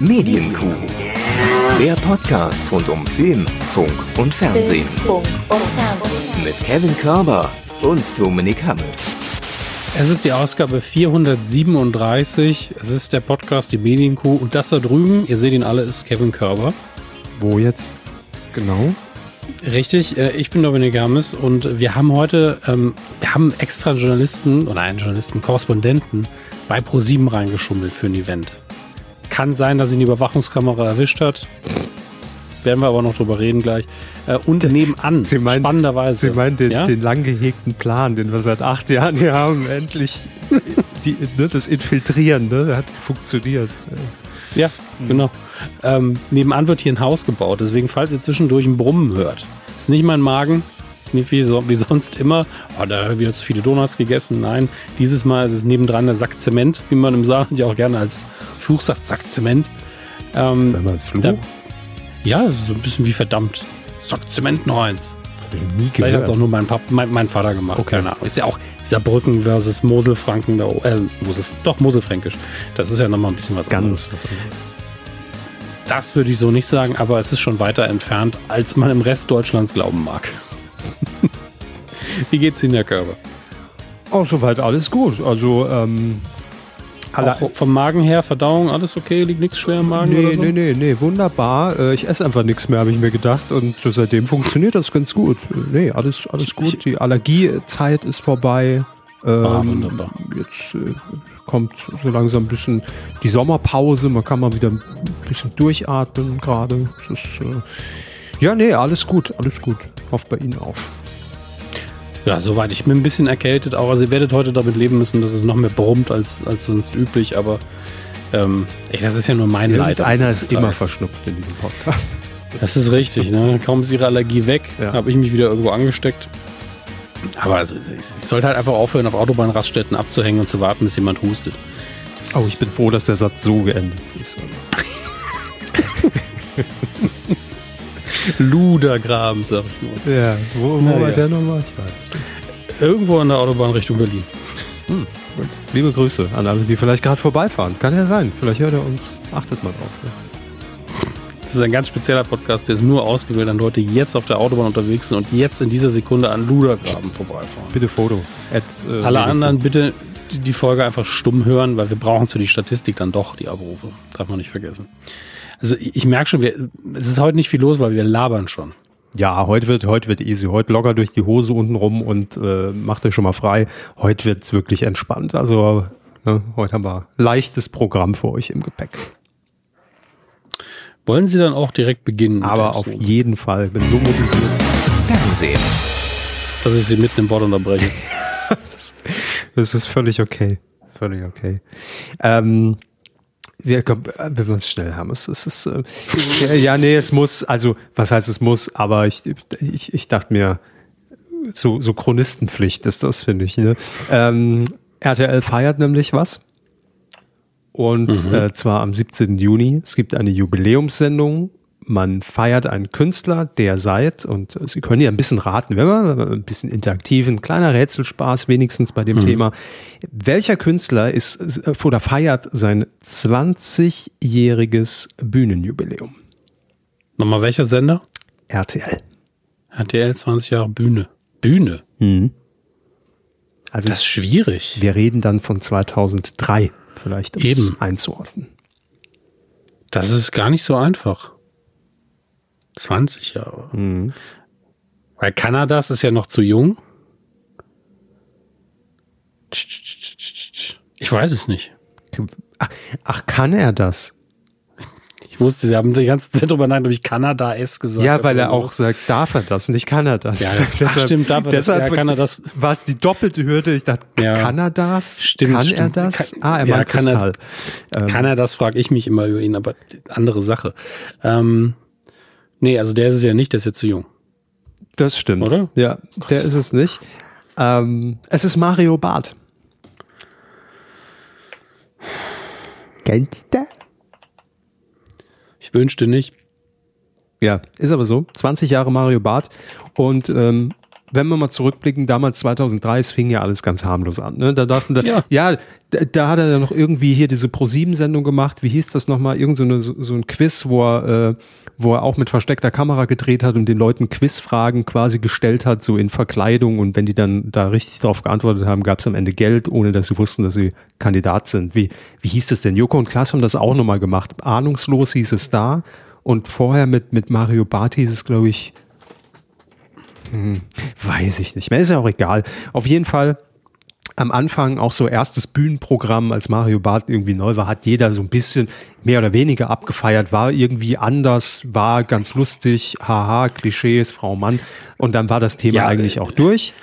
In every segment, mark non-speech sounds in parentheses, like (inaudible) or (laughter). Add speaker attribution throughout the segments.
Speaker 1: Medienkuh. Der Podcast rund um Film, Funk und Fernsehen. Mit Kevin Körber und Dominik Hammes.
Speaker 2: Es ist die Ausgabe 437. Es ist der Podcast Die Medienkuh. Und das da drüben, ihr seht ihn alle, ist Kevin Körber.
Speaker 3: Wo jetzt genau?
Speaker 2: Richtig, äh, ich bin Dominik Hammes und wir haben heute, ähm, wir haben extra Journalisten oder einen Journalisten, Korrespondenten bei Pro7 reingeschummelt für ein Event. Kann sein, dass ihn die Überwachungskamera erwischt hat. Werden wir aber noch drüber reden gleich. Äh, und nebenan,
Speaker 3: Sie meinen-
Speaker 2: spannenderweise.
Speaker 3: Sie meinen den,
Speaker 2: ja?
Speaker 3: den lang gehegten Plan, den wir seit acht Jahren hier haben, endlich (laughs) die, ne, das Infiltrieren, ne, hat funktioniert.
Speaker 2: Ja, genau. Ähm, nebenan wird hier ein Haus gebaut, deswegen, falls ihr zwischendurch ein Brummen hört, ist nicht mein Magen, nicht wie, so, wie sonst immer, oh, da wir zu viele Donuts gegessen. Nein, dieses Mal ist es nebendran der Sack Zement, wie man im Saarland ja auch gerne als Fluch sagt, Sack Zement. Ähm,
Speaker 3: Sagen wir als Fluch?
Speaker 2: da, ja, so ein bisschen wie verdammt. Sack Zement noch eins.
Speaker 3: Nie
Speaker 2: Vielleicht hat es auch nur mein, Pap mein, mein Vater gemacht.
Speaker 3: Okay.
Speaker 2: Keine Ahnung. Ist ja auch Saarbrücken versus Moselfranken, da, äh, Mosel, doch Moselfränkisch. Das ist ja nochmal ein bisschen was anderes.
Speaker 3: ganz was anderes.
Speaker 2: Das würde ich so nicht sagen, aber es ist schon weiter entfernt, als man im Rest Deutschlands glauben mag. (laughs) Wie geht's Ihnen, Herr Körber?
Speaker 3: Auch soweit alles gut. Also, ähm,
Speaker 2: Auch vom Magen her, Verdauung, alles okay? Liegt nichts schwer im Magen
Speaker 3: nee,
Speaker 2: oder so?
Speaker 3: nee, nee, nee, wunderbar. Äh, Ich esse einfach nichts mehr, habe ich mir gedacht. Und seitdem funktioniert das ganz gut. Nee, alles, alles gut. Die Allergiezeit ist vorbei. Ähm,
Speaker 2: Ah, wunderbar.
Speaker 3: Jetzt äh, kommt so langsam ein bisschen die Sommerpause. Man kann mal wieder ein bisschen durchatmen gerade. Es ist, äh, ja, nee, alles gut, alles gut. Hofft bei Ihnen auch.
Speaker 2: Ja, soweit. Ich bin ein bisschen erkältet auch. Also ihr werdet heute damit leben müssen, dass es noch mehr brummt als, als sonst üblich, aber ähm, ey, das ist ja nur mein Leid.
Speaker 3: Einer ist immer verschnupft in diesem Podcast.
Speaker 2: Das ist richtig, ne? Kaum ist ihre Allergie weg,
Speaker 3: Ja.
Speaker 2: habe ich mich wieder irgendwo angesteckt. Aber also, ich sollte halt einfach aufhören, auf Autobahnraststätten abzuhängen und zu warten, bis jemand hustet. Das
Speaker 3: Oh, ich bin froh, dass der Satz so geendet ist. (laughs)
Speaker 2: Ludergraben, sag ich nur.
Speaker 3: Ja, wo, wo
Speaker 2: Na
Speaker 3: war
Speaker 2: ja.
Speaker 3: der nochmal? Ich weiß.
Speaker 2: Irgendwo an der Autobahn Richtung Berlin.
Speaker 3: Liebe Grüße an alle, die vielleicht gerade vorbeifahren. Kann ja sein. Vielleicht hört er uns. Achtet mal drauf. Ne?
Speaker 2: Das ist ein ganz spezieller Podcast, der ist nur ausgewählt an Leute, die jetzt auf der Autobahn unterwegs sind und jetzt in dieser Sekunde an Ludergraben vorbeifahren.
Speaker 3: Bitte Foto. At, äh,
Speaker 2: Alle anderen bitte die- die Folge einfach stumm hören, weil wir brauchen für die Statistik dann doch die Abrufe. Darf man nicht vergessen. Also ich, ich merke schon, wir, es ist heute nicht viel los, weil wir labern schon.
Speaker 3: Ja, heute wird, heute wird easy. Heute locker durch die Hose unten rum und äh, macht euch schon mal frei. Heute wird's wirklich entspannt. Also ne, heute haben wir leichtes Programm für euch im Gepäck.
Speaker 2: Wollen Sie dann auch direkt beginnen?
Speaker 3: Aber auf
Speaker 2: Episode?
Speaker 3: jeden Fall. Bin so motiviert.
Speaker 1: Fernsehen.
Speaker 2: Dass ich Sie mitten im Wort unterbreche. (laughs)
Speaker 3: Das ist, das ist völlig okay. Völlig okay. Ähm, wir, wir es schnell haben. Es, es ist, äh, ja, nee, es muss, also, was heißt es muss, aber ich, ich, ich dachte mir, so, so Chronistenpflicht ist das, finde ich. Ne? Ähm, RTL feiert nämlich was. Und äh, zwar am 17. Juni. Es gibt eine Jubiläumssendung. Man feiert einen Künstler, der seit, und Sie können ja ein bisschen raten, wenn wir ein bisschen interaktiv, ein kleiner Rätselspaß wenigstens bei dem Thema. Welcher Künstler ist äh, oder feiert sein 20-jähriges Bühnenjubiläum?
Speaker 2: Nochmal welcher Sender?
Speaker 3: RTL.
Speaker 2: RTL 20 Jahre Bühne. Bühne?
Speaker 3: Also
Speaker 2: Das ist schwierig.
Speaker 3: wir reden dann von 2003, vielleicht um es
Speaker 2: Eben.
Speaker 3: einzuordnen.
Speaker 2: Das ist gar nicht so einfach. 20 Jahre.
Speaker 3: Mhm.
Speaker 2: Weil Kanadas ist ja noch zu jung. Ich weiß es nicht.
Speaker 3: Ach, kann er das?
Speaker 2: Ich wusste, Sie haben die ganze Zeit drüber nachgedacht, ob ich Kanada S gesagt
Speaker 3: Ja, weil er auch sagt, darf er das? Nicht kann er das.
Speaker 2: Ja, (laughs) ach, stimmt, darf er das.
Speaker 3: deshalb
Speaker 2: Ja, kann er das.
Speaker 3: War es die doppelte Hürde? Ich dachte,
Speaker 2: Ja.
Speaker 3: kann er das?
Speaker 2: Stimmt,
Speaker 3: Kann er
Speaker 2: stimmt.
Speaker 3: das?
Speaker 2: Kann-
Speaker 3: ah, er
Speaker 2: ja,
Speaker 3: meint
Speaker 2: kann er-
Speaker 3: Kristall.
Speaker 2: Kann er das, frage ich mich immer über ihn, aber andere Sache. Ähm, nee, also der ist es ja nicht, der ist ja zu jung.
Speaker 3: Das stimmt.
Speaker 2: Oder?
Speaker 3: Ja, der ist es nicht. Ähm, es ist Mario Barth. Kennt der?
Speaker 2: Ich wünschte nicht.
Speaker 3: Ja, ist aber so. 20 Jahre Mario Barth. Und ähm, wenn wir mal zurückblicken, damals 2003, es fing ja alles ganz harmlos an. Ne? Da dachten wir, ja, ja da, da, hat er ja noch irgendwie hier diese Pro-7-Sendung gemacht. Wie hieß das nochmal? Irgend so, eine, so, so ein Quiz, wo er, äh, wo er auch mit versteckter Kamera gedreht hat und den Leuten Quizfragen quasi gestellt hat, so in Verkleidung. Und wenn die dann da richtig drauf geantwortet haben, gab es am Ende Geld, ohne dass sie wussten, dass sie Kandidat sind. Wie, wie hieß das denn? Joko und Klaas haben das auch nochmal gemacht. Ahnungslos hieß es da. Und vorher mit, mit Mario Barth hieß es, glaube ich, hm, weiß ich nicht mehr. Ist ja auch egal. Auf jeden Fall am Anfang auch so erstes Bühnenprogramm, als Mario Barth irgendwie neu war, hat jeder so ein bisschen mehr oder weniger abgefeiert, war irgendwie anders, war ganz lustig, haha, Klischees, Frau, Mann. Und dann war das Thema ja, eigentlich auch durch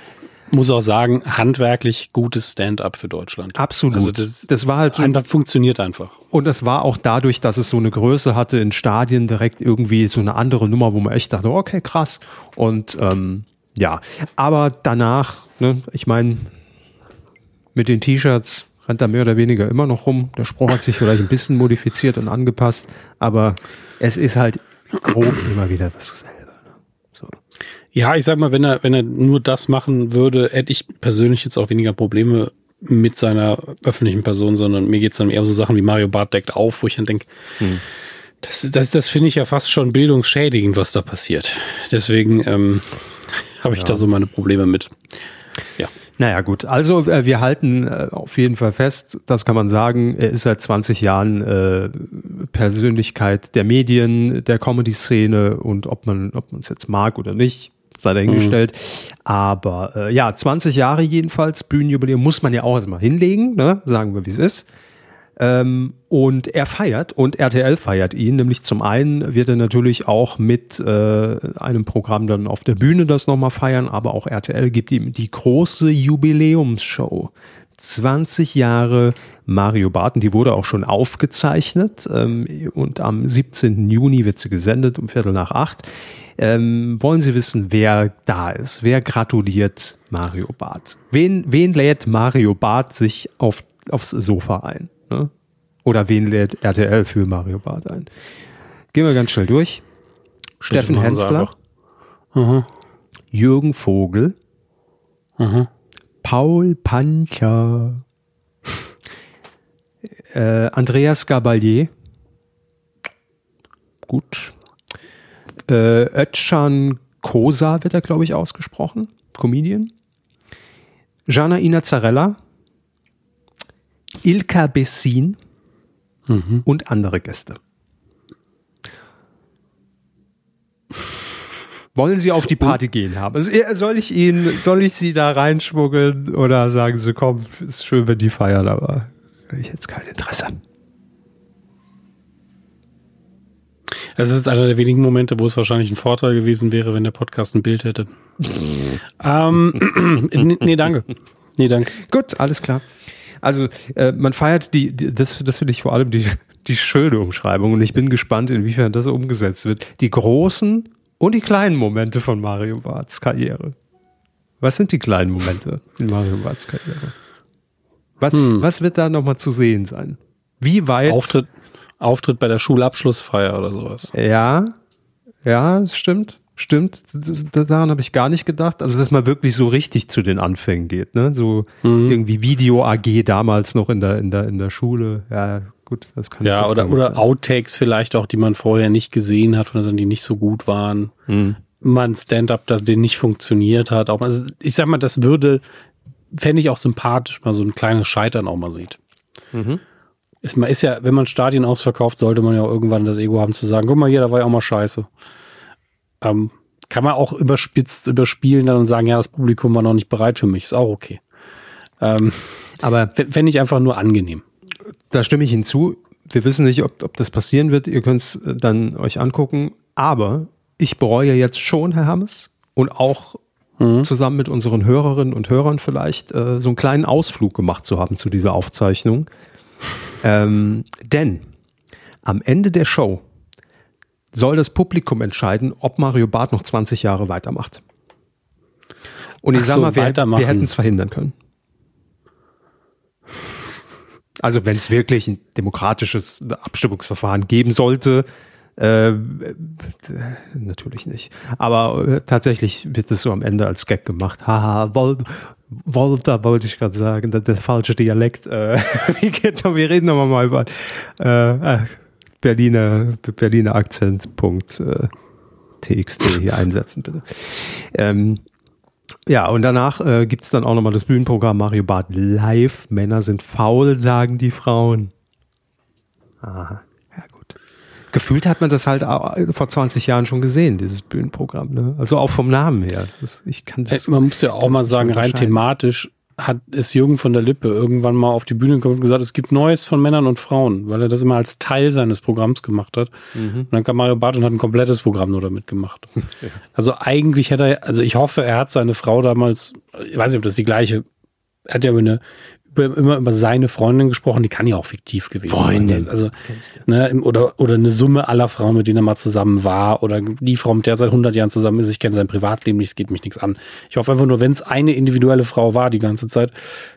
Speaker 2: muss auch sagen, handwerklich gutes Stand-up für Deutschland.
Speaker 3: Absolut. Also
Speaker 2: das, das war halt so. Einfach funktioniert einfach.
Speaker 3: Und das war auch dadurch, dass es so eine Größe hatte in Stadien direkt irgendwie so eine andere Nummer, wo man echt dachte, okay, krass. Und ähm, ja, aber danach, ne, ich meine, mit den T-Shirts rennt er mehr oder weniger immer noch rum. Der Spruch hat sich vielleicht ein bisschen modifiziert und angepasst, aber es ist halt grob immer wieder dasselbe.
Speaker 2: Ja, ich sag mal, wenn er, wenn er nur das machen würde, hätte ich persönlich jetzt auch weniger Probleme mit seiner öffentlichen Person, sondern mir geht's dann eher um so Sachen wie Mario Barth deckt auf, wo ich dann denke, hm. das, das, das finde ich ja fast schon bildungsschädigend, was da passiert. Deswegen ähm, (laughs) habe ich ja. da so meine Probleme mit.
Speaker 3: Ja. Naja, gut. Also äh, wir halten äh, auf jeden Fall fest, das kann man sagen, er ist seit 20 Jahren äh, Persönlichkeit der Medien, der Comedy-Szene und ob man ob man es jetzt mag oder nicht, sei dahingestellt. Mhm. Aber äh, ja, 20 Jahre jedenfalls, Bühnenjubiläum muss man ja auch erstmal hinlegen, ne? sagen wir, wie es ist. Ähm, und er feiert und RTL feiert ihn, nämlich zum einen wird er natürlich auch mit äh, einem Programm dann auf der Bühne das nochmal feiern, aber auch RTL gibt ihm die große Jubiläumsshow. 20 Jahre Mario Barton, die wurde auch schon aufgezeichnet ähm, und am 17. Juni wird sie gesendet um Viertel nach acht. Ähm, wollen Sie wissen, wer da ist? Wer gratuliert Mario Barth? Wen, wen lädt Mario Barth sich auf, aufs Sofa ein? Oder wen lädt RTL für Mario Barth ein? Gehen wir ganz schnell durch. Bitte Steffen Hensler, mhm. Jürgen Vogel, mhm. Paul Pancher, äh, Andreas Gabalier, gut, äh, Özcan Kosa wird er, glaube ich, ausgesprochen. Comedian. Jana Inazzarella. Ilka Bessin mhm. und andere Gäste. Wollen Sie auf die Party gehen haben? Also, soll ich Ihnen, soll ich Sie da reinschmuggeln oder sagen Sie, komm, ist schön, wenn die feiern, aber ich jetzt kein Interesse.
Speaker 2: Es ist einer der wenigen Momente, wo es wahrscheinlich ein Vorteil gewesen wäre, wenn der Podcast ein Bild hätte. ähm, (clears throat) nee, danke. Nee, danke.
Speaker 3: Gut, alles klar. Also äh, man feiert die, die das, das finde ich vor allem die, die schöne Umschreibung und ich bin gespannt, inwiefern das umgesetzt wird. Die großen und die kleinen Momente von Mario Barths Karriere. Was sind die kleinen Momente in Mario Barths Karriere? Was, hm. was wird da nochmal zu sehen sein? Wie weit
Speaker 2: Auftritt, Auftritt bei der Schulabschlussfeier oder sowas.
Speaker 3: Ja, ja, stimmt. Stimmt, daran habe ich gar nicht gedacht. Also, dass man wirklich so richtig zu den Anfängen geht, ne? So mhm. irgendwie Video AG damals noch in der, in der, in der Schule. Ja, gut,
Speaker 2: das kann Ja, das oder, oder sein. Outtakes vielleicht auch, die man vorher nicht gesehen hat, von denen die nicht so gut waren. Mhm. Man Stand-up, das den nicht funktioniert hat. Auch, also ich sag mal, das würde, fände ich auch sympathisch, mal so ein kleines Scheitern auch mal sieht. Mhm ist, man ist ja, wenn man Stadien ausverkauft, sollte man ja auch irgendwann das Ego haben zu sagen, guck mal hier, da war ja auch mal scheiße. Ähm, kann man auch überspitzt überspielen dann und sagen, ja, das Publikum war noch nicht bereit für mich, ist auch okay. Ähm, aber fände ich einfach nur angenehm.
Speaker 3: Da stimme ich hinzu. Wir wissen nicht, ob, ob das passieren wird. Ihr könnt es äh, dann euch angucken. Aber ich bereue jetzt schon, Herr Hammes, und auch mhm. zusammen mit unseren Hörerinnen und Hörern vielleicht äh, so einen kleinen Ausflug gemacht zu haben zu dieser Aufzeichnung. Ähm, denn am Ende der Show soll das Publikum entscheiden, ob Mario Barth noch 20 Jahre weitermacht. Und ich Ach sag so, mal, wir, wir hätten es verhindern können. Also wenn es wirklich ein demokratisches Abstimmungsverfahren geben sollte, Äh, natürlich nicht. Aber äh, tatsächlich wird es so am Ende als Gag gemacht. Haha, Vol Volta wollte ich gerade sagen, der, der, falsche Dialekt. Äh, (laughs) wir reden nochmal mal über äh, äh, Berliner, Berliner Akzent. Punkt, äh, TXT hier einsetzen, bitte. Ähm, ja, und danach äh, gibt es dann auch nochmal das Bühnenprogramm Mario Bart live. Männer sind faul, sagen die Frauen. Aha gefühlt hat man das halt vor 20 Jahren schon gesehen, dieses Bühnenprogramm. Ne? Also auch vom Namen her. Das, ich kann das,
Speaker 2: man muss ja auch mal sagen, rein thematisch hat ist Jürgen von der Lippe irgendwann mal auf die Bühne gekommen und gesagt, es gibt Neues von Männern und Frauen, weil er das immer als Teil seines Programms gemacht hat. Mhm. Und dann kam Mario Barth und hat ein komplettes Programm nur damit gemacht. (laughs) ja. Also eigentlich hat er, also ich hoffe, er hat seine Frau damals, ich weiß nicht, ob das die gleiche, er hat ja eine immer über seine Freundin gesprochen, die kann ja auch fiktiv gewesen
Speaker 3: Freundin.
Speaker 2: sein. Also, ne, oder, oder eine Summe aller Frauen, mit denen er mal zusammen war, oder die Frau, mit der er seit 100 Jahren zusammen ist. Ich kenne sein Privatleben nicht, es geht mich nichts an. Ich hoffe einfach nur, wenn es eine individuelle Frau war die ganze Zeit,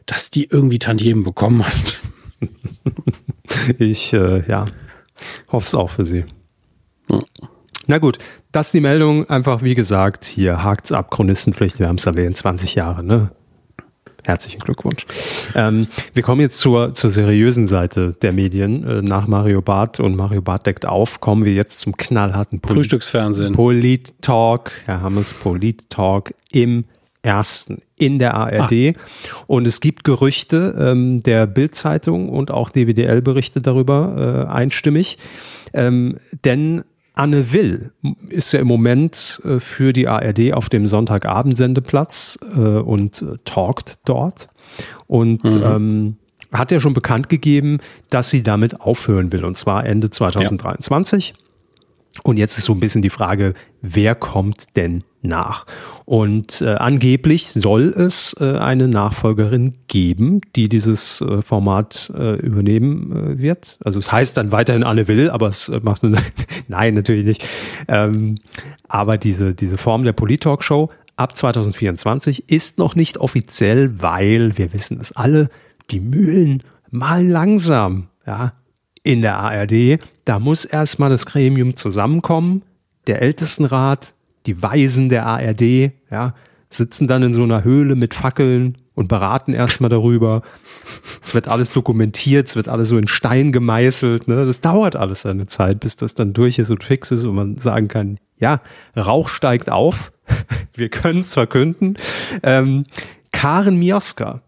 Speaker 2: dass die irgendwie Tantiemen bekommen hat.
Speaker 3: ich, äh, ja, hoffe es auch für sie. Hm. Na gut, das ist die Meldung. Einfach, wie gesagt, hier hakt's ab, Chronistenpflicht, wir haben es erwähnt, 20 Jahre, ne? Herzlichen Glückwunsch. Ähm, wir kommen jetzt zur, zur seriösen Seite der Medien. Äh, nach Mario Barth und Mario Barth deckt auf, kommen wir jetzt zum knallharten
Speaker 2: Pol Frühstücksfernsehen.
Speaker 3: Polit-Talk, Herr Hammers, Polit-Talk im ersten in der ARD. Ah. Und es gibt Gerüchte ähm, der Bild-Zeitung und auch DWDL berichtet darüber äh, einstimmig. Ähm, denn Anne Will ist ja im Moment äh, für die ARD auf dem Sonntagabendsendeplatz äh, und äh, talkt dort. Und mhm. ähm, hat ja schon bekannt gegeben, dass sie damit aufhören will, und zwar Ende 2023. Ja. Und jetzt ist so ein bisschen die Frage, wer kommt denn nach? Und äh, angeblich soll es äh, eine Nachfolgerin geben, die dieses äh, Format äh, übernehmen äh, wird. Also es heißt dann weiterhin Anne Will, aber es äh, macht eine, (laughs) nein, natürlich nicht. Ähm, aber diese, diese Form der Polit-Talk-Show ab 2024 ist noch nicht offiziell, weil wir wissen es alle, die Mühlen mal langsam. Ja, in der ARD. Da muss erstmal das Gremium zusammenkommen. Der Ältestenrat, die Weisen der ARD, ja, sitzen dann in so einer Höhle mit Fackeln und beraten erstmal darüber. Es wird alles dokumentiert, es wird alles so in Stein gemeißelt. Ne? Das dauert alles eine Zeit, bis das dann durch ist und fix ist und man sagen kann, ja, Rauch steigt auf. (laughs) Wir können es verkünden. Ähm, Karen Mioska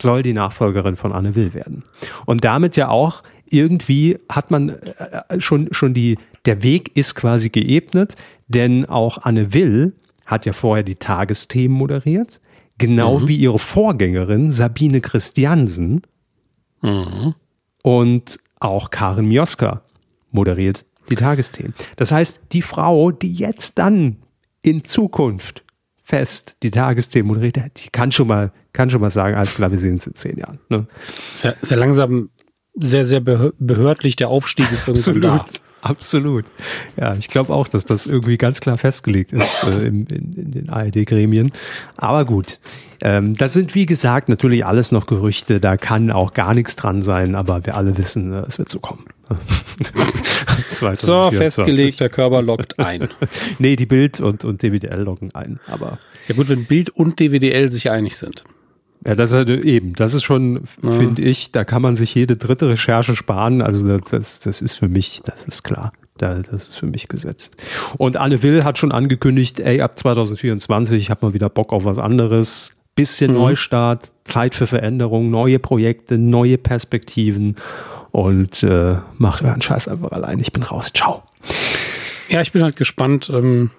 Speaker 3: soll die Nachfolgerin von Anne Will werden. Und damit ja auch irgendwie hat man äh, schon, schon die, der Weg ist quasi geebnet, denn auch Anne Will hat ja vorher die Tagesthemen moderiert, genau mhm. wie ihre Vorgängerin Sabine Christiansen mhm. und auch Karin Mioska moderiert die Tagesthemen. Das heißt, die Frau, die jetzt dann in Zukunft fest die Tagesthemen moderiert, die kann schon mal, kann schon mal sagen, alles klar, wir sehen uns in zehn Jahren. Ne?
Speaker 2: Ist ja langsam sehr, sehr behördlich. Der Aufstieg ist
Speaker 3: irgendwie da. (laughs) Absolut. Ja, ich glaube auch, dass das irgendwie ganz klar festgelegt ist äh, in, in, in, den ARD-Gremien. Aber gut, ähm, das sind wie gesagt natürlich alles noch Gerüchte. Da kann auch gar nichts dran sein, aber wir alle wissen, äh, es wird so kommen. (laughs)
Speaker 2: so, festgelegt, der Körper lockt ein. (laughs)
Speaker 3: nee, die Bild und, und DWDL loggen ein. Aber
Speaker 2: ja gut, wenn Bild und DWDL sich einig sind.
Speaker 3: Ja, das ist eben, das ist schon, ja. finde ich, da kann man sich jede dritte Recherche sparen. Also das, das ist für mich, das ist klar. das ist für mich gesetzt. Und Anne Will hat schon angekündigt, ey, ab 2024, ich habe mal wieder Bock auf was anderes. Bisschen mhm. Neustart, Zeit für Veränderung, neue Projekte, neue Perspektiven und äh, macht euren Scheiß einfach allein. Ich bin raus. Ciao.
Speaker 2: Ja, ich bin halt gespannt, ähm,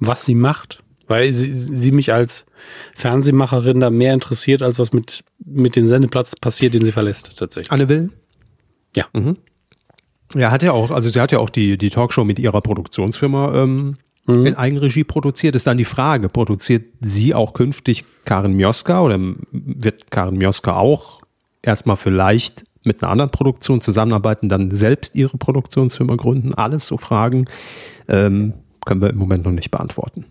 Speaker 2: was sie macht weil sie, sie mich als Fernsehmacherin da mehr interessiert, als was mit, mit dem Sendeplatz passiert, den sie verlässt, tatsächlich.
Speaker 3: Anne Will?
Speaker 2: Ja. Mhm.
Speaker 3: Ja, hat ja auch, also sie hat ja auch die, die Talkshow mit ihrer Produktionsfirma ähm, mhm. in Eigenregie produziert. Ist dann die Frage, produziert sie auch künftig Karin Mioska oder wird Karin Mioska auch erstmal vielleicht mit einer anderen Produktion zusammenarbeiten, dann selbst ihre Produktionsfirma gründen? Alles so Fragen ähm, können wir im Moment noch nicht beantworten.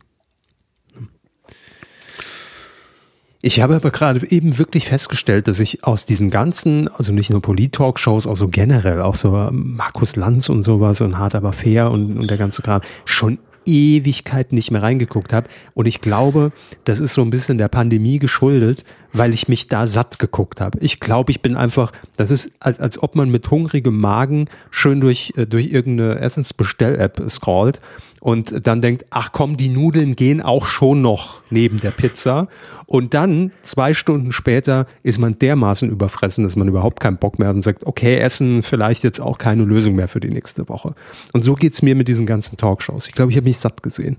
Speaker 3: Ich habe aber gerade eben wirklich festgestellt, dass ich aus diesen ganzen, also nicht nur Polit-Talkshows, auch so generell, auch so ähm, Markus Lanz und sowas und Hart aber fair und, und der ganze Kram, schon Ewigkeit nicht mehr reingeguckt habe. Und ich glaube, das ist so ein bisschen der Pandemie geschuldet, weil ich mich da satt geguckt habe. Ich glaube, ich bin einfach, das ist, als, als ob man mit hungrigem Magen schön durch, äh, durch irgendeine Essensbestell-App scrollt und dann denkt, ach komm, die Nudeln gehen auch schon noch neben der Pizza. Und dann, zwei Stunden später, ist man dermaßen überfressen, dass man überhaupt keinen Bock mehr hat und sagt, okay, Essen vielleicht jetzt auch keine Lösung mehr für die nächste Woche. Und so geht's mir mit diesen ganzen Talkshows. Ich glaube, ich habe mich satt gesehen.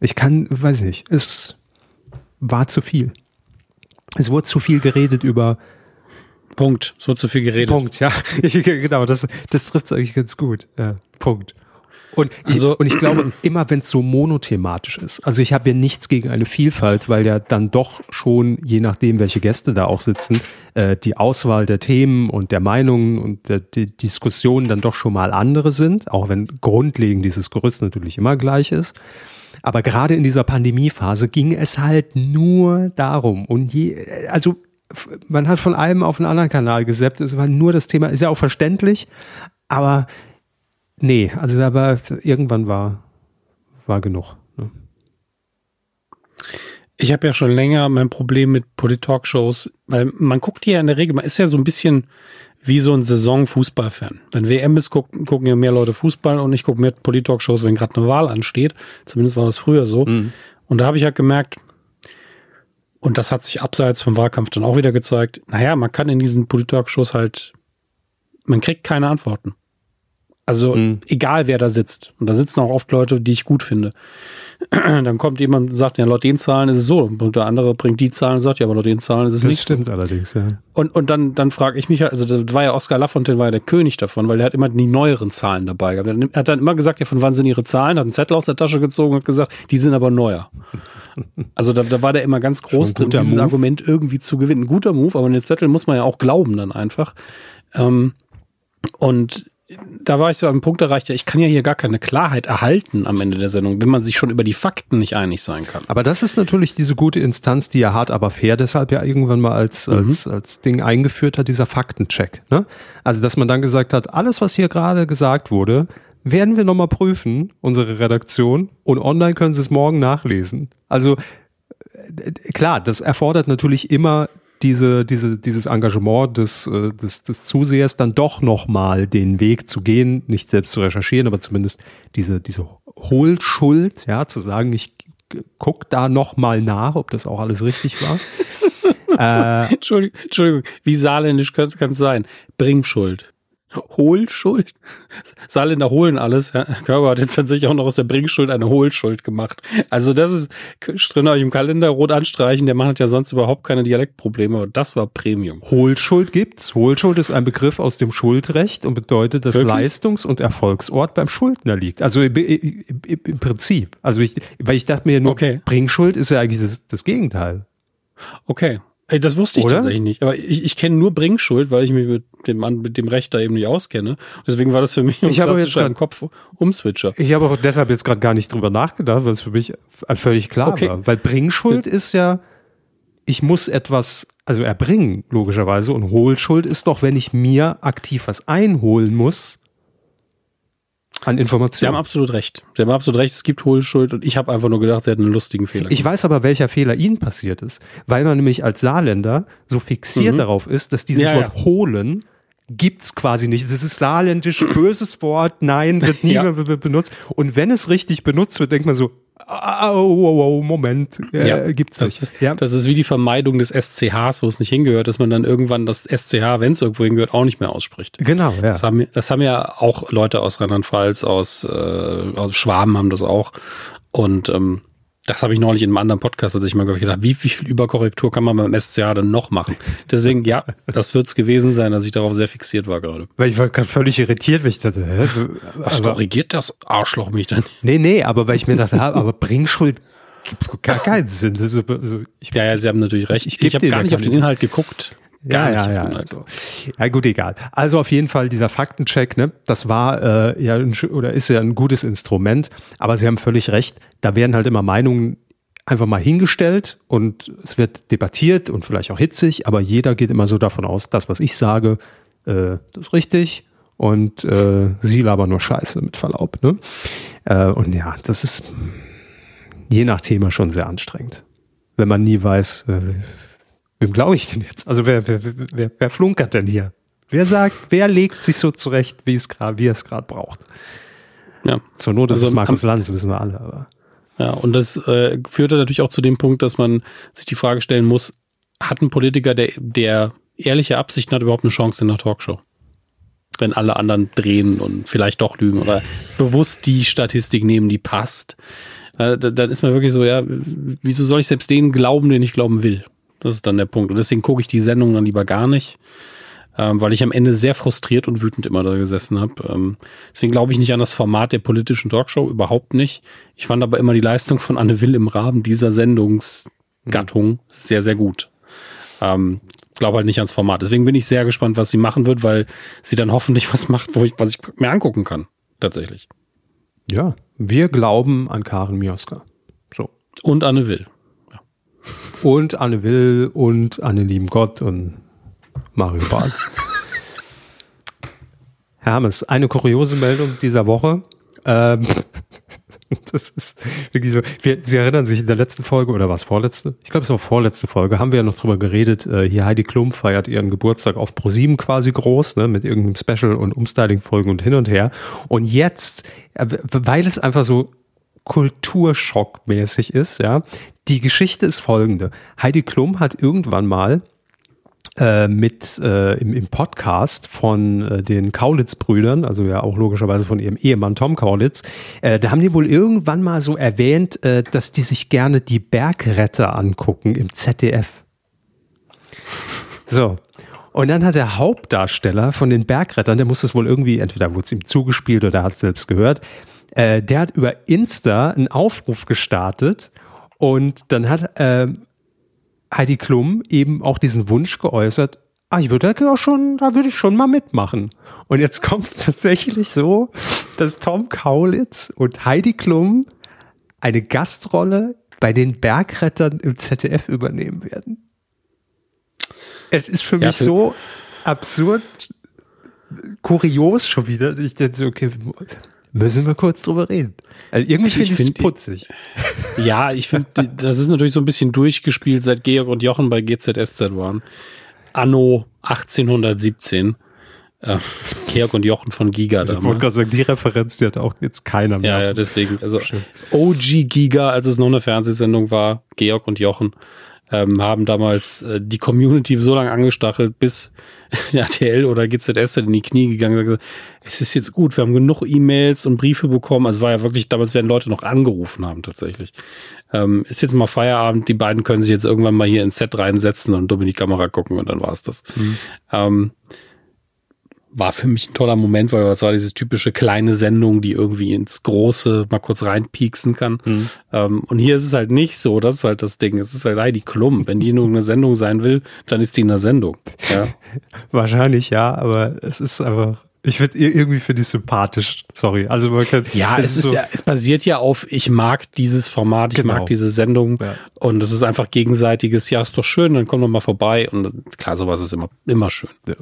Speaker 3: Ich kann, weiß nicht, es war zu viel. Es wurde zu viel geredet über
Speaker 2: Punkt. Es wurde zu viel geredet.
Speaker 3: Punkt, ja. (laughs) genau, das, das trifft es eigentlich ganz gut. Ja, Punkt. Und, also, ich, und ich glaube, immer wenn es so monothematisch ist, also ich habe ja nichts gegen eine Vielfalt, weil ja dann doch schon, je nachdem, welche Gäste da auch sitzen, äh, die Auswahl der Themen und der Meinungen und der, die Diskussionen dann doch schon mal andere sind, auch wenn grundlegend dieses Gerüst natürlich immer gleich ist. Aber gerade in dieser Pandemiephase ging es halt nur darum und je, also man hat von einem auf einen anderen Kanal gesappt, es war nur das Thema, ist ja auch verständlich, aber Nee, also da war irgendwann war, war genug. Ne?
Speaker 2: Ich habe ja schon länger mein Problem mit Polit-Talkshows, weil man guckt ja in der Regel, man ist ja so ein bisschen wie so ein Saison-Fußballfan. Wenn WM ist, gucken, gucken ja mehr Leute Fußball und ich gucke mehr Polit-Talkshows, wenn gerade eine Wahl ansteht. Zumindest war das früher so. Mhm. Und da habe ich halt gemerkt, und das hat sich abseits vom Wahlkampf dann auch wieder gezeigt, naja, man kann in diesen Polit-Talkshows halt, man kriegt keine Antworten. Also mhm. egal, wer da sitzt. Und da sitzen auch oft Leute, die ich gut finde. (clears throat) Dann kommt jemand und sagt, ja, laut den Zahlen ist es so. Und der andere bringt die Zahlen und sagt, ja, aber laut den Zahlen ist es
Speaker 3: das
Speaker 2: nicht.
Speaker 3: Das stimmt so. allerdings, ja.
Speaker 2: Und, und dann, dann frage ich mich halt, also das war ja Oskar Lafontaine, war ja der König davon, weil er hat immer die neueren Zahlen dabei gehabt. Er hat dann immer gesagt, ja, von wann sind ihre Zahlen? Hat einen Zettel aus der Tasche gezogen und hat gesagt, die sind aber neuer. (laughs) Also da, da war der immer ganz groß drin, dieses Move. Argument irgendwie zu gewinnen. Ein guter Move, aber den Zettel muss man ja auch glauben dann einfach. Ähm, und da war ich so am Punkt erreicht, ja, ich kann ja hier gar keine Klarheit erhalten am Ende der Sendung, wenn man sich schon über die Fakten nicht einig sein kann.
Speaker 3: Aber das ist natürlich diese gute Instanz, die ja hart, aber fair deshalb ja irgendwann mal als, mhm. als, als Ding eingeführt hat, dieser Faktencheck. Ne? Also, dass man dann gesagt hat, alles, was hier gerade gesagt wurde, werden wir nochmal prüfen, unsere Redaktion, und online können Sie es morgen nachlesen. Also, äh, klar, das erfordert natürlich immer diese, diese, dieses Engagement des, äh, des, des Zusehers dann doch nochmal den Weg zu gehen, nicht selbst zu recherchieren, aber zumindest diese, diese Hohlschuld, ja, zu sagen, ich guck da nochmal nach, ob das auch alles richtig war. (laughs)
Speaker 2: äh, Entschuldigung, Entschuldigung, wie saarländisch kann es sein? Bringschuld. Hohlschuld? Saarländer holen alles. Ja. Körper hat jetzt tatsächlich auch noch aus der Bringschuld eine Hohlschuld gemacht. Also das ist drin euch im Kalender rot anstreichen. Der Mann hat ja sonst überhaupt keine Dialektprobleme. Und das war Premium.
Speaker 3: Hohlschuld gibt's. Hohlschuld ist ein Begriff aus dem Schuldrecht und bedeutet, dass Wirklich? Leistungs- und Erfolgsort beim Schuldner liegt. Also im, im Prinzip. Also ich, weil ich dachte mir nur, okay. Bringschuld ist ja eigentlich das, das Gegenteil.
Speaker 2: Okay. Das wusste ich Oder? tatsächlich nicht. Aber ich, ich kenne nur Bringschuld, weil ich mich mit dem, mit dem Recht da eben nicht auskenne. Deswegen war das für mich
Speaker 3: ein ich habe jetzt
Speaker 2: im Kopf Umswitcher.
Speaker 3: Ich habe auch deshalb jetzt gerade gar nicht drüber nachgedacht, weil es für mich völlig klar okay. war. Weil Bringschuld ist ja, ich muss etwas, also erbringen, logischerweise. Und Hohlschuld ist doch, wenn ich mir aktiv was einholen muss, an Informationen.
Speaker 2: Sie haben absolut recht. Sie haben absolut recht. Es gibt Hohlschuld und ich habe einfach nur gedacht, Sie hätten einen lustigen Fehler.
Speaker 3: Ich weiß aber, welcher Fehler Ihnen passiert ist, weil man nämlich als Saarländer so fixiert mhm. darauf ist, dass dieses ja, Wort ja. holen gibt's quasi nicht. Das ist saarländisch, böses Wort, nein, wird nie (laughs) ja. mehr benutzt. Und wenn es richtig benutzt wird, denkt man so, oh, oh, oh, Moment, äh, ja, gibt's
Speaker 2: das
Speaker 3: nicht.
Speaker 2: Ja. Das ist wie die Vermeidung des SCHs, wo es nicht hingehört, dass man dann irgendwann das SCH, wenn es irgendwo hingehört, auch nicht mehr ausspricht.
Speaker 3: Genau, ja.
Speaker 2: Das haben, das haben ja auch Leute aus Rheinland-Pfalz, aus, äh, aus Schwaben haben das auch. Und ähm, das habe ich neulich in einem anderen Podcast, als ich mal gedacht, wie, wie viel Überkorrektur kann man beim SCA denn noch machen? Deswegen, ja, das wird es gewesen sein, dass ich darauf sehr fixiert war gerade.
Speaker 3: Weil ich war gerade völlig irritiert, weil ich dachte, hä?
Speaker 2: Was aber, korrigiert das Arschloch mich dann?
Speaker 3: Nee, nee, aber weil ich mir dachte, (laughs) aber Bringschuld gibt gar keinen Sinn. Also,
Speaker 2: also ich, ja, ja, Sie haben natürlich recht. Ich, ich, ich habe gar nicht auf den Inhalt geguckt.
Speaker 3: Gar ja, ja, ja. Also. ja, gut, egal. Also auf jeden Fall dieser Faktencheck, ne, das war äh, ja ein, oder ist ja ein gutes Instrument, aber Sie haben völlig recht, da werden halt immer Meinungen einfach mal hingestellt und es wird debattiert und vielleicht auch hitzig, aber jeder geht immer so davon aus, das, was ich sage, äh, das ist richtig und äh, sie labern nur Scheiße mit Verlaub. Ne? Äh, und ja, das ist je nach Thema schon sehr anstrengend, wenn man nie weiß, äh, wem glaube ich denn jetzt? Also wer, wer, wer, wer flunkert denn hier? Wer sagt, wer legt sich so zurecht, wie es gerade, wie es gerade braucht?
Speaker 2: Ja.
Speaker 3: Zur Not ist
Speaker 2: Also
Speaker 3: es Markus
Speaker 2: am-
Speaker 3: Lanz, wissen wir alle. Aber
Speaker 2: Ja, und das äh, führt dann natürlich auch zu dem Punkt, dass man sich die Frage stellen muss, hat ein Politiker, der, der ehrliche Absichten hat, überhaupt eine Chance in der Talkshow? Wenn alle anderen drehen und vielleicht doch lügen oder bewusst die Statistik nehmen, die passt, äh, da- dann ist man wirklich so, ja, wieso soll ich selbst den glauben, den ich glauben will? Das ist dann der Punkt. Und deswegen gucke ich die Sendung dann lieber gar nicht, ähm, weil ich am Ende sehr frustriert und wütend immer da gesessen habe. Ähm, deswegen glaube ich nicht an das Format der politischen Talkshow, überhaupt nicht. Ich fand aber immer die Leistung von Anne Will im Rahmen dieser Sendungsgattung sehr, sehr gut. Ähm, glaube halt nicht ans Format. Deswegen bin ich sehr gespannt, was sie machen wird, weil sie dann hoffentlich was macht, wo ich, was ich mir angucken kann. Tatsächlich.
Speaker 3: ja, wir glauben an Karen Mioska. So.
Speaker 2: Und Anne Will.
Speaker 3: Und Anne Will und an den lieben Gott und Mario Barth. Herr Hammes, eine kuriose Meldung dieser Woche. Ähm, (laughs) das ist wirklich so. Wir, Sie erinnern sich in der letzten Folge oder was vorletzte? Ich glaube, es war vorletzte Folge. Haben wir ja noch drüber geredet. Äh, hier Heidi Klum feiert ihren Geburtstag auf ProSieben quasi groß, ne, mit irgendeinem Special und Umstyling-Folgen und hin und her. Und jetzt, äh, weil es einfach so Kulturschockmäßig ist, ja. Die Geschichte ist folgende. Heidi Klum hat irgendwann mal äh, mit äh, im, im Podcast von äh, den Kaulitz-Brüdern, also ja auch logischerweise von ihrem Ehemann Tom Kaulitz, äh, da haben die wohl irgendwann mal so erwähnt, äh, dass die sich gerne die Bergretter angucken im ZDF. So. Und dann hat der Hauptdarsteller von den Bergrettern, der muss es wohl irgendwie, entweder wurde es ihm zugespielt oder er hat es selbst gehört, äh, der hat über Insta einen Aufruf gestartet und dann hat äh, Heidi Klum eben auch diesen Wunsch geäußert, ah, ich würde ja schon, da würde ich schon mal mitmachen. Und jetzt (laughs) kommt es tatsächlich so, dass Tom Kaulitz und Heidi Klum eine Gastrolle bei den Bergrettern im ZDF übernehmen werden. Es ist für
Speaker 2: Ja,
Speaker 3: mich
Speaker 2: für-
Speaker 3: so absurd, kurios schon wieder. Ich denke so, okay, müssen wir kurz drüber reden. Also irgendwie
Speaker 2: Ich
Speaker 3: finde ich es
Speaker 2: find-
Speaker 3: putzig. (laughs)
Speaker 2: Ja, ich finde, das ist natürlich so ein bisschen durchgespielt, seit Georg und Jochen bei GZSZ waren. Anno 1817. Äh, Georg und Jochen von Giga
Speaker 3: Ich wollte
Speaker 2: damals.
Speaker 3: gerade sagen, die Referenz, die hat auch jetzt keiner mehr.
Speaker 2: Ja, ja, deswegen. Also OG Giga, als es noch eine Fernsehsendung war, Georg und Jochen, ähm, haben damals äh, die Community so lange angestachelt, bis (laughs) RTL oder GZS in die Knie gegangen und gesagt, es ist jetzt gut, wir haben genug E-Mails und Briefe bekommen. Also war ja wirklich, damals werden Leute noch angerufen haben tatsächlich. Ähm, ist jetzt mal Feierabend, die beiden können sich jetzt irgendwann mal hier ins Set reinsetzen und dumm in die Kamera gucken und dann war es das. Ähm, war für mich ein toller Moment, weil das war diese typische kleine Sendung, die irgendwie ins Große mal kurz reinpieksen kann. Ähm, und hier ist es halt nicht so, das ist halt das Ding. Es ist halt Heidi Klum. Wenn die nur eine Sendung sein will, dann ist die in der Sendung. Ja. (laughs)
Speaker 3: Wahrscheinlich ja, aber es ist einfach, ich finde irgendwie finde ich sympathisch. Sorry. Also man kann,
Speaker 2: Ja, es, ist
Speaker 3: so,
Speaker 2: ja, es basiert ja auf, ich mag dieses Format, ich
Speaker 3: Genau.
Speaker 2: mag diese Sendung
Speaker 3: Ja.
Speaker 2: und es ist einfach gegenseitiges, ja, ist doch schön, dann komm doch mal vorbei und klar, sowas ist immer, immer schön.
Speaker 3: Ja.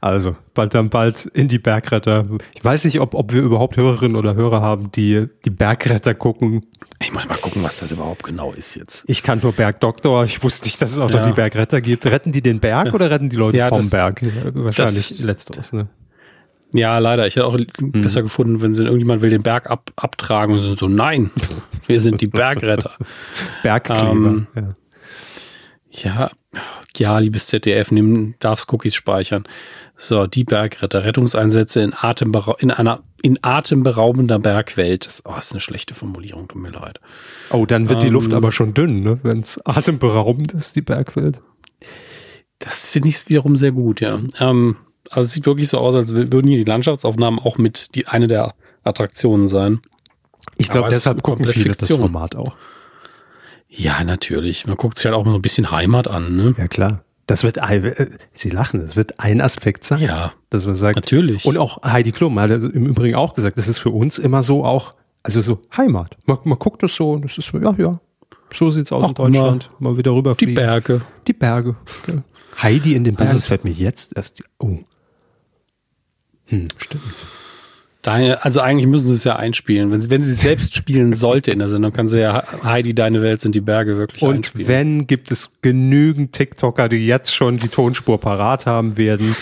Speaker 3: Also, bald dann bald in die Bergretter. Ich weiß nicht, ob, ob wir überhaupt Hörerinnen oder Hörer haben, die die Bergretter gucken.
Speaker 2: Ich muss mal gucken, was das überhaupt genau ist jetzt.
Speaker 3: Ich kann nur Bergdoktor. Ich wusste nicht, dass es auch noch die Bergretter gibt. Retten die den Berg oder retten die Leute
Speaker 2: Ja,
Speaker 3: vom
Speaker 2: das-
Speaker 3: Berg? Ja, wahrscheinlich letzteres. Ne?
Speaker 2: Ja, leider. Ich hätte auch
Speaker 3: Mhm.
Speaker 2: besser gefunden, wenn irgendjemand will den Berg ab, abtragen und sind so, nein, (laughs) wir sind die Bergretter.
Speaker 3: Bergkleber.
Speaker 2: Ähm,
Speaker 3: ja.
Speaker 2: Ja, ja, liebes ZDF, nimm, darfst Cookies speichern. So, die Bergretter, Rettungseinsätze in, Atemberau in einer in atemberaubender Bergwelt. Das oh, ist eine schlechte Formulierung, tut mir leid.
Speaker 3: Oh, dann wird die
Speaker 2: ähm,
Speaker 3: Luft aber schon dünn, ne? wenn es atemberaubend ist, die Bergwelt.
Speaker 2: Das finde ich wiederum sehr gut, ja. Ähm, also es sieht wirklich so aus, als würden hier die Landschaftsaufnahmen auch mit die eine der Attraktionen sein.
Speaker 3: Ich glaube,
Speaker 2: es
Speaker 3: deshalb gucken viele
Speaker 2: Fiktion.
Speaker 3: das Format auch.
Speaker 2: Ja, natürlich. Man guckt sich halt auch mal so ein bisschen Heimat an, ne?
Speaker 3: Ja, klar. Das wird, äh, Sie lachen, das wird ein Aspekt sein.
Speaker 2: Ja,
Speaker 3: dass man sagt.
Speaker 2: natürlich.
Speaker 3: Und auch Heidi Klum hat im Übrigen auch gesagt, das ist für uns immer so auch, also so Heimat. Man, man guckt das so und es ist so, ja, ja, so sieht's aus
Speaker 2: Ach,
Speaker 3: in Deutschland. Mal, wieder
Speaker 2: Die
Speaker 3: rüberfliegen.
Speaker 2: Berge.
Speaker 3: Die Berge. (laughs) Heidi in den
Speaker 2: Das
Speaker 3: Bergen. Das fällt mir jetzt erst. die- Oh. Hm, stimmt.
Speaker 2: Deine, also eigentlich müssen sie es ja einspielen. Wenn sie, wenn sie es selbst spielen (laughs) sollte in der Sendung, kann sie ja Heidi, deine Welt sind die Berge wirklich
Speaker 3: Und
Speaker 2: einspielen.
Speaker 3: wenn, gibt es genügend TikToker, die jetzt schon die Tonspur parat haben werden.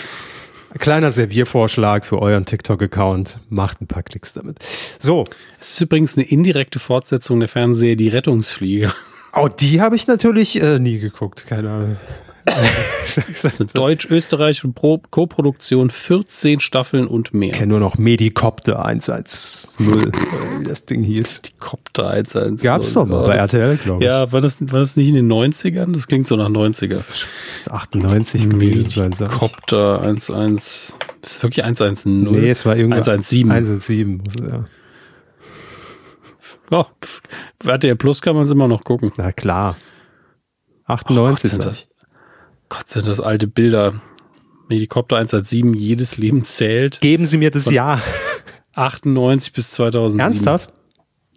Speaker 3: Kleiner Serviervorschlag für euren TikTok-Account. Macht ein paar Klicks damit. So.
Speaker 2: Es ist übrigens eine indirekte Fortsetzung der Fernseher Die Rettungsflieger.
Speaker 3: Oh, die habe ich natürlich äh, nie geguckt. Keine Ahnung.
Speaker 2: Das (laughs) ist eine deutsch-österreichische Pro Koproduktion, 14 Staffeln und mehr.
Speaker 3: Ich kenne nur noch Medikopter 110, oder wie das Ding hieß.
Speaker 2: Die Copter 110.
Speaker 3: Gab's doch mal bei
Speaker 2: das-
Speaker 3: RTL, glaube ich.
Speaker 2: Ja, war das, war das nicht in den 90ern? Das klingt so nach 90er.
Speaker 3: 98 gewesen sein. sag ich.
Speaker 2: Copter 11. Ist wirklich 110?
Speaker 3: Nee, es war irgendwas.
Speaker 2: 117.
Speaker 3: 117. muss- Ja.
Speaker 2: Oh, RTL Plus kann man es immer noch gucken.
Speaker 3: Na klar.
Speaker 2: Oh
Speaker 3: 98
Speaker 2: Gott, sind
Speaker 3: ist
Speaker 2: das, Gott, sind das alte Bilder. Helikopter 117, jedes Leben zählt.
Speaker 3: Geben Sie mir das Jahr.
Speaker 2: 98 bis 2007.
Speaker 3: Ernsthaft?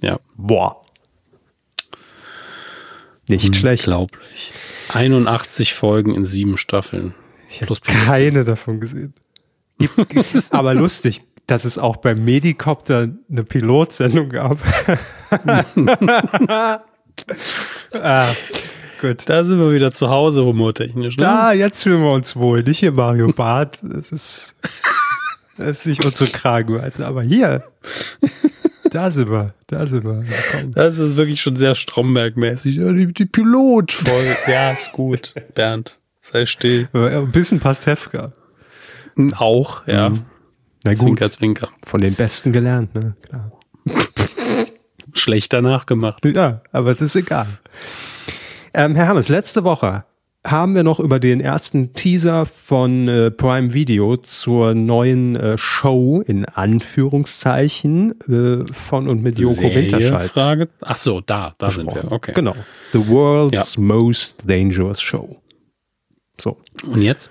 Speaker 2: Ja.
Speaker 3: Boah. Nicht schlecht.
Speaker 2: Unglaublich. 81 Folgen in sieben Staffeln.
Speaker 3: Ich habe keine davon gesehen. Gibt, (laughs) aber lustig, dass es auch beim Medikopter eine Pilotsendung gab. (laughs) (laughs) ah, gut.
Speaker 2: Da sind wir wieder zu Hause humortechnisch. Ne?
Speaker 3: Da, jetzt fühlen wir uns wohl. Nicht hier Mario Barth. Das ist, das ist nicht unsere Kragenweite. Aber hier, da sind wir. Da sind wir. Komm.
Speaker 2: Das ist wirklich schon sehr Stromberg-mäßig. Die, die Pilotfolge. ja, ist gut. Bernd, sei still.
Speaker 3: Aber Ein bisschen Pastewka.
Speaker 2: Auch, ja.
Speaker 3: Na gut,
Speaker 2: Zwinker, zwinker.
Speaker 3: von den Besten gelernt, ne? Klar.
Speaker 2: Schlechter nachgemacht.
Speaker 3: Ja, aber das ist egal. Ähm, Herr Hammes, letzte Woche haben wir noch über den ersten Teaser von äh, Prime Video zur neuen äh, Show in Anführungszeichen äh, von und mit Joko
Speaker 2: Serie?
Speaker 3: Winterscheid.
Speaker 2: Frage. Ach so, da, da sind wir. Okay.
Speaker 3: Genau. The World's Most Dangerous Show. So.
Speaker 2: Und jetzt?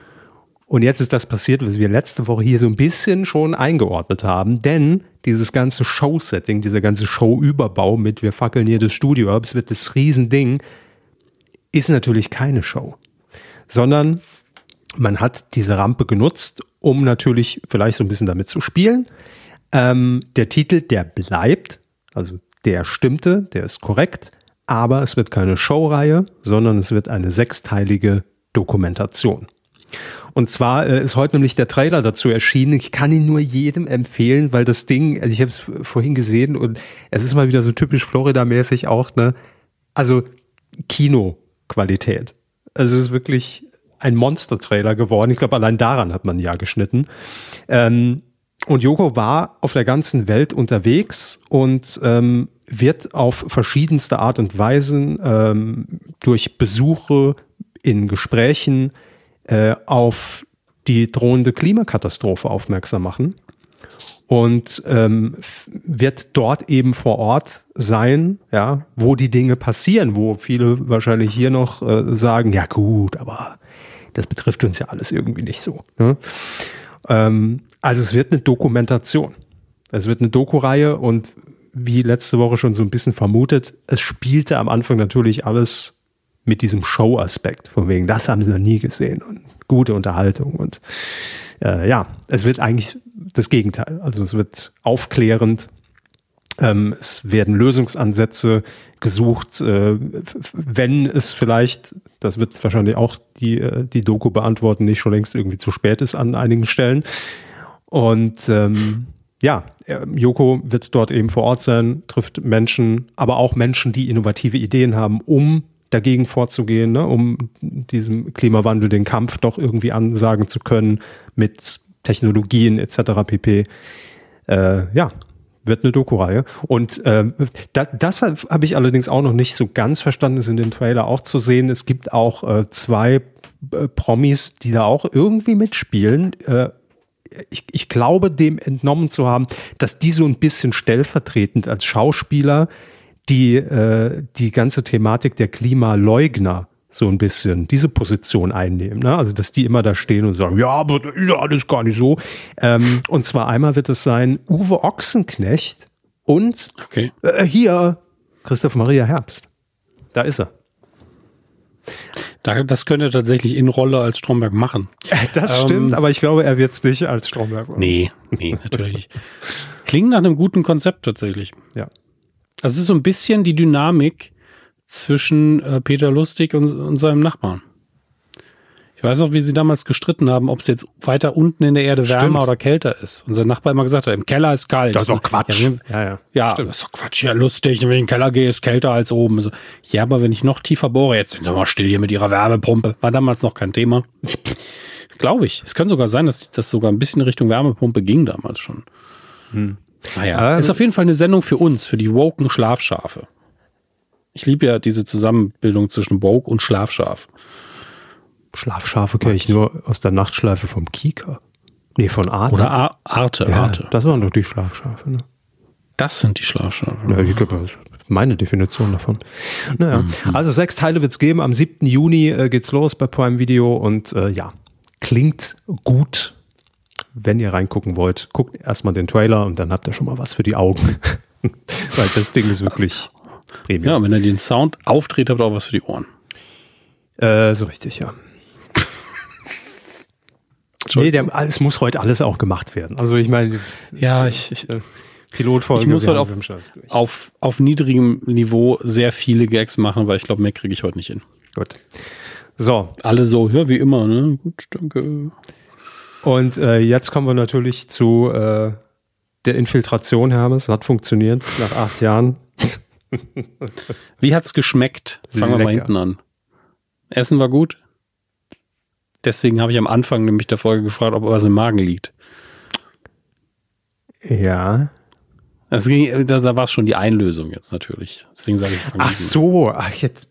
Speaker 3: Und jetzt ist das passiert, was wir letzte Woche hier so ein bisschen schon eingeordnet haben, denn dieses ganze Show-Setting, dieser ganze Show-Überbau mit wir fackeln hier das Studio ab, es wird das Riesending, ist natürlich keine Show, sondern man hat diese Rampe genutzt, um natürlich vielleicht so ein bisschen damit zu spielen. Ähm, der Titel, der bleibt, also der stimmte, der ist korrekt, aber es wird keine Showreihe, sondern es wird eine sechsteilige Dokumentation. Und zwar äh, ist heute nämlich der Trailer dazu erschienen. Ich kann ihn nur jedem empfehlen, weil das Ding, also ich habe es vorhin gesehen und es ist mal wieder so typisch Florida-mäßig auch, ne? Also Kinoqualität. Also es ist wirklich ein Monster-Trailer geworden. Ich glaube, allein daran hat man ja geschnitten. Ähm, und Joko war auf der ganzen Welt unterwegs und ähm, wird auf verschiedenste Art und Weisen ähm, durch Besuche in Gesprächen äh, auf die drohende Klimakatastrophe aufmerksam machen und ähm, wird dort eben vor Ort sein, ja, wo die Dinge passieren, wo viele wahrscheinlich hier noch äh, sagen, ja gut, aber das betrifft uns ja alles irgendwie nicht so. Ne? Ähm, also es wird eine Dokumentation. Es wird eine Doku-Reihe und wie letzte Woche schon so ein bisschen vermutet, es spielte am Anfang natürlich alles mit diesem Show-Aspekt, von wegen, das haben sie noch nie gesehen und gute Unterhaltung und äh, ja, es wird eigentlich das Gegenteil. Also es wird aufklärend, ähm, es werden Lösungsansätze gesucht, äh, wenn es vielleicht, das wird wahrscheinlich auch die, äh, die Doku beantworten, nicht schon längst irgendwie zu spät ist an einigen Stellen. Und ähm, ja, äh, Joko wird dort eben vor Ort sein, trifft Menschen, aber auch Menschen, die innovative Ideen haben, um dagegen vorzugehen, ne, um diesem Klimawandel den Kampf doch irgendwie ansagen zu können mit Technologien etc. pp. Äh, ja, wird eine Doku-Reihe. Und ähm, da, das habe ich allerdings auch noch nicht so ganz verstanden, ist in dem Trailer auch zu sehen. Es gibt auch äh, zwei äh, Promis, die da auch irgendwie mitspielen. Äh, ich, ich glaube, dem entnommen zu haben, dass die so ein bisschen stellvertretend als Schauspieler die, äh, die ganze Thematik der Klimaleugner so ein bisschen diese Position einnehmen. Ne? Also, dass die immer da stehen und sagen, ja, aber das ist ja alles gar nicht so. Ähm, und zwar einmal wird es sein Uwe Ochsenknecht und
Speaker 2: Okay.
Speaker 3: äh, hier Christoph Maria Herbst. da ist er.
Speaker 2: Da, das könnte er tatsächlich in Rolle als Stromberg machen.
Speaker 3: Das
Speaker 2: Ähm,
Speaker 3: stimmt, aber ich glaube, er wird es nicht als Stromberg machen.
Speaker 2: Nee, nee, natürlich nicht. Klingt nach einem guten Konzept tatsächlich.
Speaker 3: Ja.
Speaker 2: Also es ist so ein bisschen die Dynamik zwischen äh, Peter Lustig und, und seinem Nachbarn. Ich weiß auch, wie sie damals gestritten haben, ob es jetzt weiter unten in der Erde wärmer
Speaker 3: Stimmt.
Speaker 2: oder kälter ist. Und sein Nachbar immer gesagt hat, im Keller ist kalt.
Speaker 3: Das ist doch Quatsch.
Speaker 2: Ja,
Speaker 3: Ja, ja.
Speaker 2: ja, das ist doch Quatsch, ja lustig, wenn ich in den Keller gehe, ist kälter als oben. So, ja, aber wenn ich noch tiefer bohre, jetzt sind Sie mal still hier mit Ihrer Wärmepumpe. War damals noch kein Thema. Glaube ich. Es kann sogar sein, dass das sogar ein bisschen Richtung Wärmepumpe ging damals schon. Naja,
Speaker 3: Ähm.
Speaker 2: ist auf jeden Fall eine Sendung für uns, für die woken Schlafschafe. Ich liebe ja diese Zusammenbildung zwischen woke und Schlafschaf.
Speaker 3: Schlafschafe kenne ich nur aus der Nachtschleife vom Kika. Nee, von Arte.
Speaker 2: Oder Ar Arte,
Speaker 3: ja,
Speaker 2: Arte.
Speaker 3: Das waren doch die Schlafschafe. Ne?
Speaker 2: Das sind die Schlafschafe.
Speaker 3: Ja, ich glaube, das ist meine Definition davon. Naja,
Speaker 2: Mhm.
Speaker 3: also sechs Teile wird es geben. Am 7. Juni äh, geht's los bei Prime Video und äh, ja, klingt gut. Wenn ihr reingucken wollt, guckt erstmal den Trailer und dann habt ihr schon mal was für die Augen. (laughs) Weil das Ding ist wirklich Premium.
Speaker 2: Ja, wenn ihr den Sound aufdreht, habt ihr auch was für die Ohren.
Speaker 3: Äh, so richtig, ja. Nee, der, es muss heute alles auch gemacht werden. Also ich meine,
Speaker 2: Ja, ich, ich,
Speaker 3: äh, Pilotfolge.
Speaker 2: Ich muss heute
Speaker 3: haben
Speaker 2: auf, auf, auf niedrigem Niveau sehr viele Gags machen, weil ich glaube, mehr kriege ich heute nicht hin.
Speaker 3: Gut. So,
Speaker 2: Alle so, ja, wie immer, ne? Gut, danke.
Speaker 3: und äh, jetzt kommen wir natürlich zu äh, der Infiltration, Hermes. Hat funktioniert nach acht Jahren.
Speaker 2: Wie hat's geschmeckt? Fangen wir mal
Speaker 3: Lecker.
Speaker 2: hinten an. Essen war gut. Deswegen habe ich am Anfang nämlich der Folge gefragt, ob was im Magen liegt.
Speaker 3: Ja.
Speaker 2: Das ging, da, da war es schon die Einlösung jetzt natürlich. Deswegen sage ich,
Speaker 3: Ach so, ach jetzt.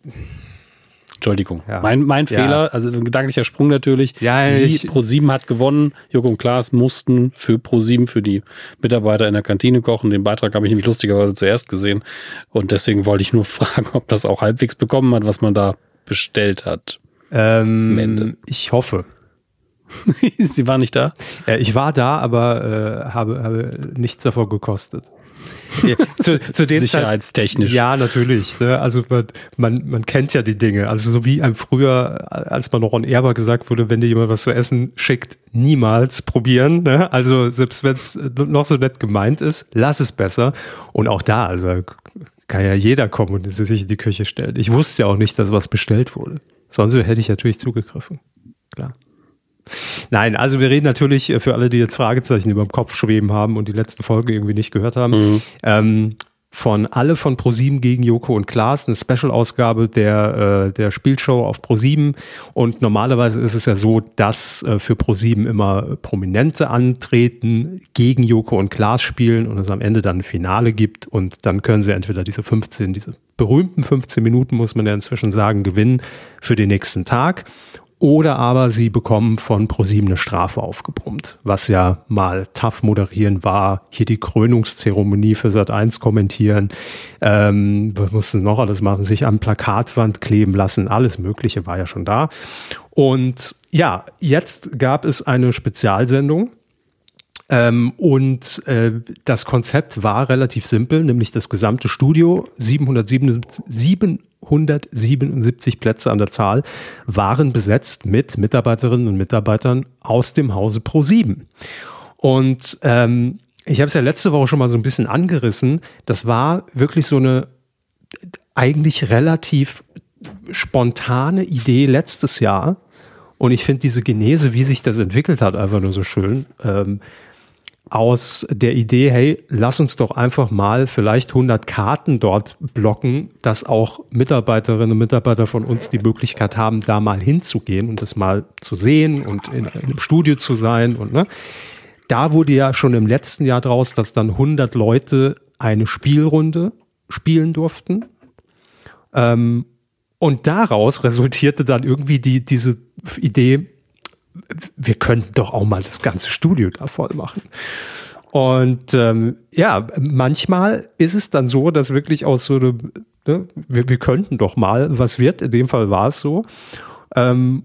Speaker 2: Entschuldigung.
Speaker 3: Ja.
Speaker 2: Mein, mein
Speaker 3: Ja.
Speaker 2: Fehler, also ein gedanklicher Sprung natürlich.
Speaker 3: Ja,
Speaker 2: Sie,
Speaker 3: ich-
Speaker 2: Pro7 hat gewonnen. Joko und Klaas mussten für Pro7 für die Mitarbeiter in der Kantine kochen. Den Beitrag habe ich nämlich lustigerweise zuerst gesehen. Und deswegen wollte ich nur (laughs) fragen, ob das auch halbwegs bekommen hat, was man da bestellt hat.
Speaker 3: Ähm, ich hoffe. (laughs)
Speaker 2: Sie war nicht da?
Speaker 3: Äh, ich war da, aber äh, habe, habe nichts davon gekostet. Ja, zu, (laughs) zu dem Zeit,
Speaker 2: Sicherheitstechnisch.
Speaker 3: Ja, natürlich. Ne? Also man, man, man kennt ja die Dinge. Also so wie einem früher, als man noch on air war, gesagt wurde, wenn dir jemand was zu essen schickt, niemals probieren. Ne? Also selbst wenn es noch so nett gemeint ist, lass es besser. Und auch da, also kann ja jeder kommen und sich in die Küche stellen. Ich wusste ja auch nicht, dass was bestellt wurde. Sonst hätte ich natürlich zugegriffen. Klar. Nein, also wir reden natürlich äh, für alle, die jetzt Fragezeichen über dem Kopf schweben haben und die letzte Folge irgendwie nicht gehört haben, ähm, von alle von ProSieben gegen Joko und Klaas, eine Special-Ausgabe der, äh, der Spielshow auf ProSieben. Und normalerweise ist es ja so, dass äh, für ProSieben immer Prominente antreten, gegen Joko und Klaas spielen und es am Ende dann ein Finale gibt. Und dann können sie entweder diese 15, diese berühmten 15 Minuten, muss man ja inzwischen sagen, gewinnen für den nächsten Tag. Oder aber sie bekommen von ProSieben eine Strafe aufgebrummt, was ja mal tough moderieren war. Hier die Krönungszeremonie für Sat 1 kommentieren. Ähm, was mussten noch alles machen? Sich am Plakatwand kleben lassen. Alles Mögliche war ja schon da. Und ja, jetzt gab es eine Spezialsendung. Ähm, und äh, das Konzept war relativ simpel, nämlich das gesamte Studio, 777, 777 Plätze an der Zahl, waren besetzt mit Mitarbeiterinnen und Mitarbeitern aus dem Hause Pro7. Und ähm, ich habe es ja letzte Woche schon mal so ein bisschen angerissen. Das war wirklich so eine eigentlich relativ spontane Idee letztes Jahr. Und ich finde diese Genese, wie sich das entwickelt hat, einfach nur so schön. Ähm, aus der Idee, hey, lass uns doch einfach mal vielleicht 100 Karten dort blocken, dass auch Mitarbeiterinnen und Mitarbeiter von uns die Möglichkeit haben, da mal hinzugehen und das mal zu sehen und in, in einem Studio zu sein und ne. Da wurde ja schon im letzten Jahr draus, dass dann 100 Leute eine Spielrunde spielen durften. Ähm, und daraus (laughs) resultierte dann irgendwie die, diese Idee, wir könnten doch auch mal das ganze Studio da voll machen. Und ähm, ja, manchmal ist es dann so, dass wirklich aus so einem, ne, wir, wir könnten doch mal, was wird, in dem Fall war es so. Ähm,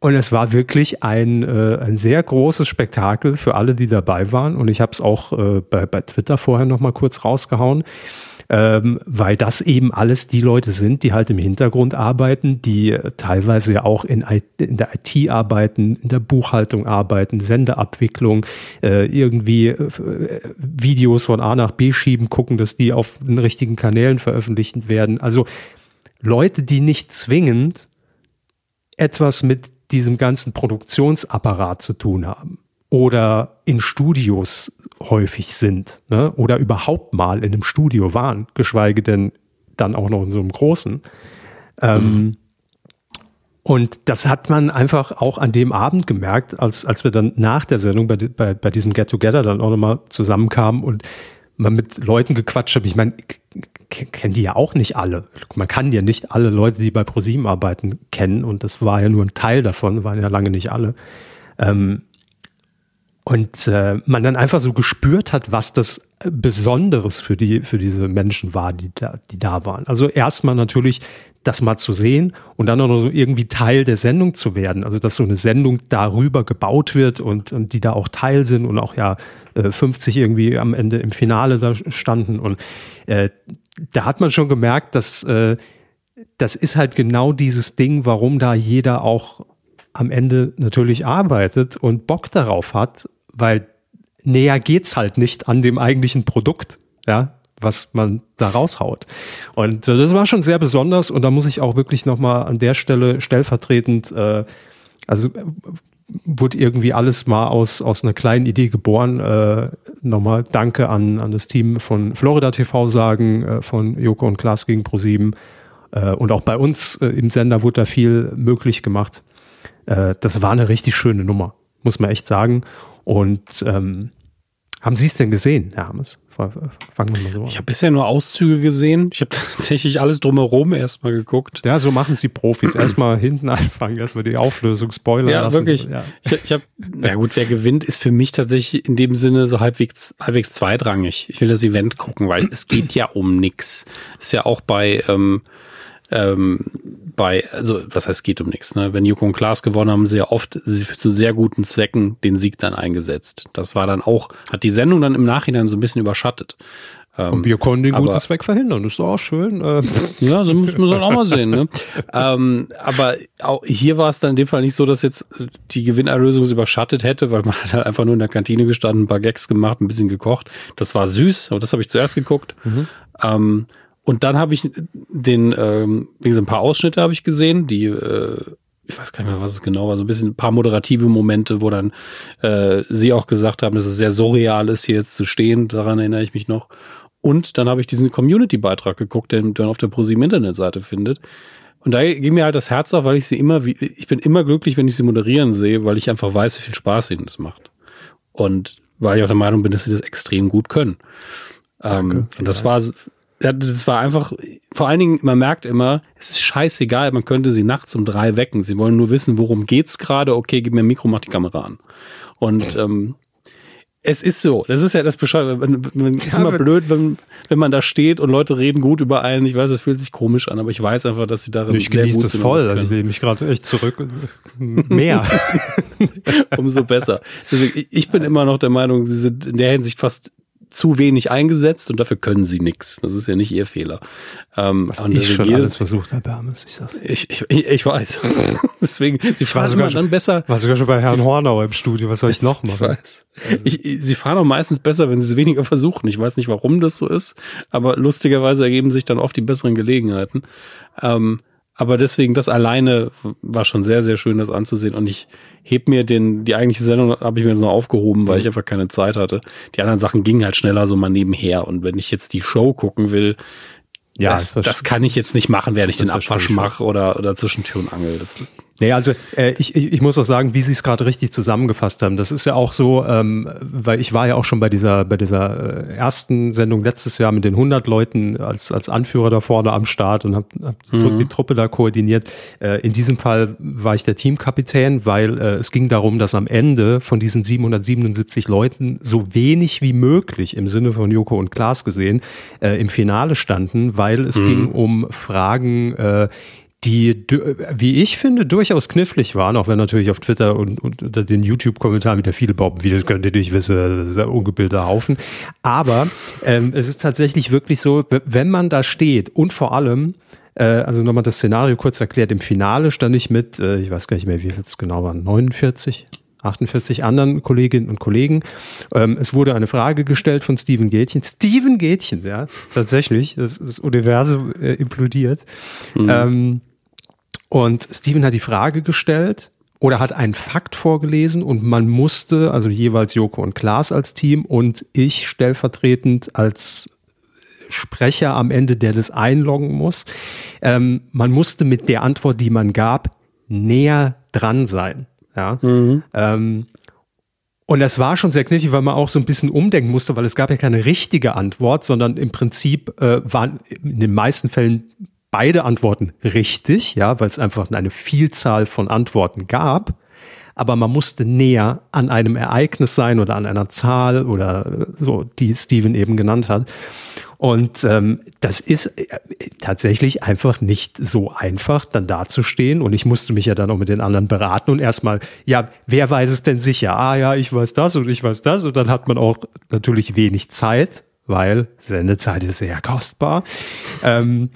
Speaker 3: und es war wirklich ein, äh, ein sehr großes Spektakel für alle, die dabei waren. Und ich habe es auch äh, bei, bei Twitter vorher noch mal kurz rausgehauen. Ähm, weil das eben alles die Leute sind, die halt im Hintergrund arbeiten, die teilweise ja auch in, in der IT arbeiten, in der Buchhaltung arbeiten, Sendeabwicklung, äh, irgendwie äh, Videos von A nach B schieben, gucken, dass die auf den richtigen Kanälen veröffentlicht werden. Also Leute, die nicht zwingend etwas mit diesem ganzen Produktionsapparat zu tun haben oder in Studios häufig sind ne? oder überhaupt mal in einem Studio waren, geschweige denn dann auch noch in so einem großen. Ähm, mhm. Und das hat man einfach auch an dem Abend gemerkt, als, als wir dann nach der Sendung bei, bei, bei diesem Get-Together dann auch nochmal zusammenkamen und man mit Leuten gequatscht hat. Ich meine, kennen die ja auch nicht alle. Man kann ja nicht alle Leute, die bei ProSieben arbeiten, kennen und das war ja nur ein Teil davon, waren ja lange nicht alle. Ähm, und äh, man dann einfach so gespürt hat, was das Besonderes für die für diese Menschen war, die da, die da waren. Also erstmal natürlich das mal zu sehen und dann auch noch so irgendwie Teil der Sendung zu werden. Also dass so eine Sendung darüber gebaut wird und, und die da auch Teil sind und auch ja äh, 50 irgendwie am Ende im Finale da standen. Und äh, da hat man schon gemerkt, dass äh, das ist halt genau dieses Ding, warum da jeder auch am Ende natürlich arbeitet und Bock darauf hat, weil näher geht's halt nicht an dem eigentlichen Produkt, ja, was man da raushaut. Und das war schon sehr besonders und da muss ich auch wirklich nochmal an der Stelle stellvertretend, äh, also wurde irgendwie alles mal aus, aus einer kleinen Idee geboren. Äh, nochmal Danke an, an das Team von Florida TV sagen, äh, von Joko und Klaas gegen ProSieben. Äh, und auch bei uns äh, im Sender wurde da viel möglich gemacht. Äh, das war eine richtig schöne Nummer, muss man echt sagen. Und ähm, haben Sie es denn gesehen, Herr Hammes?
Speaker 2: Fangen wir mal so an. Ich habe bisher nur Auszüge gesehen. Ich habe (laughs) tatsächlich alles drumherum erstmal geguckt.
Speaker 3: Ja, so machen sie Profis. erstmal hinten anfangen, erstmal die Auflösung spoilern
Speaker 2: ja, lassen. Wirklich. Ja. Ich, ich habe, na gut, wer gewinnt, ist für mich tatsächlich in dem Sinne so halbwegs, halbwegs zweitrangig. Ich will das Event gucken, weil es geht ja um nix. Ist ja auch bei, ähm, ähm, bei, also was heißt geht um nichts, ne? Wenn Joko und Klaas gewonnen haben, sie ja oft zu sehr guten Zwecken den Sieg dann eingesetzt. Das war dann auch, hat die Sendung dann im Nachhinein so ein bisschen überschattet.
Speaker 3: Ähm, und wir konnten den aber, guten Zweck verhindern, das ist doch auch schön.
Speaker 2: Äh. (laughs) Ja, so muss man es auch mal sehen. Ne? ähm, aber auch hier war es dann in dem Fall nicht so, dass jetzt die Gewinnerlösung es überschattet hätte, weil man hat halt einfach nur in der Kantine gestanden, ein paar Gags gemacht, ein bisschen gekocht. Das war süß, aber das habe ich zuerst geguckt. Mhm. Ähm, und dann habe ich den, ähm, wie gesagt, ein paar Ausschnitte habe ich gesehen, die, äh, ich weiß gar nicht mehr, was es genau war, so ein bisschen ein paar moderative Momente, wo dann äh, sie auch gesagt haben, dass es sehr surreal ist, hier jetzt zu stehen. Daran erinnere ich mich noch. Und dann habe ich diesen Community-Beitrag geguckt, den man auf der ProSieben Internetseite findet. Und da ging mir halt das Herz auf, weil ich sie immer, wie, ich bin immer glücklich, wenn ich sie moderieren sehe, weil ich einfach weiß, wie viel Spaß ihnen das macht. Und weil ich auch der Meinung bin, dass sie das extrem gut können. Ähm, und das war das war einfach, vor allen Dingen, man merkt immer, es ist scheißegal, man könnte sie nachts um drei wecken. Sie wollen nur wissen, worum geht's gerade. Okay, gib mir ein Mikro, mach die Kamera an. Und ähm, es ist so. Das ist ja das Bescheid. Es ist immer blöd, wenn, wenn man da steht und Leute reden gut über einen. Ich weiß, es fühlt sich komisch an, aber ich weiß einfach, dass sie darin
Speaker 3: ich sehr gut sind. voll. Also ich lehne mich gerade echt zurück. Mehr. (laughs)
Speaker 2: Umso besser. Deswegen, ich bin immer noch der Meinung, sie sind in der Hinsicht fast zu wenig eingesetzt und dafür können sie nichts. Das ist ja nicht ihr Fehler.
Speaker 3: Ähm, Was und ich schon jedes, alles versucht habe, Hermes.
Speaker 2: Ich, sag's. ich, ich, ich weiß. (laughs) Deswegen, sie fahren immer dann besser.
Speaker 3: War sogar schon bei Herrn Hornauer im Studio. Was soll ich noch machen?
Speaker 2: Ich weiß. Ich, sie fahren auch meistens besser, wenn sie es weniger (laughs) versuchen. Ich weiß nicht, warum das so ist, aber lustigerweise ergeben sich dann oft die besseren Gelegenheiten. Ähm, aber deswegen, das alleine war schon sehr, sehr schön, das anzusehen. Und ich heb mir den, die eigentliche Sendung habe ich mir jetzt noch aufgehoben, weil mhm. ich einfach keine Zeit hatte. Die anderen Sachen gingen halt schneller so mal nebenher. Und wenn ich jetzt die Show gucken will, ja, das, das kann ich jetzt nicht machen, während ich den Abwasch mache oder, oder zwischen Tür und Angel. Das
Speaker 3: Nee, also äh, ich, ich, ich muss auch sagen, wie Sie es gerade richtig zusammengefasst haben. Das ist ja auch so, ähm, weil ich war ja auch schon bei dieser bei dieser äh, ersten Sendung letztes Jahr mit den 100 Leuten als als Anführer da vorne am Start und habe hab mhm. die Truppe da koordiniert. Äh, in diesem Fall war ich der Teamkapitän, weil äh, es ging darum, dass am Ende von diesen 777 Leuten so wenig wie möglich im Sinne von Joko und Klaas gesehen äh, im Finale standen, weil es mhm. ging um Fragen äh, die, wie ich finde, durchaus knifflig waren, auch wenn natürlich auf Twitter und, und unter den YouTube-Kommentaren wieder viele behaupten, wie das könnt ihr nicht wissen, das ist ein ungebildeter Haufen. Aber ähm, es ist tatsächlich wirklich so, wenn man da steht und vor allem, äh, also nochmal das Szenario kurz erklärt, im Finale stand ich mit, äh, ich weiß gar nicht mehr, wie viel es genau waren, 49, 48 anderen Kolleginnen und Kollegen. Ähm, es wurde eine Frage gestellt von Steven Gätchen. Steven Gätchen, ja, tatsächlich. Das, das Universum äh, implodiert. Mhm. Ähm, und Steven hat die Frage gestellt oder hat einen Fakt vorgelesen und man musste, also jeweils Joko und Klaas als Team und ich stellvertretend als Sprecher am Ende, der das einloggen muss. Ähm, man musste mit der Antwort, die man gab, näher dran sein. Ja. Mhm. Ähm, und das war schon sehr knifflig, weil man auch so ein bisschen umdenken musste, weil es gab ja keine richtige Antwort, sondern im Prinzip äh, waren in den meisten Fällen beide Antworten richtig, ja, weil es einfach eine Vielzahl von Antworten gab. Aber man musste näher an einem Ereignis sein oder an einer Zahl oder so, die Steven eben genannt hat. Und ähm, das ist äh, tatsächlich einfach nicht so einfach, dann dazustehen. Und ich musste mich ja dann auch mit den anderen beraten und erstmal, ja, wer weiß es denn sicher? Ah ja, ich weiß das und ich weiß das. Und dann hat man auch natürlich wenig Zeit, weil Sendezeit ist sehr kostbar. Ähm,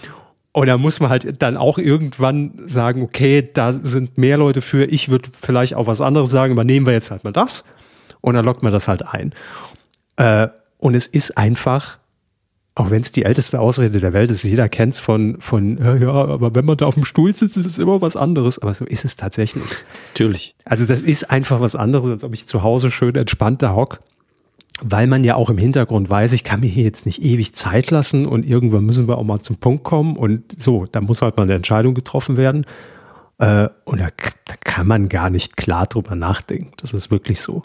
Speaker 3: und da muss man halt dann auch irgendwann sagen, okay, da sind mehr Leute für, ich würde vielleicht auch was anderes sagen, aber nehmen wir jetzt halt mal das. Und dann lockt man das halt ein. Äh, und es ist einfach, auch wenn es die älteste Ausrede der Welt ist, jeder kennt es von, von, ja, aber wenn man da auf dem Stuhl sitzt, ist es immer was anderes. Aber so ist es tatsächlich.
Speaker 2: Natürlich.
Speaker 3: Also das ist einfach was anderes, als ob ich zu Hause schön entspannt da hock weil man ja auch im Hintergrund weiß, ich kann mir hier jetzt nicht ewig Zeit lassen und irgendwann müssen wir auch mal zum Punkt kommen und so, da muss halt mal eine Entscheidung getroffen werden. Äh, und da, da, kann man gar nicht klar drüber nachdenken. Das ist wirklich so.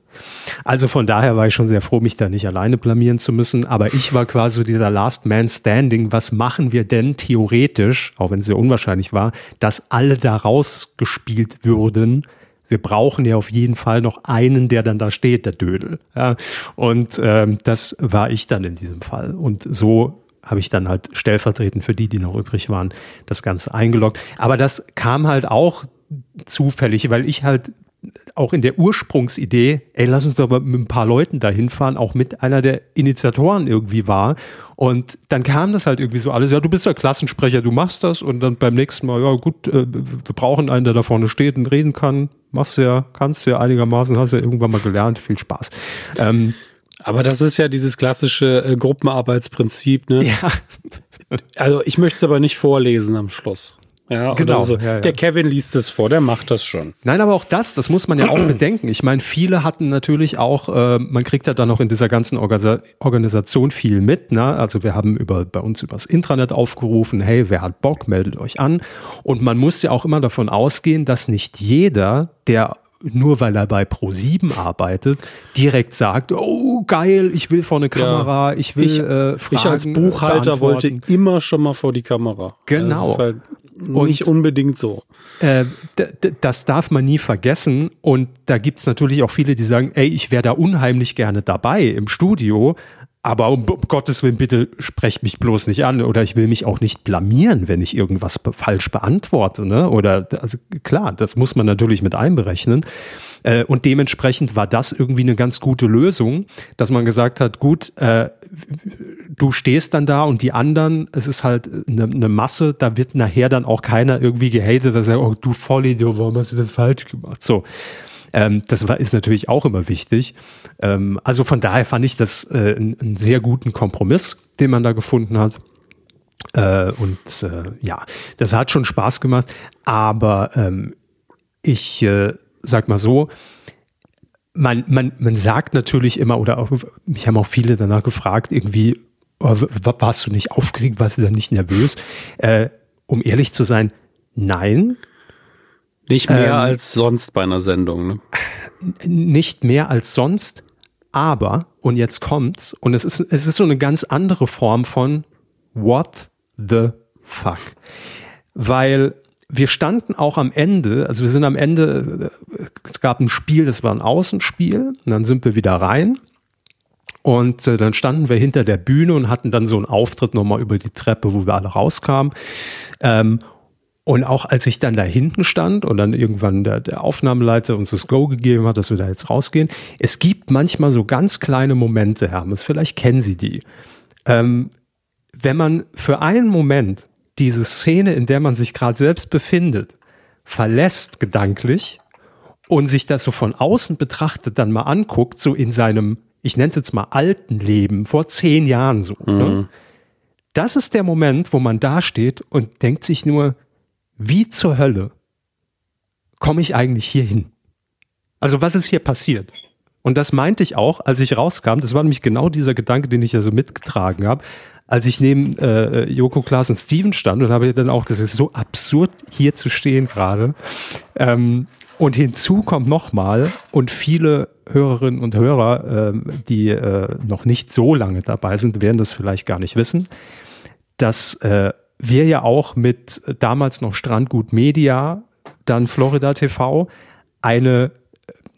Speaker 3: Also von daher war ich schon sehr froh, mich da nicht alleine blamieren zu müssen. Aber ich war quasi dieser Last Man Standing. Was machen wir denn theoretisch, auch wenn es sehr unwahrscheinlich war, dass alle da rausgespielt würden? Wir brauchen ja auf jeden Fall noch einen, der dann da steht, der Dödel. Ja, und ähm, das war ich dann in diesem Fall. Und so habe ich dann halt stellvertretend für die, die noch übrig waren, das Ganze eingeloggt. Aber das kam halt auch zufällig, weil ich halt auch in der Ursprungsidee, ey, lass uns doch mal mit ein paar Leuten da hinfahren, auch mit einer der Initiatoren irgendwie war. Und dann kam das halt irgendwie so alles, ja, du bist ja Klassensprecher, du machst das und dann beim nächsten Mal, ja gut, äh, wir brauchen einen, der da vorne steht und reden kann. Machst du ja, kannst du ja einigermaßen, hast ja irgendwann mal gelernt, viel Spaß. Ähm,
Speaker 2: aber das ist ja dieses klassische äh, Gruppenarbeitsprinzip, ne? Ja. Also ich möchte es aber nicht vorlesen am Schluss. Ja, genau. Also, ja, ja. Der Kevin liest es vor, der macht das schon.
Speaker 3: Nein, aber auch das, das muss man ja auch (clears throat) bedenken. Ich meine, viele hatten natürlich auch, äh, man kriegt ja dann noch in dieser ganzen Orga Organisation viel mit. Ne? Also wir haben über bei uns übers Intranet aufgerufen, hey, wer hat Bock, meldet euch an. Und man muss ja auch immer davon ausgehen, dass nicht jeder, der nur weil er bei Pro7 arbeitet, direkt sagt, oh geil, ich will vor eine Kamera, ja. ich will
Speaker 2: ich,
Speaker 3: äh,
Speaker 2: Fragen Ich als Buchhalter wollte immer schon mal vor die Kamera.
Speaker 3: Genau. Das halt
Speaker 2: nicht unbedingt so.
Speaker 3: Äh, das darf man nie vergessen. Und da gibt es natürlich auch viele, die sagen, ey, ich wäre da unheimlich gerne dabei im Studio. Aber um, um Gottes Willen, bitte sprecht mich bloß nicht an oder ich will mich auch nicht blamieren, wenn ich irgendwas be falsch beantworte. Ne? Oder also klar, das muss man natürlich mit einberechnen. Äh, und dementsprechend war das irgendwie eine ganz gute Lösung, dass man gesagt hat, gut, äh, du stehst dann da und die anderen, es ist halt eine, eine Masse, da wird nachher dann auch keiner irgendwie gehatet, dass er, oh du Vollidiot, warum hast du das falsch gemacht? So. Ähm, das war, ist natürlich auch immer wichtig. Ähm, also von daher fand ich das äh, einen sehr guten Kompromiss, den man da gefunden hat. Äh, und äh, ja, das hat schon Spaß gemacht. Aber ähm, ich äh, sag mal so, man, man, man sagt natürlich immer, oder auch, mich haben auch viele danach gefragt, irgendwie, oh, warst du nicht aufgeregt, warst du dann nicht nervös? Äh, um ehrlich zu sein, nein.
Speaker 2: Nicht mehr ähm, als sonst bei einer Sendung, ne?
Speaker 3: Nicht mehr als sonst, aber, und jetzt kommt's, und es ist, es ist so eine ganz andere Form von What the fuck. Weil wir standen auch am Ende, also wir sind am Ende, es gab ein Spiel, das war ein Außenspiel, und dann sind wir wieder rein. Und äh, dann standen wir hinter der Bühne und hatten dann so einen Auftritt nochmal über die Treppe, wo wir alle rauskamen. Ähm, Und auch als ich dann da hinten stand und dann irgendwann der, der Aufnahmeleiter uns das Go gegeben hat, dass wir da jetzt rausgehen, es gibt manchmal so ganz kleine Momente, Hermes, vielleicht kennen Sie die. Ähm, wenn man für einen Moment diese Szene, in der man sich gerade selbst befindet, verlässt gedanklich und sich das so von außen betrachtet, dann mal anguckt, so in seinem, ich nenne es jetzt mal alten Leben, vor zehn Jahren so. Ne? Mhm. Ne? Das ist der Moment, wo man da steht und denkt sich nur, wie zur Hölle komme ich eigentlich hier hin? Also was ist hier passiert? Und das meinte ich auch, als ich rauskam. Das war nämlich genau dieser Gedanke, den ich ja so mitgetragen habe, als ich neben äh, Joko Klaas und Steven stand und habe dann auch gesagt, es ist so absurd hier zu stehen gerade. Ähm, und hinzu kommt nochmal und viele Hörerinnen und Hörer, äh, die äh, noch nicht so lange dabei sind, werden das vielleicht gar nicht wissen, dass äh, wir ja auch mit damals noch Strandgut Media, dann Florida TV, eine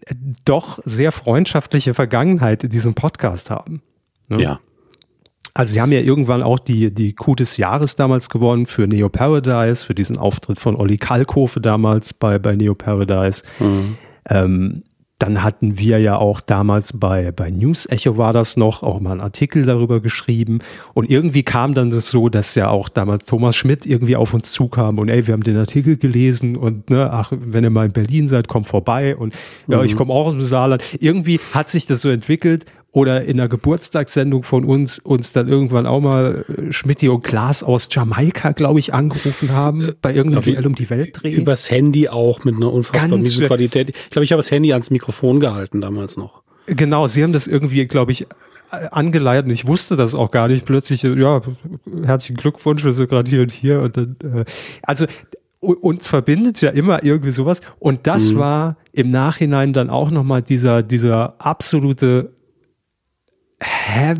Speaker 3: äh, doch sehr freundschaftliche Vergangenheit in diesem Podcast haben.
Speaker 2: Ne? Ja.
Speaker 3: Also sie haben ja irgendwann auch die, die Coup des Jahres damals gewonnen für Neo Paradise, für diesen Auftritt von Olli Kalkofe damals bei, bei Neo Paradise. Mhm. Ähm, dann hatten wir ja auch damals bei, bei News Echo war das noch, auch mal einen Artikel darüber geschrieben. Und irgendwie kam dann das so, dass ja auch damals Thomas Schmidt irgendwie auf uns zukam und ey, wir haben den Artikel gelesen und ne, ach, wenn ihr mal in Berlin seid, kommt vorbei und ja, mhm. ich komme auch aus dem Saarland. Irgendwie hat sich das so entwickelt oder in der Geburtstagssendung von uns uns dann irgendwann auch mal äh, Schmidti und Klaas aus Jamaika, glaube ich, angerufen haben, äh, bei irgendeinem Duell um die Welt drehen.
Speaker 2: Übers Handy auch mit einer unfassbar miesen Qualität. Ich glaube, ich habe das Handy ans Mikrofon gehalten damals noch.
Speaker 3: Genau, sie haben das irgendwie, glaube ich, angeleiert und ich wusste das auch gar nicht. Plötzlich, ja, herzlichen Glückwunsch, wir sind gerade hier und hier und dann, äh, also uns verbindet ja immer irgendwie sowas und das mhm. war im Nachhinein dann auch nochmal dieser, dieser absolute hä,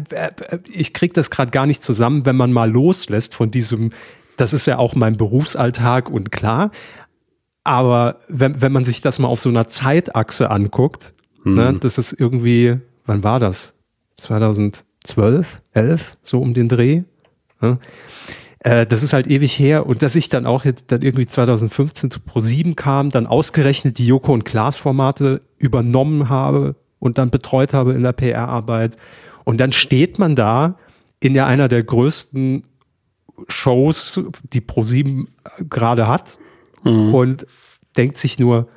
Speaker 3: ich krieg das gerade gar nicht zusammen, wenn man mal loslässt von diesem, das ist ja auch mein Berufsalltag und klar, aber wenn, wenn man sich das mal auf so einer Zeitachse anguckt, mhm. ne, das ist irgendwie, wann war das? 2012, 11, so um den Dreh. Ne? Äh, das ist halt ewig her und dass ich dann auch jetzt dann irgendwie 2015 zu Pro7 kam, dann ausgerechnet die Joko und Klaas Formate übernommen habe und dann betreut habe in der PR-Arbeit und dann steht man da in ja einer der größten Shows, die ProSieben gerade hat mhm. und denkt sich nur,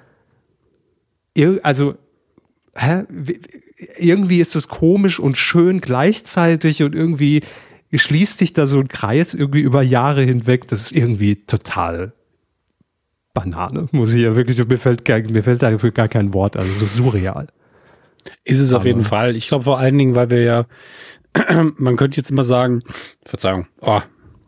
Speaker 3: also, hä? irgendwie ist das komisch und schön gleichzeitig und irgendwie schließt sich da so ein Kreis irgendwie über Jahre hinweg. Das ist irgendwie total Banane, muss ich ja wirklich so, mir fällt, mir fällt dafür gar kein Wort, also so surreal.
Speaker 2: Ist es auf jeden Fall. Ich glaube vor allen Dingen, weil wir ja, (clears throat) man könnte jetzt immer sagen, Verzeihung, oh,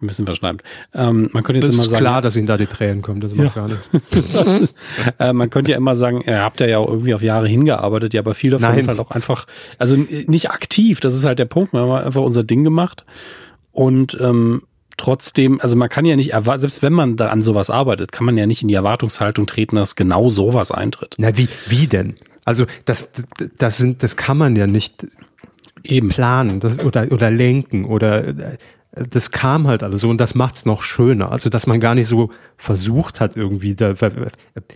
Speaker 2: ein bisschen verschreibt. Ähm, man könnte jetzt
Speaker 3: das
Speaker 2: immer sagen.
Speaker 3: Ist klar, dass Ihnen da die Tränen kommen, das macht ja. gar
Speaker 2: nichts. (laughs) äh, man könnte ja immer sagen, ihr habt ja auch irgendwie auf Jahre hingearbeitet, ja, aber viel davon Nein. ist halt auch einfach, also nicht aktiv, das ist halt der Punkt. Wir haben einfach unser Ding gemacht und ähm, trotzdem, also man kann ja nicht erwarten, selbst wenn man da an sowas arbeitet, kann man ja nicht in die Erwartungshaltung treten, dass genau sowas eintritt.
Speaker 3: Na, wie, wie denn? Also das, das sind, das kann man ja nicht eben planen das, oder, oder lenken oder das kam halt alles so und das macht's noch schöner. Also, dass man gar nicht so versucht hat, irgendwie, da,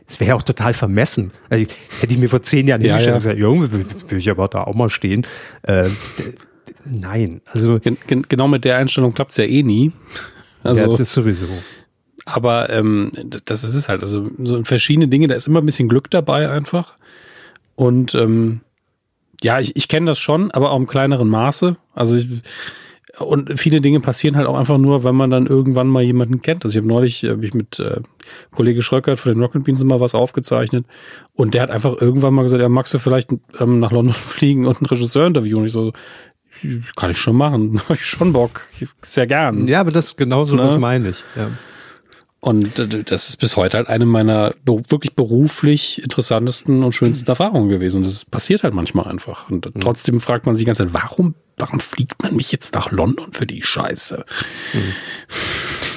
Speaker 3: es wäre auch total vermessen. Also, hätte ich mir vor zehn Jahren ja, ja. gesagt, Junge, will, will ich aber da auch mal stehen. Äh, nein, also.
Speaker 2: Gen genau mit der Einstellung klappt's ja eh nie.
Speaker 3: Also, ja, das ist sowieso.
Speaker 2: Aber ähm, das ist es halt. Also, so verschiedene Dinge, da ist immer ein bisschen Glück dabei einfach. Und ähm, ja, ich, ich kenne das schon, aber auch im kleineren Maße. Also ich, und viele Dinge passieren halt auch einfach nur, wenn man dann irgendwann mal jemanden kennt. Also ich habe neulich hab ich mit äh, Kollege Schröckert von den Rocket Beans mal was aufgezeichnet und der hat einfach irgendwann mal gesagt, ja, magst du vielleicht ähm, nach London (laughs) fliegen und einen Regisseur interviewen? Und ich so, kann ich schon machen, (laughs) habe ich schon Bock, sehr gern.
Speaker 3: Ja, aber das genau so, ne? was meine ich. Ja.
Speaker 2: Und das ist bis heute halt eine meiner wirklich beruflich interessantesten und schönsten mhm. Erfahrungen gewesen. Und das passiert halt manchmal einfach. Und mhm. trotzdem fragt man sich die ganze Zeit, warum, warum fliegt man mich jetzt nach London für die Scheiße? Mhm.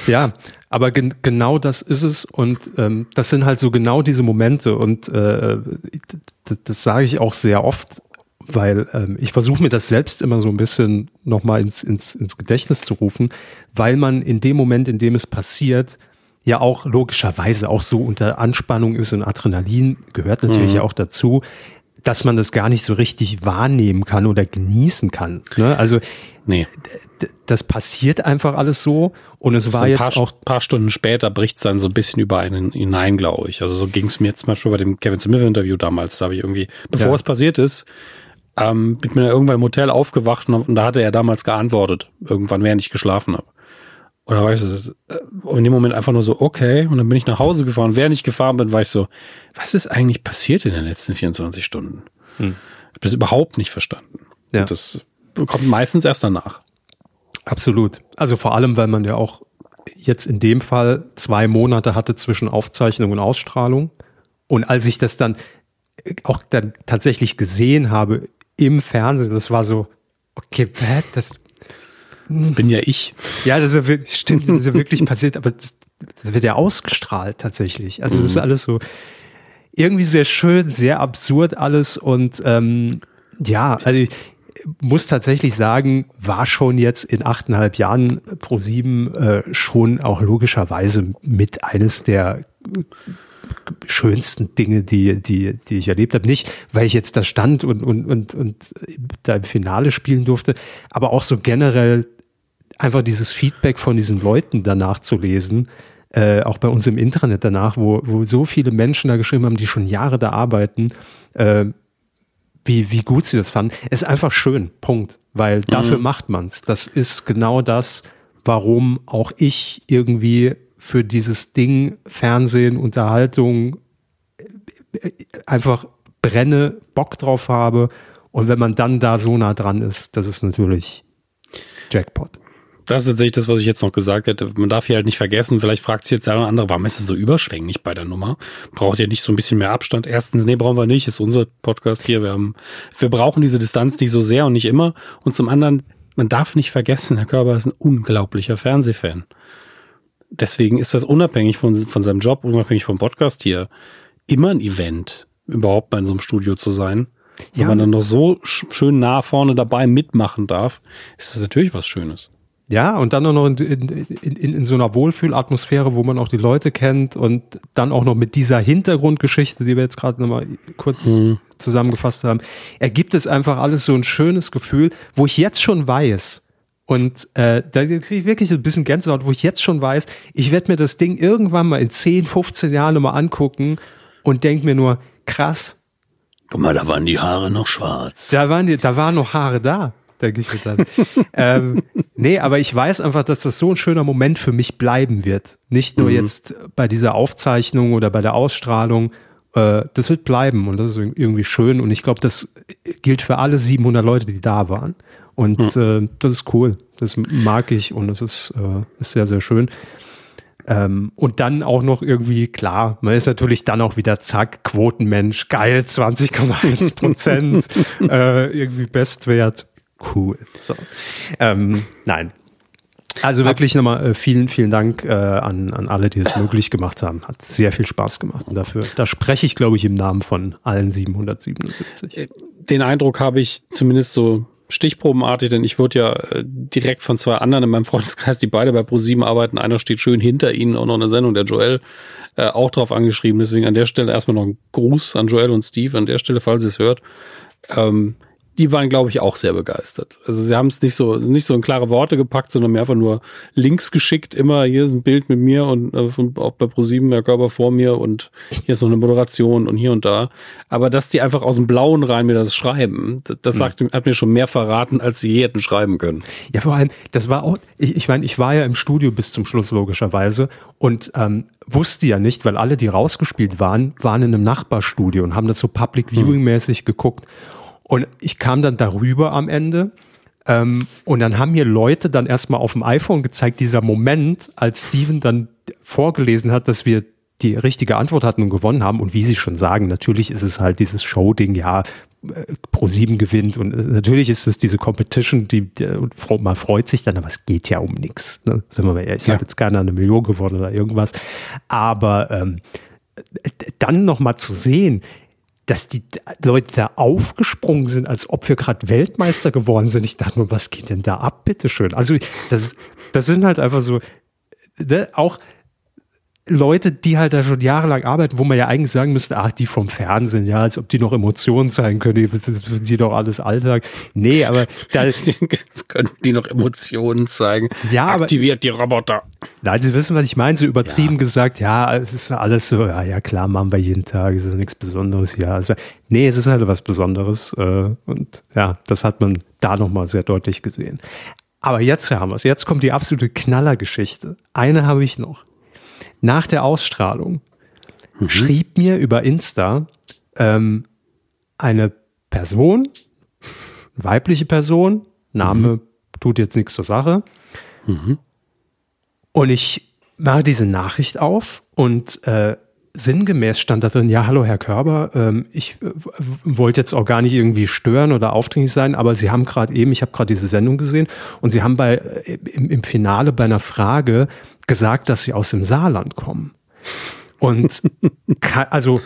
Speaker 3: Ja, aber gen genau das ist es. Und ähm, das sind halt so genau diese Momente. Und äh, das, das sage ich auch sehr oft, weil ähm, ich versuche mir das selbst immer so ein bisschen nochmal ins, ins, ins Gedächtnis zu rufen, weil man in dem Moment, in dem es passiert, ja auch logischerweise auch so unter Anspannung ist und Adrenalin gehört natürlich mhm. auch dazu, dass man das gar nicht so richtig wahrnehmen kann oder genießen kann. Ne? Also nee. das passiert einfach alles so und es das war jetzt
Speaker 2: paar,
Speaker 3: auch
Speaker 2: paar Stunden später bricht es dann so ein bisschen über einen hinein, glaube ich. Also so ging es mir jetzt zum Beispiel bei dem Kevin Smith Interview damals. Da habe ich irgendwie, bevor ja. es passiert ist, ähm, bin mir irgendwann im Hotel aufgewacht und, und da hatte er damals geantwortet, irgendwann während ich geschlafen habe. Oder weißt du, das, äh, in dem Moment einfach nur so, okay, und dann bin ich nach Hause gefahren. Während ich gefahren bin, war ich so, was ist eigentlich passiert in den letzten 24 Stunden? Hm. Hab das überhaupt nicht verstanden. Ja. Und das kommt meistens erst danach.
Speaker 3: Absolut. Also vor allem, weil man ja auch jetzt in dem Fall zwei Monate hatte zwischen Aufzeichnung und Ausstrahlung. Und als ich das dann auch dann tatsächlich gesehen habe im Fernsehen, das war so, okay, das,
Speaker 2: das bin ja ich.
Speaker 3: Ja, das ist ja wirklich, stimmt, das ist ja wirklich (laughs) passiert, aber das, das, wird ja ausgestrahlt tatsächlich. Also das ist mhm. alles so irgendwie sehr schön, sehr absurd alles und ähm, ja, also ich muss tatsächlich sagen, war schon jetzt in achteinhalb Jahren pro sieben äh, schon auch logischerweise mit eines der schönsten Dinge, die, die, die ich erlebt habe. Nicht, weil ich jetzt da stand und, und, und, und da im Finale spielen durfte, aber auch so generell einfach dieses Feedback von diesen Leuten danach zu lesen, äh, auch bei uns im Internet danach, wo, wo so viele Menschen da geschrieben haben, die schon Jahre da arbeiten, äh, wie, wie gut sie das fanden. Es ist einfach schön, Punkt. Weil dafür mhm. macht man's. Das ist genau das, warum auch ich irgendwie für dieses Ding Fernsehen, Unterhaltung einfach brenne, Bock drauf habe. Und wenn man dann da so nah dran ist, das ist natürlich Jackpot.
Speaker 2: Das ist tatsächlich das, was ich jetzt noch gesagt hätte. Man darf hier halt nicht vergessen, vielleicht fragt sich jetzt der andere, warum ist es so überschwänglich bei der Nummer? Braucht ihr nicht so ein bisschen mehr Abstand? Erstens, nee, brauchen wir nicht, ist unser Podcast hier. Wir haben, wir brauchen diese Distanz nicht so sehr und nicht immer. Und zum anderen, man darf nicht vergessen, Herr Körber ist ein unglaublicher Fernsehfan. Deswegen ist das unabhängig von, von seinem Job, unabhängig vom Podcast hier, immer ein Event, überhaupt bei so einem Studio zu sein. Ja. Wenn man dann noch so schön nah vorne dabei mitmachen darf, ist das natürlich was Schönes.
Speaker 3: Ja, und dann auch noch in, in, in, in, so einer Wohlfühlatmosphäre, wo man auch die Leute kennt und dann auch noch mit dieser Hintergrundgeschichte, die wir jetzt gerade nochmal kurz mhm. zusammengefasst haben, ergibt es einfach alles so ein schönes Gefühl, wo ich jetzt schon weiß, und äh, da kriege ich wirklich ein bisschen Gänsehaut, wo ich jetzt schon weiß, ich werde mir das Ding irgendwann mal in 10, 15 Jahren nochmal angucken und denke mir nur, krass.
Speaker 2: Guck mal, da waren die Haare noch schwarz.
Speaker 3: Da waren, die, da waren noch Haare da denke ich mir dann. (laughs) ähm, nee, aber ich weiß einfach, dass das so ein schöner Moment für mich bleiben wird. Nicht nur mhm. jetzt bei dieser Aufzeichnung oder bei der Ausstrahlung. Äh, das wird bleiben und das ist irgendwie schön. Und ich glaube, das gilt für alle 700 Leute, die da waren. Und mhm. äh, das ist cool. Das mag ich und das ist, äh, ist sehr, sehr schön. Ähm, und dann auch noch irgendwie, klar, man ist natürlich dann auch wieder zack, Quotenmensch, geil, 20,1 (laughs) Prozent, äh, irgendwie Bestwert cool. So. Ähm, nein. Also wirklich nochmal äh, vielen, vielen Dank äh, an, an alle, die es möglich gemacht haben. Hat sehr viel Spaß gemacht. Und dafür, da spreche ich, glaube ich, im Namen von allen 777. Äh,
Speaker 2: den Eindruck habe ich zumindest so stichprobenartig, denn ich wurde ja äh, direkt von zwei anderen in meinem (laughs) Freundeskreis, die beide bei ProSieben arbeiten. Einer steht schön hinter ihnen, auch noch eine Sendung, der Joel, äh, auch drauf angeschrieben. Deswegen an der Stelle erstmal noch ein Gruß an Joel und Steve, an der Stelle, falls ihr es hört. Ähm, die waren, glaube ich, auch sehr begeistert. Also sie haben es nicht so nicht so in klare Worte gepackt, sondern mir einfach nur Links geschickt. Immer hier ist ein Bild mit mir und äh, auch bei ProSieben der Körper vor mir und hier ist noch eine Moderation und hier und da. Aber dass die einfach aus dem Blauen rein mir das schreiben, das, das sagt, mhm. hat mir schon mehr verraten, als sie je hätten schreiben können.
Speaker 3: Ja, vor allem, das war auch, ich, ich meine, ich war ja im Studio bis zum Schluss logischerweise und ähm, wusste ja nicht, weil alle, die rausgespielt waren, waren in einem Nachbarstudio und haben das so Public mhm. Viewing mäßig geguckt. Und ich kam dann darüber am Ende. Ähm, und dann haben mir Leute dann erstmal auf dem iPhone gezeigt, dieser Moment, als Steven dann vorgelesen hat, dass wir die richtige Antwort hatten und gewonnen haben. Und wie Sie schon sagen, natürlich ist es halt dieses Show-Ding, ja, äh, Pro 7 gewinnt und äh, natürlich ist es diese Competition, die, die man freut sich dann, aber es geht ja um nichts. Ne? Sind wir mal ehrlich, ja. hat jetzt keiner eine Million gewonnen oder irgendwas. Aber ähm, dann nochmal zu sehen, dass die Leute da aufgesprungen sind, als ob wir gerade Weltmeister geworden sind. Ich dachte nur, was geht denn da ab, bitteschön? Also das, das sind halt einfach so, ne, auch Leute, die halt da schon jahrelang arbeiten, wo man ja eigentlich sagen müsste, ach, die vom Fernsehen, ja, als ob die noch Emotionen zeigen können, das sind die doch alles Alltag. Nee, aber da (laughs)
Speaker 2: das können die noch Emotionen zeigen.
Speaker 3: Ja, aber
Speaker 2: aktiviert die Roboter.
Speaker 3: Nein, Sie wissen, was ich meine, so übertrieben ja. gesagt, ja, es ist alles so, ja, ja, klar, machen wir jeden Tag, es ist nichts Besonderes, ja. Es war, nee, es ist halt was Besonderes äh, und ja, das hat man da nochmal sehr deutlich gesehen. Aber jetzt haben wir es, jetzt kommt die absolute Knallergeschichte. Eine habe ich noch nach der Ausstrahlung mhm. schrieb mir über Insta ähm, eine Person, weibliche Person, Name mhm. tut jetzt nichts zur Sache. Mhm. Und ich mache diese Nachricht auf und äh, sinngemäß stand da drin, ja, hallo Herr Körber, ähm, ich äh, wollte jetzt auch gar nicht irgendwie stören oder aufdringlich sein, aber Sie haben gerade eben, ich habe gerade diese Sendung gesehen und Sie haben bei äh, im, im, Finale bei einer Frage gesagt, dass Sie aus dem Saarland kommen. Und (laughs) kann, also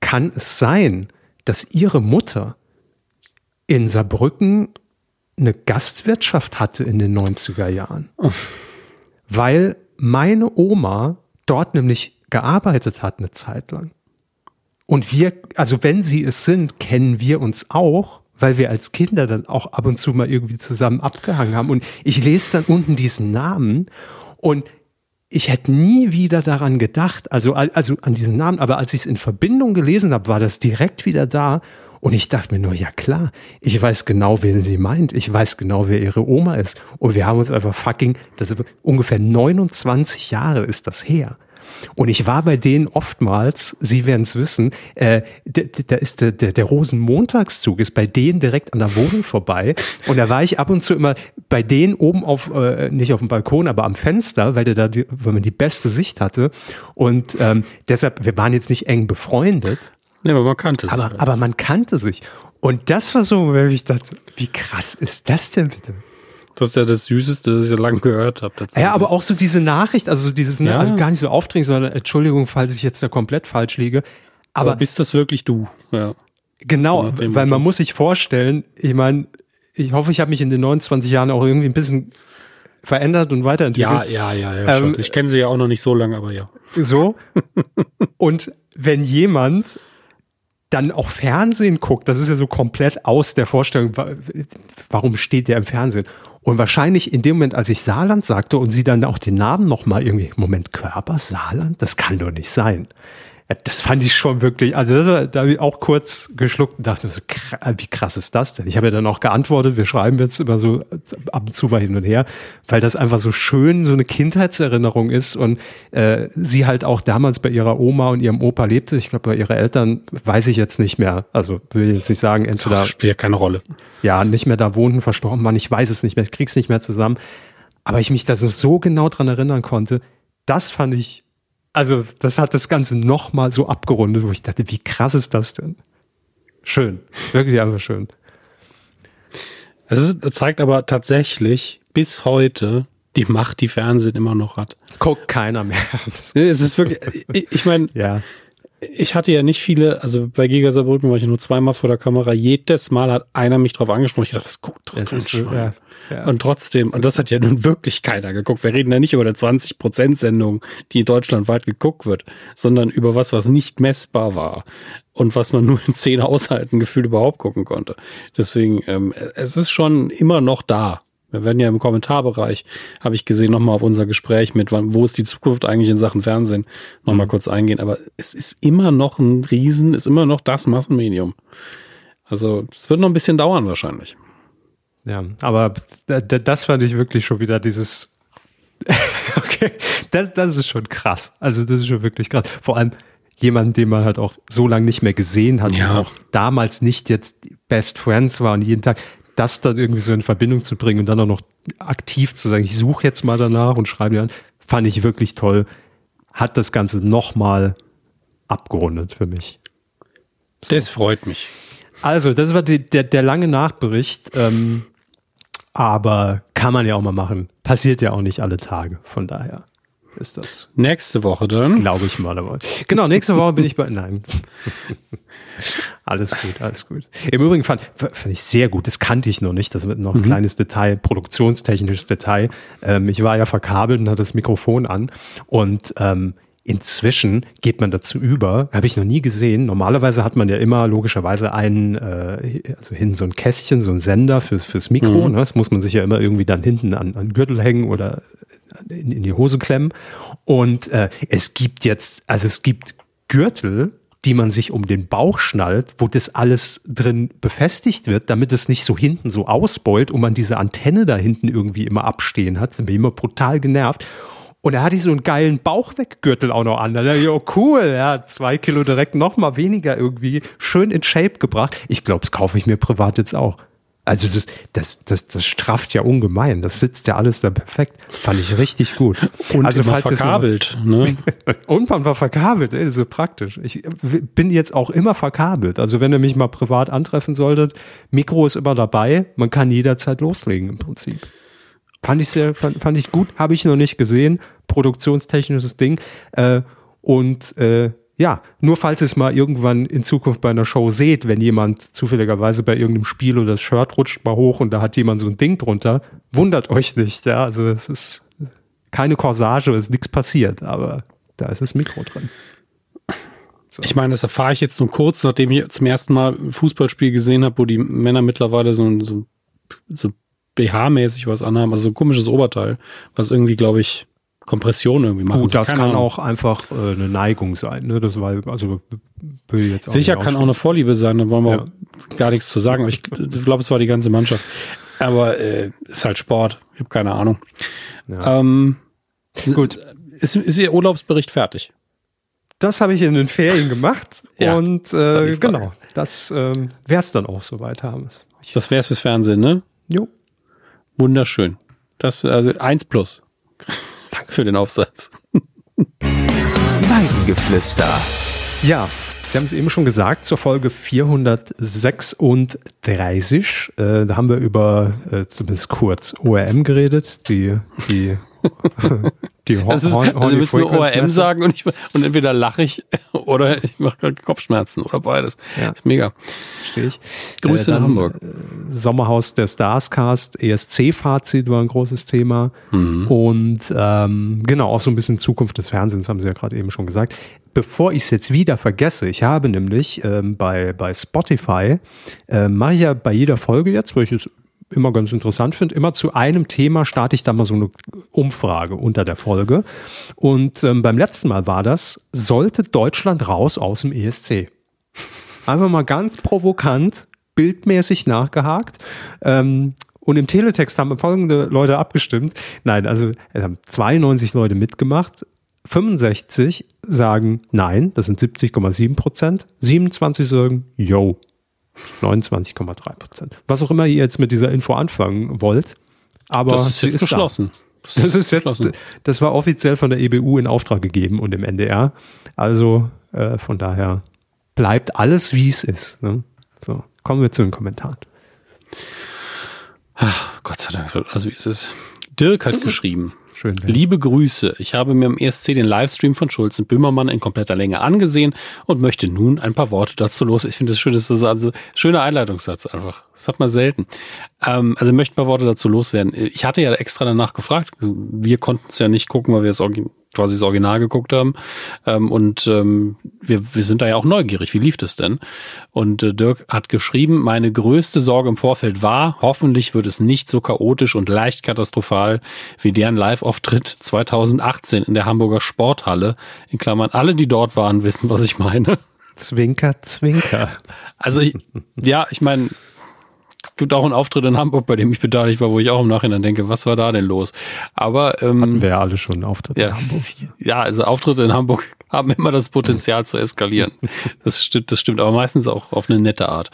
Speaker 3: kann es sein, dass Ihre Mutter in Saarbrücken eine Gastwirtschaft hatte in den 90er Jahren? Weil meine Oma dort nämlich gearbeitet hat eine Zeit lang. Und wir, also wenn sie es sind, kennen wir uns auch, weil wir als Kinder dann auch ab und zu mal irgendwie zusammen abgehangen haben. Und ich lese dann unten diesen Namen und ich hätte nie wieder daran gedacht, also, also an diesen Namen, aber als ich es in Verbindung gelesen habe, war das direkt wieder da. Und ich dachte mir nur, ja klar, ich weiß genau, wen sie meint. Ich weiß genau, wer ihre Oma ist. Und wir haben uns einfach fucking, das ungefähr 29 Jahre ist das her. Und ich war bei denen oftmals, Sie werden es wissen, äh, da ist der, der, der Rosenmontagszug ist bei denen direkt an der Wohnung vorbei. Und da war ich ab und zu immer bei denen oben auf, äh, nicht auf dem Balkon, aber am Fenster, weil der da, die, weil man die beste Sicht hatte. Und ähm, deshalb, wir waren jetzt nicht eng befreundet.
Speaker 2: Ja, aber man kannte
Speaker 3: sich. Aber, aber man kannte sich. Und das war so, wenn ich dachte, wie krass ist das denn bitte?
Speaker 2: Das ist ja das Süßeste, das ich lange gehört habe.
Speaker 3: Ja, aber auch so diese Nachricht, also dieses, ne, ja. also gar nicht so aufdringlich, sondern Entschuldigung, falls ich jetzt da komplett falsch liege. Aber, aber
Speaker 2: bist das wirklich du? Ja.
Speaker 3: Genau, so weil man muss sich vorstellen, ich meine, ich hoffe, ich habe mich in den 29 Jahren auch irgendwie ein bisschen verändert und weiterentwickelt.
Speaker 2: Ja, ja, ja, ja. Ähm, ich kenne sie ja auch noch nicht so lange, aber ja.
Speaker 3: So. (laughs) und wenn jemand dann auch Fernsehen guckt, das ist ja so komplett aus der Vorstellung, warum steht der im Fernsehen? Und wahrscheinlich in dem Moment, als ich Saarland sagte und sie dann auch den Namen nochmal irgendwie, Moment, Körper, Saarland? Das kann doch nicht sein. Das fand ich schon wirklich, also das, da habe ich auch kurz geschluckt und dachte mir so, wie krass ist das denn? Ich habe ja dann auch geantwortet, wir schreiben jetzt immer so ab und zu mal hin und her, weil das einfach so schön so eine Kindheitserinnerung ist und äh, sie halt auch damals bei ihrer Oma und ihrem Opa lebte. Ich glaube, bei ihren Eltern weiß ich jetzt nicht mehr. Also will ich jetzt nicht sagen, entweder.
Speaker 2: Das spielt keine Rolle.
Speaker 3: Ja, nicht mehr da wohnten, verstorben waren. Ich weiß es nicht mehr, ich krieg's nicht mehr zusammen. Aber ich mich da so genau dran erinnern konnte, das fand ich also das hat das Ganze nochmal so abgerundet, wo ich dachte, wie krass ist das denn? Schön, wirklich einfach schön.
Speaker 2: Es zeigt aber tatsächlich bis heute die Macht, die Fernsehen immer noch hat.
Speaker 3: Guckt keiner mehr.
Speaker 2: es ist wirklich, ich meine, ja. Ich hatte ja nicht viele, also bei Giga Saarbrücken war ich nur zweimal vor der Kamera. Jedes Mal hat einer mich drauf angesprochen. Ich dachte, das guckt das ist, ja. Ja. Und trotzdem, und das hat ja nun wirklich keiner geguckt. Wir reden ja nicht über eine 20%-Sendung, die deutschlandweit geguckt wird, sondern über was, was nicht messbar war und was man nur in zehn Haushalten gefühlt überhaupt gucken konnte. Deswegen, ähm, es ist schon immer noch da. Wir werden ja im Kommentarbereich, habe ich gesehen, nochmal auf unser Gespräch mit, wo ist die Zukunft eigentlich in Sachen Fernsehen, nochmal mhm. kurz eingehen. Aber es ist immer noch ein Riesen, ist immer noch das Massenmedium. Also es wird noch ein bisschen dauern wahrscheinlich.
Speaker 3: Ja, aber das fand ich wirklich schon wieder dieses. (laughs) okay, das, das ist schon krass. Also, das ist schon wirklich krass. Vor allem jemand, den man halt auch so lange nicht mehr gesehen hat ja. auch damals nicht jetzt Best Friends war und jeden Tag das dann irgendwie so in Verbindung zu bringen und dann auch noch aktiv zu sagen, ich suche jetzt mal danach und schreibe dir an, fand ich wirklich toll. Hat das Ganze nochmal abgerundet für mich.
Speaker 2: So. Das freut mich.
Speaker 3: Also, das war die, der, der lange Nachbericht. Ähm, aber kann man ja auch mal machen. Passiert ja auch nicht alle Tage. Von daher ist das.
Speaker 2: Nächste Woche dann?
Speaker 3: Glaube ich mal. Aber. Genau, nächste Woche bin ich bei. Nein. (laughs) alles gut, alles gut. Im Übrigen fand, fand ich sehr gut. Das kannte ich noch nicht. Das wird noch ein mhm. kleines Detail, produktionstechnisches Detail. Ähm, ich war ja verkabelt und hatte das Mikrofon an. Und ähm, Inzwischen geht man dazu über, habe ich noch nie gesehen. Normalerweise hat man ja immer logischerweise einen, äh, also hinten so ein Kästchen, so ein Sender für, fürs Mikro. Mhm. Ne? Das muss man sich ja immer irgendwie dann hinten an, an Gürtel hängen oder in, in die Hose klemmen. Und äh, es gibt jetzt, also es gibt Gürtel, die man sich um den Bauch schnallt, wo das alles drin befestigt wird, damit es nicht so hinten so ausbeult und man diese Antenne da hinten irgendwie immer abstehen hat. Bin ich immer brutal genervt. Und er hatte so einen geilen Bauchweggürtel auch noch an. Dann, jo, cool, ja, zwei Kilo direkt noch mal weniger irgendwie schön in Shape gebracht. Ich glaube, das kaufe ich mir privat jetzt auch. Also das, das, das, das strafft ja ungemein. Das sitzt ja alles da perfekt. Fand ich richtig gut. (laughs)
Speaker 2: Und
Speaker 3: also
Speaker 2: immer verkabelt. Noch, ne? (laughs)
Speaker 3: und man war verkabelt, ey, so praktisch. Ich bin jetzt auch immer verkabelt. Also wenn ihr mich mal privat antreffen solltet, Mikro ist immer dabei. Man kann jederzeit loslegen im Prinzip. Fand ich sehr, fand, fand ich gut, habe ich noch nicht gesehen. Produktionstechnisches Ding. Äh, und äh, ja, nur falls ihr es mal irgendwann in Zukunft bei einer Show seht, wenn jemand zufälligerweise bei irgendeinem Spiel oder das Shirt rutscht mal hoch und da hat jemand so ein Ding drunter, wundert euch nicht. Ja, also es ist keine Corsage, es ist nichts passiert, aber da ist das Mikro drin.
Speaker 2: So. Ich meine, das erfahre ich jetzt nur kurz, nachdem ich zum ersten Mal ein Fußballspiel gesehen habe, wo die Männer mittlerweile so, so, so BH-mäßig was anhaben, also so ein komisches Oberteil, was irgendwie, glaube ich, Kompression irgendwie machen.
Speaker 3: Gut, das kann Ahnung. auch einfach äh, eine Neigung sein. Ne? Das war also
Speaker 2: will jetzt auch sicher kann auch eine Vorliebe sein. Da wollen wir ja. gar nichts zu sagen. ich glaube, es war die ganze Mannschaft. Aber äh, ist halt Sport. Ich habe keine Ahnung. Ja. Ähm, Gut, ist, ist Ihr Urlaubsbericht fertig?
Speaker 3: Das habe ich in den Ferien gemacht (laughs) ja, und äh, genau, das ähm, wäre es dann auch soweit, Hermes.
Speaker 2: Das wäre es fürs Fernsehen, ne?
Speaker 3: Jo.
Speaker 2: Wunderschön. Das also eins plus. Danke für den Aufsatz.
Speaker 1: Weidengeflüster.
Speaker 3: Ja, Sie haben es eben schon gesagt, zur Folge 436. Äh, da haben wir über, äh, zumindest kurz, ORM geredet, die, die (laughs)
Speaker 2: Die Ho ist, also wir müssen ORM sagen und, ich, und entweder lache ich (laughs) oder ich mache gerade Kopfschmerzen oder beides. Ja. Das ist mega.
Speaker 3: Verstehe ich.
Speaker 2: Grüße äh, in Hamburg. Äh,
Speaker 3: Sommerhaus der Starscast, ESC-Fazit war ein großes Thema. Mhm. Und ähm, genau, auch so ein bisschen Zukunft des Fernsehens, haben Sie ja gerade eben schon gesagt. Bevor ich es jetzt wieder vergesse, ich habe nämlich ähm, bei, bei Spotify, äh, mache ich ja bei jeder Folge jetzt, wo ich es immer ganz interessant finde. Immer zu einem Thema starte ich da mal so eine Umfrage unter der Folge. Und ähm, beim letzten Mal war das, sollte Deutschland raus aus dem ESC? Einfach mal ganz provokant, bildmäßig nachgehakt. Ähm, und im Teletext haben folgende Leute abgestimmt. Nein, also es haben 92 Leute mitgemacht. 65 sagen nein, das sind 70,7 Prozent. 27 sagen, yo, 29,3 Prozent. Was auch immer ihr jetzt mit dieser Info anfangen wollt. Aber
Speaker 2: das ist jetzt ist beschlossen.
Speaker 3: Das, das ist, jetzt, das war offiziell von der EBU in Auftrag gegeben und im NDR. Also äh, von daher bleibt alles, wie es ist. Ne? So, kommen wir zu den Kommentaren.
Speaker 2: Ach, Gott sei Dank, also wie es ist. Dirk hat (laughs) geschrieben. Schön. Liebe Grüße. Ich habe mir im ESC den Livestream von Schulz und Böhmermann in kompletter Länge angesehen und möchte nun ein paar Worte dazu los. Ich finde das schön, das ist also schöner Einleitungssatz einfach. Das hat man selten. Ähm, also möchte ein paar Worte dazu loswerden. Ich hatte ja extra danach gefragt. Wir konnten es ja nicht gucken, weil wir es quasi das Original geguckt haben. Ähm, und ähm, wir, wir sind da ja auch neugierig. Wie lief das denn? Und äh, Dirk hat geschrieben, meine größte Sorge im Vorfeld war, hoffentlich wird es nicht so chaotisch und leicht katastrophal wie deren Live-Auftritt 2018 in der Hamburger Sporthalle. In Klammern, alle, die dort waren, wissen, was ich meine.
Speaker 3: Zwinker, zwinker.
Speaker 2: Also ich, ja, ich meine, gibt auch einen Auftritt in Hamburg, bei dem ich beteiligt war, wo ich auch im Nachhinein denke, was war da denn los? Aber ähm,
Speaker 3: hatten wir ja alle schon Auftritt
Speaker 2: ja, in Hamburg. (laughs) Ja, also Auftritte in Hamburg haben immer das Potenzial zu eskalieren. Das stimmt, das stimmt, aber meistens auch auf eine nette Art.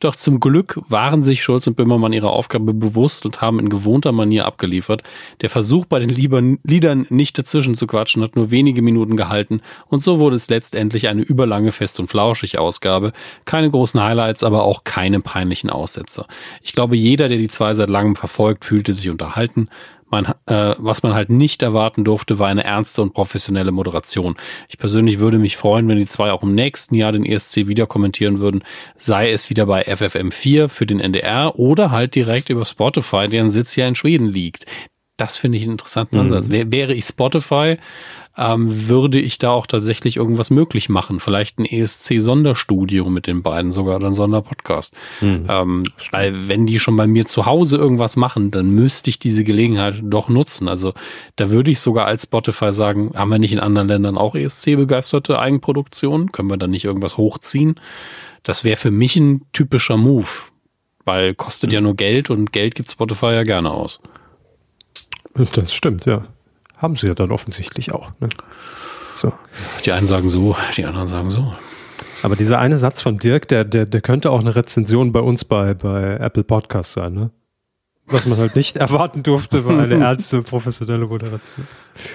Speaker 2: Doch zum Glück waren sich Schulz und Böhmermann ihrer Aufgabe bewusst und haben in gewohnter Manier abgeliefert. Der Versuch bei den Liedern nicht dazwischen zu quatschen hat nur wenige Minuten gehalten und so wurde es letztendlich eine überlange Fest und flauschig Ausgabe. Keine großen Highlights, aber auch keine peinlichen Aussetzer. Ich glaube, jeder, der die zwei seit langem verfolgt, fühlte sich unterhalten. Man, äh, was man halt nicht erwarten durfte, war eine ernste und professionelle Moderation. Ich persönlich würde mich freuen, wenn die zwei auch im nächsten Jahr den ESC wieder kommentieren würden, sei es wieder bei FFM4 für den NDR oder halt direkt über Spotify, deren Sitz ja in Schweden liegt. Das finde ich einen interessanten mhm. Ansatz. Wär, wäre ich Spotify, ähm, würde ich da auch tatsächlich irgendwas möglich machen. Vielleicht ein ESC-Sonderstudio mit den beiden, sogar oder ein Sonderpodcast. Mhm. Ähm, weil wenn die schon bei mir zu Hause irgendwas machen, dann müsste ich diese Gelegenheit doch nutzen. Also da würde ich sogar als Spotify sagen, haben wir nicht in anderen Ländern auch ESC-begeisterte Eigenproduktionen? Können wir da nicht irgendwas hochziehen? Das wäre für mich ein typischer Move, weil kostet mhm. ja nur Geld und Geld gibt Spotify ja gerne aus.
Speaker 3: Das stimmt, ja. Haben sie ja dann offensichtlich auch. Ne?
Speaker 2: So. Die einen sagen so, die anderen sagen so.
Speaker 3: Aber dieser eine Satz von Dirk, der, der, der könnte auch eine Rezension bei uns bei, bei Apple Podcasts sein, ne? Was man halt nicht (laughs) erwarten durfte, war eine (laughs) ernste, professionelle Moderation.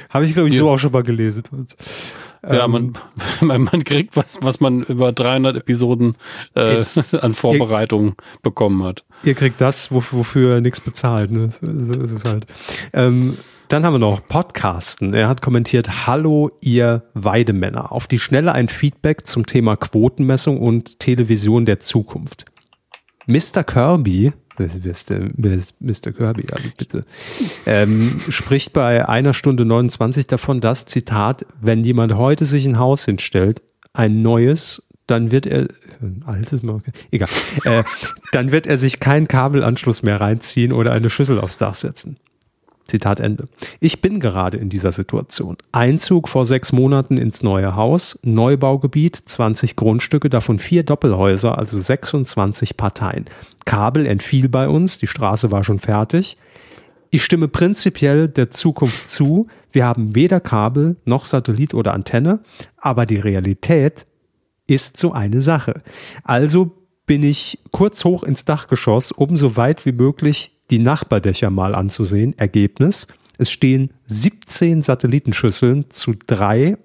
Speaker 3: Habe ich, glaube ich, so auch schon mal gelesen.
Speaker 2: Ja, man, ähm, (laughs) man, man kriegt was, was man über 300 Episoden äh, (laughs) an Vorbereitungen bekommen hat.
Speaker 3: Ihr kriegt das, wofür, wofür nichts bezahlt. Ne? So ist es halt. Ähm, dann haben wir noch Podcasten. Er hat kommentiert, hallo ihr Weidemänner. Auf die Schnelle ein Feedback zum Thema Quotenmessung und Television der Zukunft. Mr. Kirby, wer ist, Mr. Kirby, also bitte, ähm, spricht bei einer Stunde 29 davon, dass, Zitat, wenn jemand heute sich ein Haus hinstellt, ein neues, dann wird er, ein altes, egal, äh, dann wird er sich keinen Kabelanschluss mehr reinziehen oder eine Schüssel aufs Dach setzen. Zitat Ende. Ich bin gerade in dieser Situation. Einzug vor sechs Monaten ins neue Haus, Neubaugebiet, 20 Grundstücke, davon vier Doppelhäuser, also 26 Parteien. Kabel entfiel bei uns, die Straße war schon fertig. Ich stimme prinzipiell der Zukunft zu. Wir haben weder Kabel noch Satellit oder Antenne, aber die Realität ist so eine Sache. Also bin ich kurz hoch ins Dachgeschoss, um so weit wie möglich die Nachbardächer mal anzusehen. Ergebnis: Es stehen 17 Satellitenschüsseln zu drei.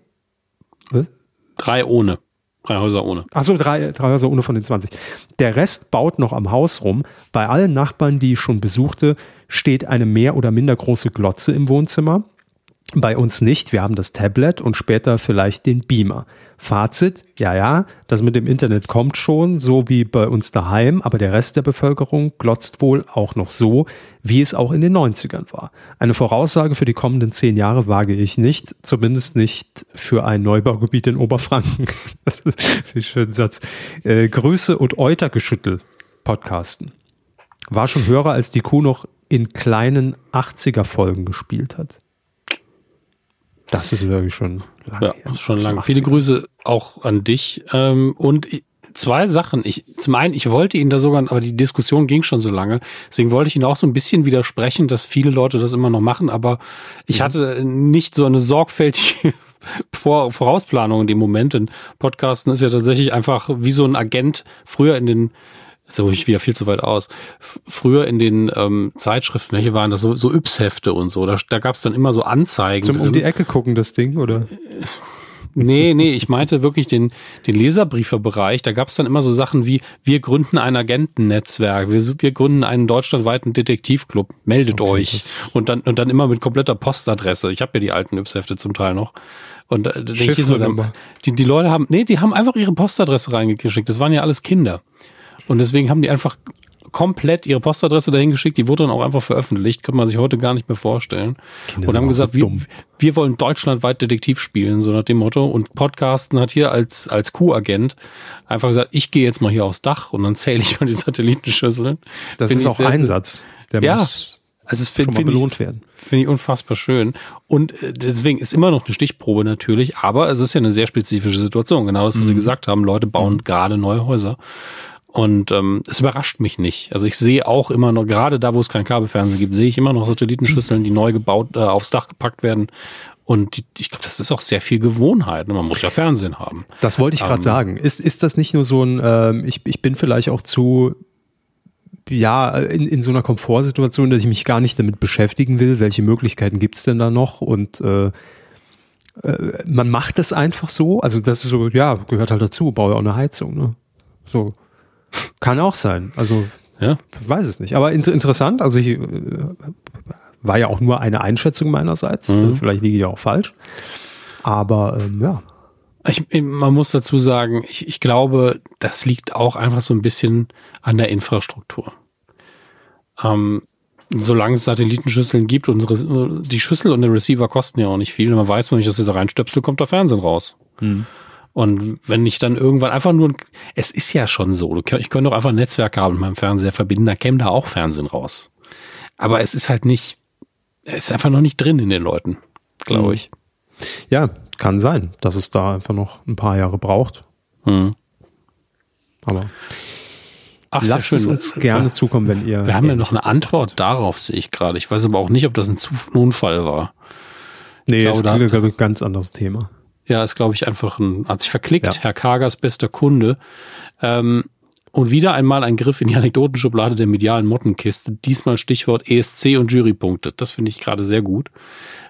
Speaker 2: Was? Drei ohne. Drei Häuser ohne.
Speaker 3: Achso, drei, drei Häuser ohne von den 20. Der Rest baut noch am Haus rum. Bei allen Nachbarn, die ich schon besuchte, steht eine mehr oder minder große Glotze im Wohnzimmer. Bei uns nicht. Wir haben das Tablet und später vielleicht den Beamer. Fazit, ja, ja, das mit dem Internet kommt schon, so wie bei uns daheim, aber der Rest der Bevölkerung glotzt wohl auch noch so, wie es auch in den 90ern war. Eine Voraussage für die kommenden zehn Jahre wage ich nicht, zumindest nicht für ein Neubaugebiet in Oberfranken. (laughs) Das ist ein schöner Satz. Äh, Grüße und Eutergeschüttel podcasten. War schon höher, als die Kuh noch in kleinen 80er Folgen gespielt hat. Das ist wirklich schon
Speaker 2: lange. Ja, her. schon lange. Viele Grüße auch an dich. Ähm, und zwei Sachen. Ich, zum einen, ich wollte ihn da sogar, aber die Diskussion ging schon so lange. Deswegen wollte ich ihn auch so ein bisschen widersprechen, dass viele Leute das immer noch machen. Aber ich mhm. hatte nicht so eine sorgfältige (laughs) Vor Vorausplanung in dem Moment. Denn Podcasten ist ja tatsächlich einfach wie so ein Agent früher in den so ich wieder viel zu weit aus. Früher in den ähm, Zeitschriften, welche waren das so, so Yps-Hefte und so, da, da gab es dann immer so Anzeigen.
Speaker 3: Zum um die Ecke gucken, das Ding, oder?
Speaker 2: Nee, nee, ich meinte wirklich den, den Leserbrieferbereich. Da gab es dann immer so Sachen wie, wir gründen ein Agentennetzwerk, wir, wir gründen einen deutschlandweiten Detektivclub, meldet okay, euch. Und dann, und dann immer mit kompletter Postadresse. Ich habe ja die alten Yps-Hefte zum Teil noch. Und da denke ich so, die, die Leute haben, nee, die haben einfach ihre Postadresse reingeschickt. Das waren ja alles Kinder. Und deswegen haben die einfach komplett ihre Postadresse dahin geschickt. Die wurde dann auch einfach veröffentlicht. Kann man sich heute gar nicht mehr vorstellen. Kinder und haben gesagt, so wir, wir wollen deutschlandweit Detektiv spielen, so nach dem Motto. Und Podcasten hat hier als, als Q-Agent einfach gesagt, ich gehe jetzt mal hier aufs Dach und dann zähle ich mal die (laughs) Satellitenschüsseln.
Speaker 3: Das find ist auch Einsatz.
Speaker 2: Der ja. muss also es finde find belohnt ich, werden. Finde ich unfassbar schön. Und äh, deswegen ist immer noch eine Stichprobe natürlich, aber es ist ja eine sehr spezifische Situation. Genau das, was mhm. Sie gesagt haben. Leute bauen mhm. gerade neue Häuser. Und ähm, es überrascht mich nicht. Also ich sehe auch immer noch, gerade da, wo es kein Kabelfernsehen gibt, sehe ich immer noch Satellitenschüsseln, die neu gebaut, äh, aufs Dach gepackt werden. Und die, ich glaube, das ist auch sehr viel Gewohnheit. Ne? Man muss ja Fernsehen haben.
Speaker 3: Das wollte ich gerade ähm, sagen. Ist, ist das nicht nur so ein, ähm, ich, ich bin vielleicht auch zu, ja, in, in so einer Komfortsituation, dass ich mich gar nicht damit beschäftigen will, welche Möglichkeiten gibt's denn da noch? Und äh, äh, man macht das einfach so. Also das ist so, ja, gehört halt dazu, baue auch eine Heizung. Ne? So. Kann auch sein. Also, ja. weiß es nicht. Aber inter interessant. Also, ich, äh, war ja auch nur eine Einschätzung meinerseits. Mhm. Vielleicht liege ich auch falsch. Aber, ähm, ja.
Speaker 2: Ich, man muss dazu sagen, ich, ich glaube, das liegt auch einfach so ein bisschen an der Infrastruktur. Ähm, Solange es Satellitenschüsseln gibt und die Schüssel und der Receiver kosten ja auch nicht viel. Man weiß, wenn ich das jetzt reinstöpsel, kommt der Fernsehen raus. Hm. Und wenn ich dann irgendwann einfach nur, es ist ja schon so, ich könnte doch einfach ein Netzwerkkabel mit meinem Fernseher verbinden, dann käme da auch Fernsehen raus. Aber es ist halt nicht, es ist einfach noch nicht drin in den Leuten, glaube hm. ich.
Speaker 3: Ja, kann sein, dass es da einfach noch ein paar Jahre braucht. Hm. Aber Ach, Lasst es uns gerne zukommen, wenn ihr.
Speaker 2: Wir haben ja noch eine Antwort darauf, sehe ich gerade. Ich weiß aber auch nicht, ob das ein Unfall war.
Speaker 3: Nee, das ist ein ganz anderes Thema.
Speaker 2: Ja, ist, glaube ich, einfach ein, hat sich verklickt, ja. Herr Kagers bester Kunde. Ähm, und wieder einmal ein Griff in die Anekdotenschublade der medialen Mottenkiste. Diesmal Stichwort ESC und Jurypunkte. Das finde ich gerade sehr gut.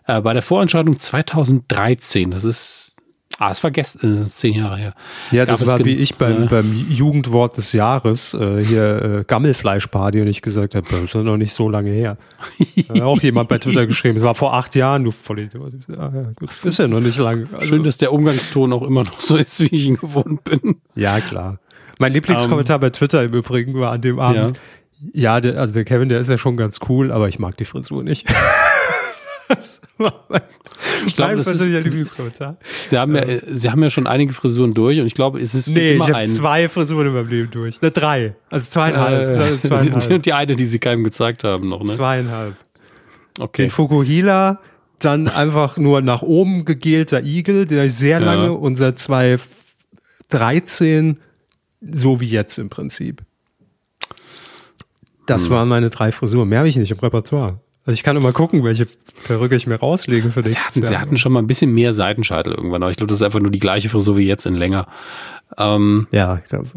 Speaker 2: Äh, bei der Vorentscheidung 2013, das ist Ah, es war gestern, das ist zehn Jahre her.
Speaker 3: Ja, das war wie ich beim, beim Jugendwort des Jahres, äh, hier äh, Gammelfleischparty und ich gesagt habe, das ist noch nicht so lange her. (laughs) auch jemand bei Twitter geschrieben, es war vor acht Jahren, du Vollidiot. Ah, ja, gut, ist ja noch nicht lange.
Speaker 2: Also, Schön, dass der Umgangston auch immer noch so ist, wie ich ihn gewohnt bin.
Speaker 3: Ja, klar. Mein Lieblingskommentar um, bei Twitter im Übrigen war an dem Abend, ja, ja der, also der Kevin, der ist ja schon ganz cool, aber ich mag die Frisur nicht.
Speaker 2: Ich glaube, das ist Lieblingskommentar. Sie haben ja, Sie haben ja schon einige Frisuren durch und ich glaube, es ist
Speaker 3: nee, immer ich habe zwei Frisuren in meinem Leben durch. Ne, drei, also zweieinhalb. Äh, also zweieinhalb. (laughs)
Speaker 2: Und die eine, die Sie keinem gezeigt haben noch, ne?
Speaker 3: Zweieinhalb. Okay. Den Fukuhila, dann einfach nur nach oben gegelter Igel, der sehr lange ja. und seit 2013 so wie jetzt im Prinzip. Das hm. waren meine drei Frisuren. Mehr habe ich nicht im Repertoire. Also ich kann immer gucken, welche Perücke ich mir rauslege für
Speaker 2: sie hatten, sie hatten schon mal ein bisschen mehr Seitenscheitel irgendwann, aber ich glaube, das ist einfach nur die gleiche Frisur wie jetzt in länger. Ähm,
Speaker 3: ja, ich glaube.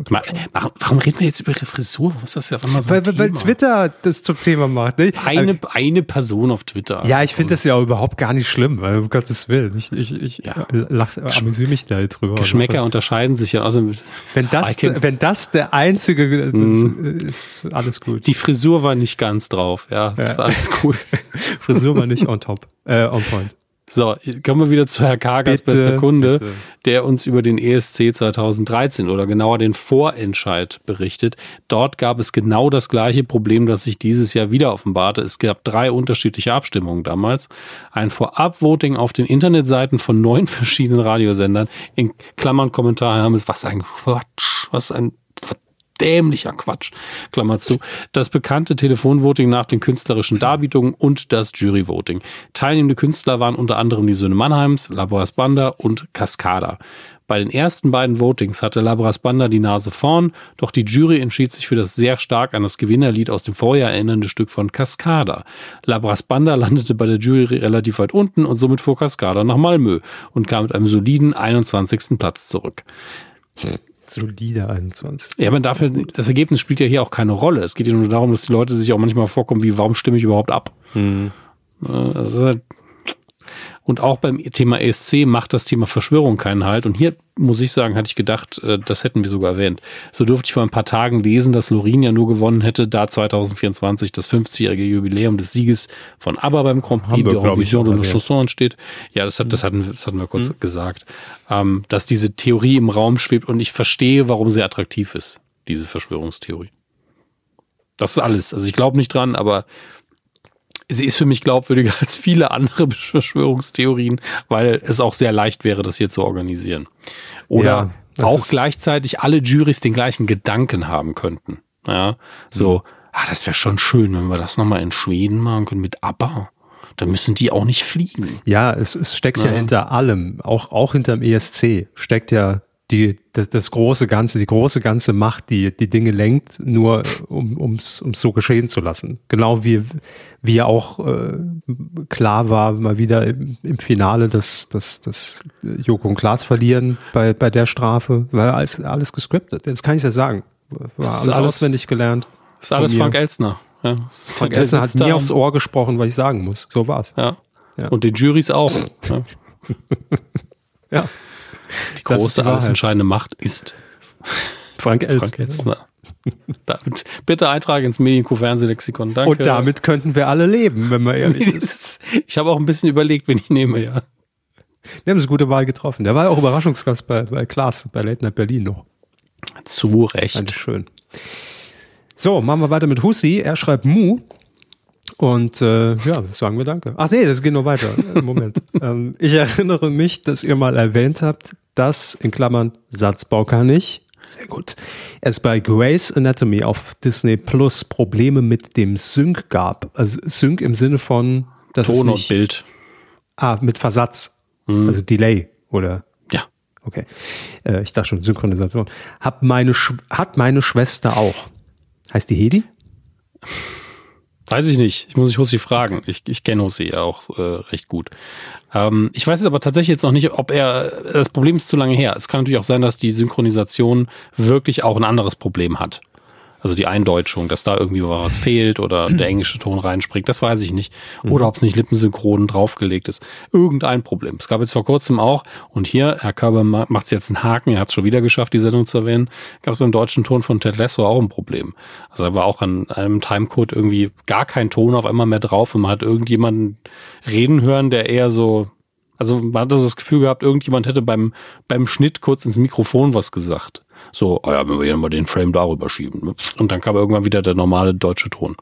Speaker 2: Warum, warum reden wir jetzt über ihre Frisur? Warum ist das ja immer so
Speaker 3: weil, weil Twitter das zum Thema macht. Ne?
Speaker 2: Eine, eine Person auf Twitter.
Speaker 3: Ja, ich finde das ja überhaupt gar nicht schlimm, weil um Gottes Willen. Ich, ich, ich ja. amüsiere mich da drüber.
Speaker 2: Geschmäcker also, unterscheiden sich ja. Also,
Speaker 3: wenn, das, wenn das der einzige mhm. ist, alles gut.
Speaker 2: Die Frisur war nicht ganz drauf, ja. Ist ja. alles cool. (laughs)
Speaker 3: Frisur war nicht on top, äh, on point.
Speaker 2: So, kommen wir wieder zu Herr Kagas bitte, bester Kunde, bitte. der uns über den ESC 2013 oder genauer den Vorentscheid berichtet. Dort gab es genau das gleiche Problem, das sich dieses Jahr wieder offenbarte. Es gab drei unterschiedliche Abstimmungen damals. Ein Vorabvoting auf den Internetseiten von neun (laughs) verschiedenen Radiosendern. In Klammern Kommentar haben es, was ein Quatsch, was ein dämlicher Quatsch. Klammer zu. Das bekannte Telefonvoting nach den künstlerischen Darbietungen und das Juryvoting. Teilnehmende Künstler waren unter anderem die Söhne Mannheims, Labras Banda und Cascada. Bei den ersten beiden Votings hatte Labras Banda die Nase vorn, doch die Jury entschied sich für das sehr stark an das Gewinnerlied aus dem Vorjahr erinnernde Stück von Cascada. Labras Banda landete bei der Jury relativ weit unten und somit fuhr Cascada nach Malmö und kam mit einem soliden 21. Platz zurück
Speaker 3: solide 21.
Speaker 2: Ja, man darf ja, das Ergebnis spielt ja hier auch keine Rolle. Es geht ja nur darum, dass die Leute sich auch manchmal vorkommen, wie, warum stimme ich überhaupt ab? Hm. Das ist halt und auch beim Thema ESC macht das Thema Verschwörung keinen Halt. Und hier muss ich sagen, hatte ich gedacht, äh, das hätten wir sogar erwähnt. So durfte ich vor ein paar Tagen lesen, dass Lorin ja nur gewonnen hätte, da 2024 das 50-jährige Jubiläum des Sieges von ABBA beim Grand Prix der Eurovision de la Chanson steht. Ja, das, hat, das, hatten, das hatten wir kurz mhm. gesagt. Ähm, dass diese Theorie im Raum schwebt und ich verstehe, warum sie attraktiv ist, diese Verschwörungstheorie. Das ist alles. Also ich glaube nicht dran, aber sie ist für mich glaubwürdiger (laughs) als viele andere Verschwörungstheorien, weil es auch sehr leicht wäre, das hier zu organisieren. Oder ja, auch gleichzeitig alle Juries den gleichen Gedanken haben könnten. Ja, so, mhm. ah, das wäre schon schön, wenn wir das nochmal in Schweden machen können mit ABBA. Dann müssen die auch nicht fliegen.
Speaker 3: Ja, es, es steckt ja. ja hinter allem, auch, auch hinterm ESC steckt ja die, das, das, große Ganze, die große ganze Macht, die die Dinge lenkt, nur um ums ums so geschehen zu lassen. Genau wie wie auch äh, klar war mal wieder im, im Finale, dass dass dass Joko und Klaas verlieren bei bei der Strafe, weil alles alles gescriptet. Jetzt kann ich ja sagen, war alles, alles auswendig gelernt.
Speaker 2: Ist alles Frank Elstner. Ja.
Speaker 3: Frank Elstner hat mir aufs Ohr gesprochen, was ich sagen muss. So war's.
Speaker 2: Ja. ja. Und den Juries auch. (laughs) ja.
Speaker 3: ja.
Speaker 2: Die große, alles entscheidende Macht ist
Speaker 3: Frank Elstner. Frank Elstner. (laughs)
Speaker 2: damit, bitte Eintrag ins Medienco-Fernsehlexikon. Danke.
Speaker 3: Und damit könnten wir alle leben, wenn man ehrlich ist. (laughs)
Speaker 2: ich habe auch ein bisschen überlegt, wen ich nehme, ja.
Speaker 3: Wir haben eine gute Wahl getroffen. Der war ja auch Überraschungsgast bei, bei Klaas, bei Late Night Berlin noch.
Speaker 2: Zu Recht.
Speaker 3: Fand schön. So, machen wir weiter mit Hussi. Er schreibt Mu. Und äh, ja, sagen wir Danke. Ach nee, das geht noch weiter. (laughs) Moment. ähm, ich erinnere mich, dass ihr mal erwähnt habt, dass in Klammern Satzbau kann ich. Sehr gut. Es bei Grey's Anatomy auf Disney Plus Probleme mit dem Sync gab. Also Sync im Sinne von
Speaker 2: das Ton nicht, und Bild.
Speaker 3: Ah, mit Versatz. Mhm. Also Delay oder
Speaker 2: ja.
Speaker 3: Okay. Äh, ich dachte schon Synchronisation. Hat meine, hat meine Schwester auch. Heißt die Hedi?
Speaker 2: Weiß ich nicht. Ich muss ich Hussi fragen. Ich, ich kenne Hussi ja auch äh, recht gut. Ähm, ich weiß jetzt aber tatsächlich jetzt noch nicht, ob er. Das Problem ist zu lange her. Es kann natürlich auch sein, dass die Synchronisation wirklich auch ein anderes Problem hat. Also die Eindeutschung, dass da irgendwie was fehlt oder (clears throat) der englische Ton reinspringt, das weiß ich nicht. Oder mhm. ob es nicht lippensynchron draufgelegt ist. Irgendein Problem. Es gab jetzt vor kurzem auch, und hier, Herr Körber macht jetzt einen Haken, er hat es schon wieder geschafft, die Sendung zu erwähnen, gab es beim deutschen Ton von Ted Lasso auch ein Problem. Also da war auch an einem Timecode irgendwie gar kein Ton auf einmal mehr drauf und man hat irgendjemanden reden hören, der eher so also man hat das Gefühl gehabt, irgendjemand hätte beim, beim Schnitt kurz ins Mikrofon was gesagt. So, oh ja, wenn wir hier mal den Frame darüber schieben. Und dann kam irgendwann wieder der normale deutsche Ton.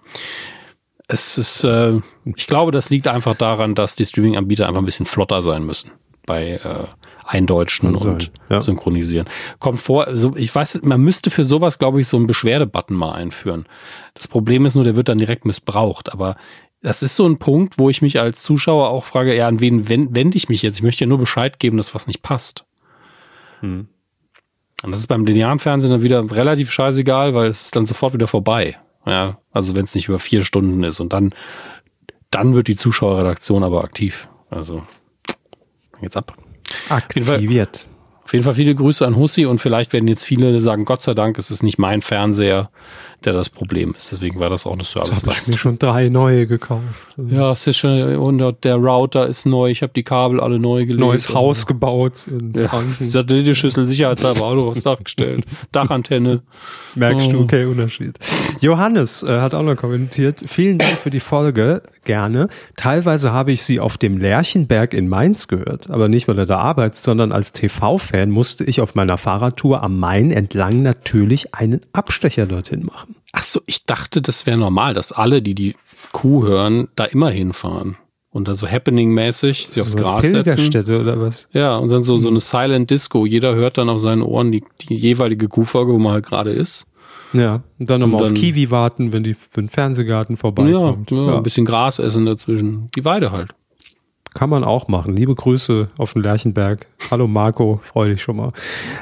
Speaker 2: Es ist, äh, ich glaube, das liegt einfach daran, dass die Streaming-Anbieter einfach ein bisschen flotter sein müssen bei äh, Eindeutschen und ja. Synchronisieren. Kommt vor, also ich weiß, man müsste für sowas, glaube ich, so einen Beschwerdebutton mal einführen. Das Problem ist nur, der wird dann direkt missbraucht. Aber das ist so ein Punkt, wo ich mich als Zuschauer auch frage, ja, an wen wende ich mich jetzt? Ich möchte ja nur Bescheid geben, dass was nicht passt. Hm. Und das ist beim linearen Fernsehen dann wieder relativ scheißegal, weil es ist dann sofort wieder vorbei. Ja, also wenn es nicht über vier Stunden ist und dann, dann wird die Zuschauerredaktion aber aktiv. Also, geht's ab.
Speaker 3: Aktiviert.
Speaker 2: Auf jeden Fall viele Grüße an Hussi und vielleicht werden jetzt viele sagen, Gott sei Dank, es ist nicht mein Fernseher, der das Problem ist. Deswegen war das auch eine Service.
Speaker 3: Ich habe mir schon drei neue gekauft.
Speaker 2: Ja, es ist schon, und der Router ist neu. Ich habe die Kabel alle neu gelegt.
Speaker 3: Neues Haus gebaut in
Speaker 2: ja. Franken. Satellitenschüssel sicherheitshalber auch noch aufs Dach gestellt. Dachantenne.
Speaker 3: Merkst oh. du, okay, Unterschied. Johannes äh, hat auch noch kommentiert. Vielen Dank für die Folge. Gerne. Teilweise habe ich sie auf dem Lerchenberg in Mainz gehört, aber nicht, weil er da arbeitet, sondern als TV-Fan musste ich auf meiner Fahrradtour am Main entlang natürlich einen Abstecher dorthin machen.
Speaker 2: Ach so, ich dachte, das wäre normal, dass alle, die die Kuh hören, da immer hinfahren. Und dann so Happening-mäßig sich aufs Gras setzen.
Speaker 3: oder was?
Speaker 2: Ja, und dann so, so eine Silent Disco. Jeder hört dann auf seinen Ohren die, die jeweilige Kuhfolge, wo man halt gerade ist.
Speaker 3: Ja, und dann nochmal auf Kiwi warten, wenn die für den Fernsehgarten vorbeikommt.
Speaker 2: Ja, ja, ja, ein bisschen Gras essen dazwischen. Die Weide halt.
Speaker 3: Kann man auch machen. Liebe Grüße auf den Lerchenberg. Hallo Marco, freue dich schon mal.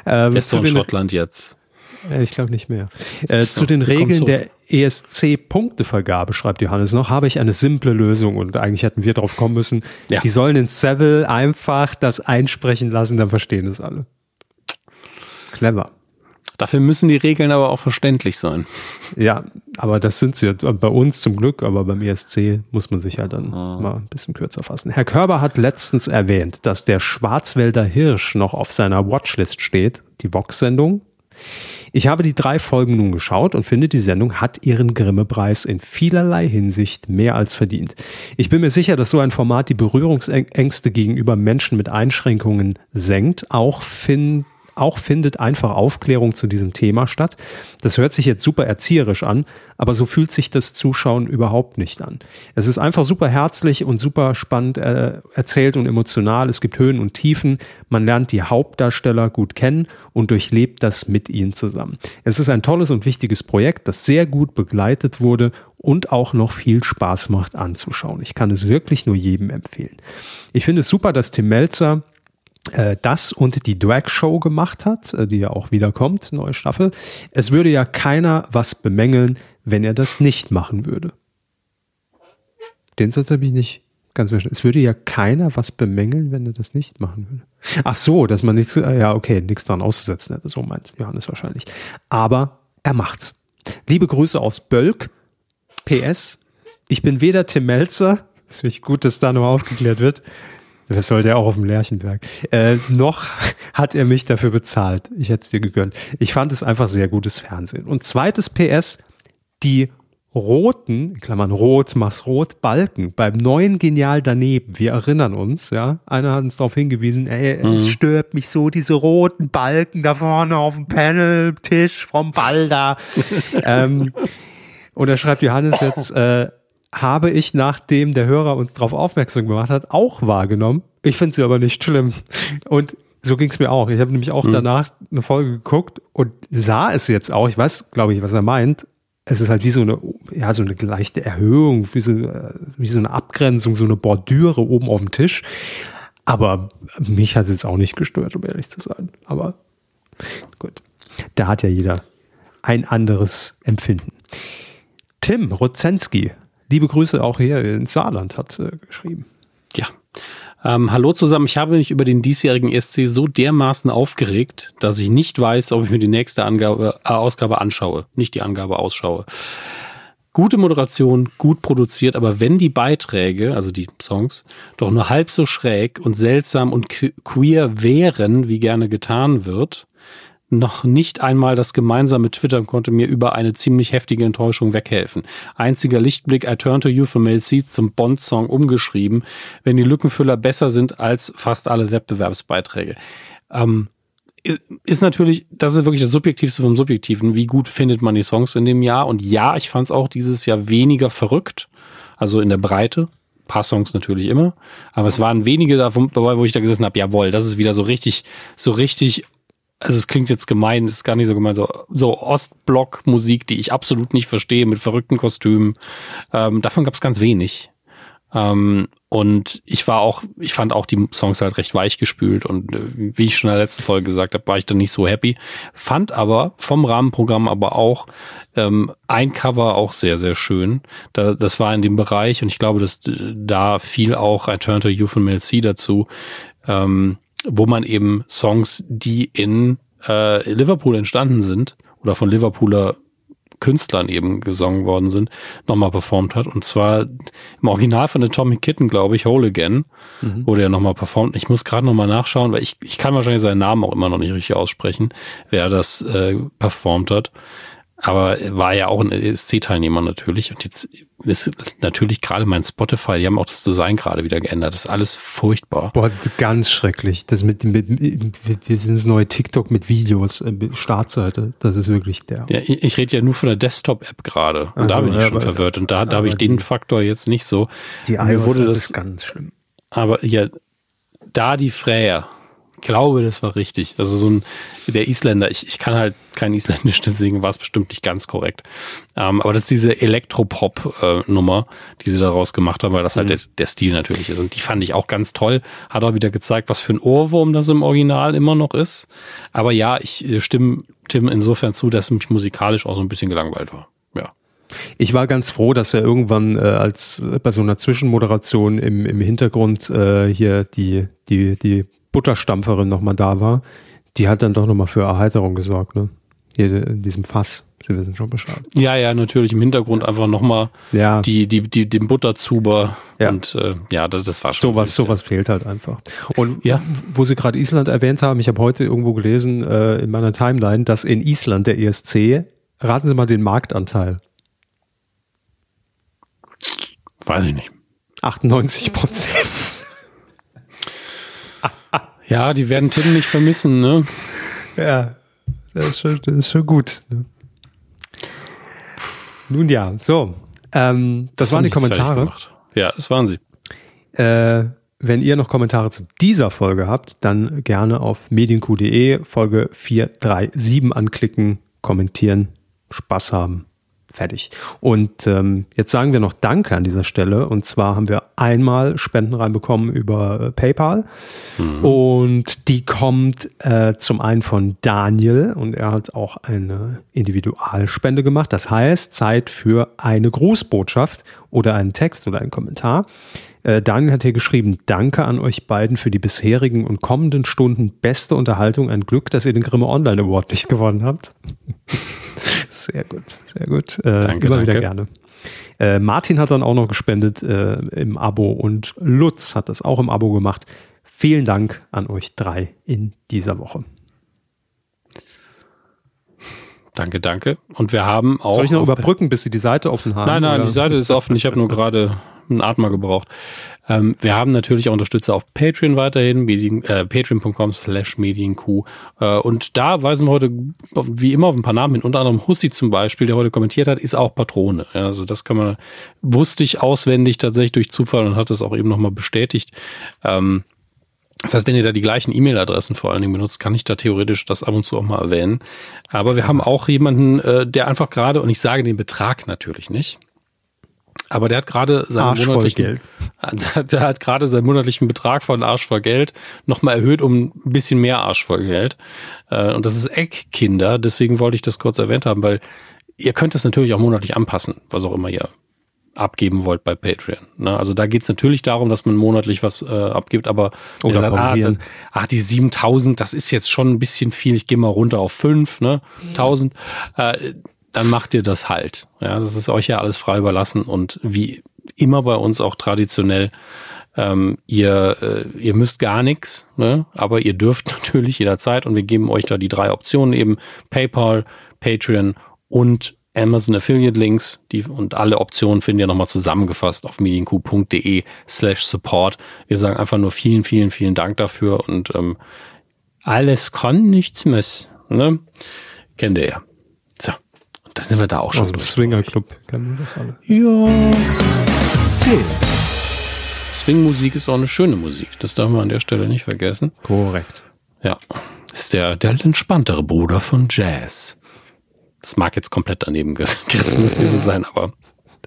Speaker 2: Ähm, Western-Schottland jetzt.
Speaker 3: Äh, ich glaube nicht mehr. Äh, zu den Regeln der ESC-Punktevergabe, schreibt Johannes noch, habe ich eine simple Lösung und eigentlich hätten wir drauf kommen müssen. Ja. Die sollen in Seville einfach das einsprechen lassen, dann verstehen es alle. Clever.
Speaker 2: Dafür müssen die Regeln aber auch verständlich sein.
Speaker 3: Ja, aber das sind sie bei uns zum Glück, aber beim ESC muss man sich ja dann ah. mal ein bisschen kürzer fassen. Herr Körber hat letztens erwähnt, dass der Schwarzwälder Hirsch noch auf seiner Watchlist steht, die Vox-Sendung. Ich habe die drei Folgen nun geschaut und finde, die Sendung hat ihren Grimme-Preis in vielerlei Hinsicht mehr als verdient. Ich bin mir sicher, dass so ein Format die Berührungsängste gegenüber Menschen mit Einschränkungen senkt. Auch finde auch findet einfach Aufklärung zu diesem Thema statt. Das hört sich jetzt super erzieherisch an, aber so fühlt sich das Zuschauen überhaupt nicht an. Es ist einfach super herzlich und super spannend äh, erzählt und emotional. Es gibt Höhen und Tiefen. Man lernt die Hauptdarsteller gut kennen und durchlebt das mit ihnen zusammen. Es ist ein tolles und wichtiges Projekt, das sehr gut begleitet wurde und auch noch viel Spaß macht anzuschauen. Ich kann es wirklich nur jedem empfehlen. Ich finde es super, dass Tim Melzer das und die Drag Show gemacht hat, äh, die ja auch wiederkommt, neue Staffel. Es würde ja keiner was bemängeln, wenn er das nicht machen würde. Den Satz habe ich nicht ganz verstanden. Es würde ja keiner was bemängeln, wenn er das nicht machen würde. Ach so, dass man nichts, äh, ja, okay, nichts dran auszusetzen hätte, so meint Johannes wahrscheinlich. Aber er macht's. Liebe Grüße aus Bölk. PS. Ich bin weder Tim Melzer, (laughs) ist gut, dass da noch aufgeklärt wird, das sollte er auch auf dem Lärchenberg. Äh, noch hat er mich dafür bezahlt. Ich hätte es dir gegönnt. Ich fand es einfach sehr gutes Fernsehen. Und zweites PS, die roten, in Klammern rot, mach's rot, Balken beim neuen Genial daneben. Wir erinnern uns, ja. Einer hat uns darauf hingewiesen, ey, mhm. es stört mich so, diese roten Balken da vorne auf dem Panel-Tisch vom Ball (laughs) da. ähm, und da schreibt Johannes jetzt, äh, habe ich, nachdem der Hörer uns darauf aufmerksam gemacht hat, auch wahrgenommen. Ich finde sie aber nicht schlimm. Und so ging es mir auch. Ich habe nämlich auch mhm. danach eine Folge geguckt und sah es jetzt auch. Ich weiß, glaube ich, was er meint. Es ist halt wie so eine, ja, so eine leichte Erhöhung, wie so, wie so eine Abgrenzung, so eine Bordüre oben auf dem Tisch. Aber mich hat es jetzt auch nicht gestört, um ehrlich zu sein. Aber gut. Da hat ja jeder ein anderes Empfinden. Tim Rozensky, liebe Grüße auch hier ins Saarland, hat äh, geschrieben.
Speaker 2: Ja. Ähm, hallo zusammen, ich habe mich über den diesjährigen ESC so dermaßen aufgeregt, dass ich nicht weiß, ob ich mir die nächste Angabe, äh, Ausgabe anschaue, nicht die Angabe ausschaue. Gute Moderation, gut produziert, aber wenn die Beiträge, also die Songs, doch nur halb so schräg und seltsam und queer wären, wie gerne getan wird, noch nicht einmal das gemeinsame Twittern konnte mir über eine ziemlich heftige Enttäuschung weghelfen. Einziger Lichtblick I Turn to You von Mel C zum Bond-Song umgeschrieben, wenn die Lückenfüller besser sind als fast alle Wettbewerbsbeiträge. Ähm, ist natürlich, das ist wirklich das Subjektivste vom Subjektiven. Wie gut findet man die Songs in dem Jahr? Und ja, ich fand es auch dieses Jahr weniger verrückt, also in der Breite. Ein paar Songs natürlich immer, aber es waren wenige dabei, wo ich da gesessen habe, jawohl, das ist wieder so richtig, so richtig also es klingt jetzt gemein, es ist gar nicht so gemein, so, so Ostblock-Musik, die ich absolut nicht verstehe, mit verrückten Kostümen. Ähm, davon gab es ganz wenig. Ähm, und ich war auch, ich fand auch die Songs halt recht weich gespült und äh, wie ich schon in der letzten Folge gesagt habe, war ich dann nicht so happy. Fand aber vom Rahmenprogramm aber auch ähm, ein Cover auch sehr, sehr schön. Da, das war in dem Bereich und ich glaube, dass äh, da fiel auch I Turn to You von Mel C dazu. Ähm, wo man eben Songs, die in äh, Liverpool entstanden sind oder von Liverpooler Künstlern eben gesungen worden sind, nochmal performt hat. Und zwar im Original von Atomic Kitten, glaube ich, Whole Again, mhm. wurde er nochmal performt. Ich muss gerade nochmal nachschauen, weil ich, ich kann wahrscheinlich seinen Namen auch immer noch nicht richtig aussprechen, wer das äh, performt hat. Aber war ja auch ein ESC-Teilnehmer natürlich. Und jetzt ist natürlich gerade mein Spotify, die haben auch das Design gerade wieder geändert. Das ist alles furchtbar.
Speaker 3: Boah, ganz schrecklich. Das mit, mit, mit wir sind das neue TikTok mit Videos, äh, Startseite. Das ist wirklich der.
Speaker 2: Ja, ich, ich rede ja nur von der Desktop-App gerade. Und also, da bin ich ja, schon verwirrt. Und da, da habe ich den Faktor jetzt nicht so.
Speaker 3: Die iOS wurde das ist ganz schlimm.
Speaker 2: Aber ja, da die Freya glaube, das war richtig. Also so ein, der Isländer, ich, ich kann halt kein Isländisch, (laughs) deswegen war es bestimmt nicht ganz korrekt. Ähm, aber das ist diese Elektropop-Nummer, die sie daraus gemacht haben, weil das halt mhm. halt der, der, Stil natürlich ist. Und die fand ich auch ganz toll. Hat auch wieder gezeigt, was für ein Ohrwurm das im Original immer noch ist. Aber ja, ich stimme Tim insofern zu, dass mich musikalisch auch so ein bisschen gelangweilt war. Ja.
Speaker 3: Ich war ganz froh, dass er irgendwann äh, als äh, bei so einer Zwischenmoderation im, im Hintergrund äh, hier die, die, die Butterstampferin nochmal da war, die hat dann doch nochmal für Erheiterung gesorgt, ne? Hier in diesem Fass. Sie wissen schon Bescheid.
Speaker 2: Ja, ja, natürlich im Hintergrund einfach nochmal
Speaker 3: ja.
Speaker 2: die, die, die, den Butterzuber. Ja. Und äh, ja, das, das war
Speaker 3: schon. Sowas, sowas fehlt halt einfach. Und ja. wo Sie gerade Island erwähnt haben, ich habe heute irgendwo gelesen äh, in meiner Timeline, dass in Island der ESC, raten Sie mal den Marktanteil.
Speaker 2: Weiß ich nicht.
Speaker 3: 98 Prozent.
Speaker 2: Ja, die werden Tim nicht vermissen, ne?
Speaker 3: Ja, das ist schon, das ist schon gut. Ne? Nun ja, so. Ähm, das, das waren die Kommentare.
Speaker 2: Ja, das waren sie.
Speaker 3: Äh, wenn ihr noch Kommentare zu dieser Folge habt, dann gerne auf medienq.de Folge 437 anklicken, kommentieren, Spaß haben. Fertig. Und ähm, jetzt sagen wir noch Danke an dieser Stelle. Und zwar haben wir einmal Spenden reinbekommen über äh, PayPal. Mhm. Und die kommt äh, zum einen von Daniel und er hat auch eine Individualspende gemacht. Das heißt, Zeit für eine Grußbotschaft oder einen Text oder einen Kommentar. Äh, Daniel hat hier geschrieben, danke an euch beiden für die bisherigen und kommenden Stunden beste Unterhaltung. Ein Glück, dass ihr den Grimme Online Award nicht gewonnen habt. (laughs) Sehr gut, sehr gut. Äh, danke, immer danke. wieder gerne. Äh, Martin hat dann auch noch gespendet äh, im Abo und Lutz hat das auch im Abo gemacht. Vielen Dank an euch drei in dieser Woche.
Speaker 2: Danke, danke. Und wir haben auch.
Speaker 3: Soll ich noch überbrücken, bis Sie die Seite offen haben?
Speaker 2: Nein, nein, oder? die Seite ist offen. Ich habe nur (laughs) gerade einen Atmer gebraucht. Ähm, wir haben natürlich auch Unterstützer auf Patreon weiterhin, äh, patreon.com slash medienq. Äh, und da weisen wir heute wie immer auf ein paar Namen hin. Unter anderem Hussi zum Beispiel, der heute kommentiert hat, ist auch Patrone. Also das kann man, wusste ich auswendig tatsächlich durch Zufall und hat es auch eben nochmal bestätigt. Ähm, das heißt, wenn ihr da die gleichen E-Mail-Adressen vor allen Dingen benutzt, kann ich da theoretisch das ab und zu auch mal erwähnen. Aber wir haben auch jemanden, äh, der einfach gerade, und ich sage den Betrag natürlich nicht, aber der hat gerade seinen monatlichen, Geld. (laughs) der hat gerade seinen monatlichen Betrag von Arsch voll Geld nochmal erhöht um ein bisschen mehr Arsch voll Geld. Äh, und das ist Eckkinder. Deswegen wollte ich das kurz erwähnt haben, weil ihr könnt das natürlich auch monatlich anpassen, was auch immer ihr abgeben wollt bei Patreon. Ne? Also da geht es natürlich darum, dass man monatlich was äh, abgibt, aber
Speaker 3: Oder sagt,
Speaker 2: ah, dann, ah, die 7000, das ist jetzt schon ein bisschen viel, ich gehe mal runter auf 5, ne? 1000. Äh, dann macht ihr das halt. Ja, das ist euch ja alles frei überlassen und wie immer bei uns auch traditionell, ähm, ihr, äh, ihr müsst gar nichts, ne? aber ihr dürft (laughs) natürlich jederzeit und wir geben euch da die drei Optionen eben PayPal, Patreon und Amazon Affiliate Links die, und alle Optionen findet ihr nochmal zusammengefasst auf medienq.de slash support. Wir sagen einfach nur vielen, vielen, vielen Dank dafür und ähm, alles kann, nichts muss. Ne? Kennt ihr ja. Dann sind wir da auch schon. Aus
Speaker 3: dem Swinger Club kennen wir das alle.
Speaker 2: Ja. Film. Swing-Musik ist auch eine schöne Musik. Das darf man an der Stelle nicht vergessen.
Speaker 3: Korrekt.
Speaker 2: Ja. Ist der, der entspanntere Bruder von Jazz. Das mag jetzt komplett daneben (laughs) gewesen sein, aber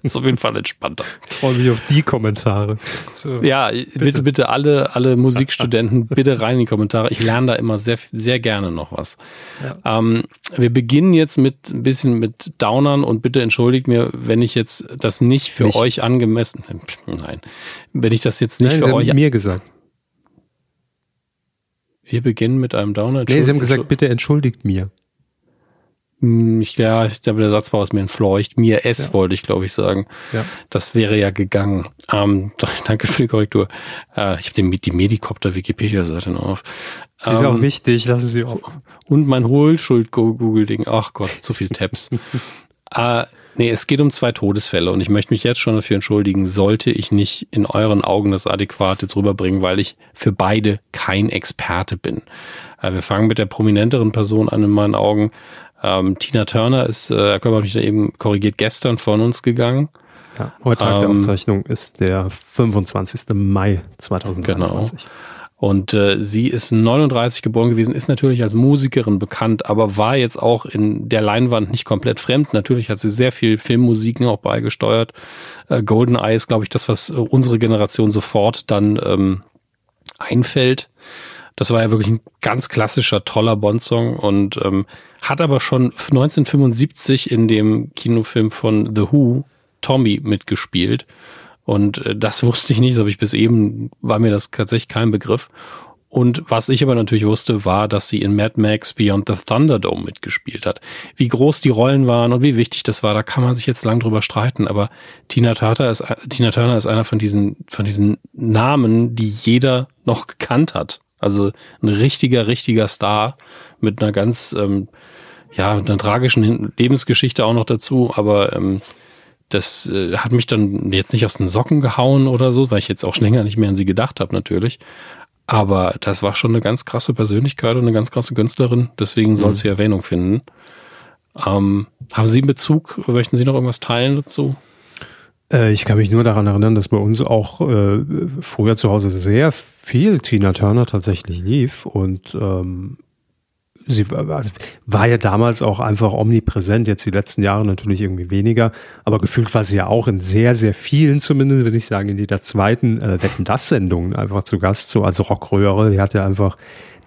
Speaker 2: (laughs) ist auf jeden Fall entspannter.
Speaker 3: Ich freue mich auf die Kommentare.
Speaker 2: So, ja, bitte. bitte, bitte alle, alle Musikstudenten, (laughs) bitte rein in die Kommentare. Ich lerne da immer sehr, sehr gerne noch was. Ja. Ähm, wir beginnen jetzt mit ein bisschen mit Downern und bitte entschuldigt mir, wenn ich jetzt das nicht für nicht. euch angemessen, nein, wenn ich das jetzt nicht
Speaker 3: nein,
Speaker 2: für
Speaker 3: Sie
Speaker 2: euch.
Speaker 3: Haben mir gesagt.
Speaker 2: Wir beginnen mit einem Downer.
Speaker 3: Nee, Sie haben gesagt, bitte entschuldigt mir.
Speaker 2: Hm, ich, ja, ich glaube, der Satz war aus mir entfleucht. Mir es ja. wollte ich, glaube ich, sagen. Ja. Das wäre ja gegangen. Ähm, (laughs) danke für die Korrektur. Äh, ich habe die Medikopter-Wikipedia-Seite noch auf.
Speaker 3: Die ist ähm, auch wichtig, lassen Sie auf.
Speaker 2: Und mein Hohlschuld-Google-Ding. Ach Gott, zu viel Tabs. (laughs) äh, nee, es geht um zwei Todesfälle und ich möchte mich jetzt schon dafür entschuldigen, sollte ich nicht in euren Augen das adäquat jetzt rüberbringen, weil ich für beide kein Experte bin. Äh, wir fangen mit der prominenteren Person an in meinen Augen. Ähm, Tina Turner ist, äh, Herr Körper hat mich da eben korrigiert, gestern von uns gegangen.
Speaker 3: Ja, heute Tag ähm, der Aufzeichnung ist der 25. Mai 2023.
Speaker 2: Genau. Und äh, sie ist 39 geboren gewesen, ist natürlich als Musikerin bekannt, aber war jetzt auch in der Leinwand nicht komplett fremd. Natürlich hat sie sehr viel Filmmusiken auch beigesteuert. Äh, Golden Eye ist, glaube ich, das, was äh, unsere Generation sofort dann ähm, einfällt. Das war ja wirklich ein ganz klassischer, toller Bond-Song und ähm, hat aber schon 1975 in dem Kinofilm von The Who Tommy mitgespielt. Und äh, das (laughs) wusste ich nicht, das habe ich bis eben, war mir das tatsächlich kein Begriff. Und was ich aber natürlich wusste, war, dass sie in Mad Max Beyond the Thunderdome mitgespielt hat. Wie groß die Rollen waren und wie wichtig das war, da kann man sich jetzt lang drüber streiten. Aber Tina Turner ist, Tina Turner ist einer von diesen, von diesen Namen, die jeder noch gekannt hat. Also ein richtiger, richtiger Star mit einer ganz, ähm, ja, einer tragischen Lebensgeschichte auch noch dazu, aber ähm, das äh, hat mich dann jetzt nicht aus den Socken gehauen oder so, weil ich jetzt auch schon länger nicht mehr an sie gedacht habe, natürlich. Aber das war schon eine ganz krasse Persönlichkeit und eine ganz krasse Künstlerin, deswegen soll mhm. sie Erwähnung finden. Ähm, haben Sie einen Bezug? Möchten Sie noch irgendwas teilen dazu?
Speaker 3: Äh, ich kann mich nur daran erinnern, dass bei uns auch äh, früher zu Hause sehr viel Tina Turner tatsächlich lief und ähm, sie also war ja damals auch einfach omnipräsent, jetzt die letzten Jahre natürlich irgendwie weniger, aber gefühlt war sie ja auch in sehr, sehr vielen, zumindest würde ich sagen, in jeder zweiten äh, Wetten das Sendung einfach zu Gast, so als Rockröhre, die hat ja einfach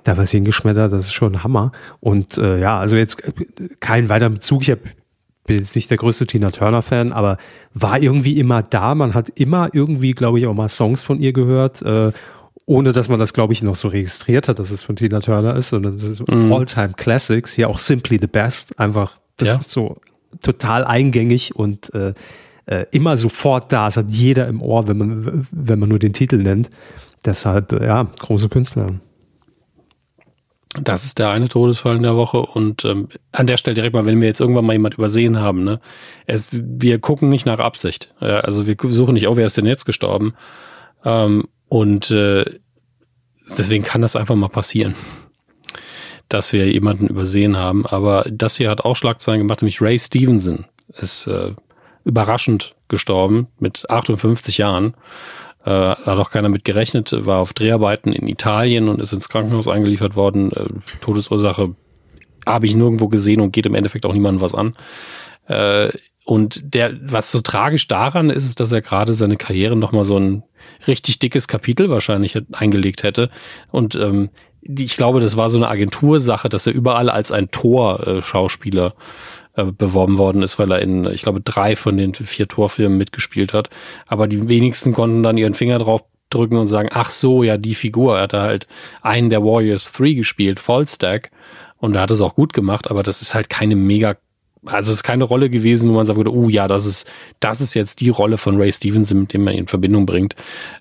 Speaker 3: da was hingeschmettert, das ist schon Hammer und äh, ja, also jetzt äh, kein weiterer Bezug, ich habe bin jetzt nicht der größte Tina Turner-Fan, aber war irgendwie immer da. Man hat immer irgendwie, glaube ich, auch mal Songs von ihr gehört, äh, ohne dass man das, glaube ich, noch so registriert hat, dass es von Tina Turner ist, sondern es ist mm. All-Time Classics. Hier auch Simply the Best. Einfach, das ja. ist so total eingängig und äh, äh, immer sofort da. Es hat jeder im Ohr, wenn man, wenn man nur den Titel nennt. Deshalb, ja, große Künstlerin.
Speaker 2: Das ist der eine Todesfall in der Woche. Und ähm, an der Stelle direkt mal, wenn wir jetzt irgendwann mal jemand übersehen haben, ne, es, wir gucken nicht nach Absicht. Ja, also wir suchen nicht, oh, wer ist denn jetzt gestorben? Ähm, und äh, deswegen kann das einfach mal passieren, dass wir jemanden übersehen haben. Aber das hier hat auch Schlagzeilen gemacht, nämlich Ray Stevenson ist äh, überraschend gestorben mit 58 Jahren. Äh, hat auch keiner mit gerechnet, war auf Dreharbeiten in Italien und ist ins Krankenhaus eingeliefert worden. Äh, Todesursache habe ich nirgendwo gesehen und geht im Endeffekt auch niemandem was an. Äh, und der, was so tragisch daran ist, ist, dass er gerade seine Karriere nochmal so ein richtig dickes Kapitel wahrscheinlich eingelegt hätte. Und ähm, ich glaube, das war so eine Agentursache, dass er überall als ein Tor-Schauspieler äh, beworben worden ist, weil er in, ich glaube, drei von den vier Torfilmen mitgespielt hat. Aber die wenigsten konnten dann ihren Finger drauf drücken und sagen, ach so, ja, die Figur. Er hatte halt einen der Warriors 3 gespielt, Fallstack. Und er hat es auch gut gemacht, aber das ist halt keine mega, also es ist keine Rolle gewesen, wo man sagt, oh ja, das ist, das ist jetzt die Rolle von Ray Stevenson, mit dem man ihn in Verbindung bringt.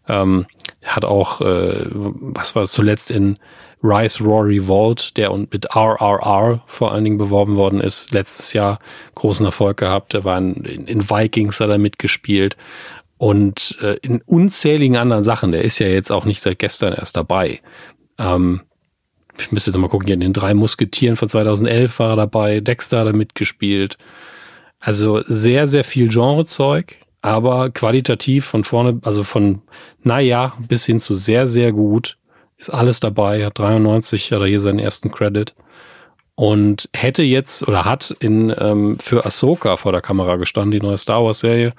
Speaker 2: Ähm, hat auch, äh, was war es zuletzt in Rise Rory Vault, der und mit RRR vor allen Dingen beworben worden ist, letztes Jahr großen Erfolg gehabt. Der war in, in Vikings hat er mitgespielt und äh, in unzähligen anderen Sachen. Der ist ja jetzt auch nicht seit gestern erst dabei. Ähm, ich müsste jetzt mal gucken, hier in den drei Musketieren von 2011 war er dabei, Dexter hat er mitgespielt. Also sehr, sehr viel Genrezeug, aber qualitativ von vorne, also von naja bis hin zu sehr, sehr gut ist alles dabei, hat 93, hat er hier seinen ersten Credit und hätte jetzt oder hat in ähm, für Ahsoka vor der Kamera gestanden, die neue Star Wars Serie,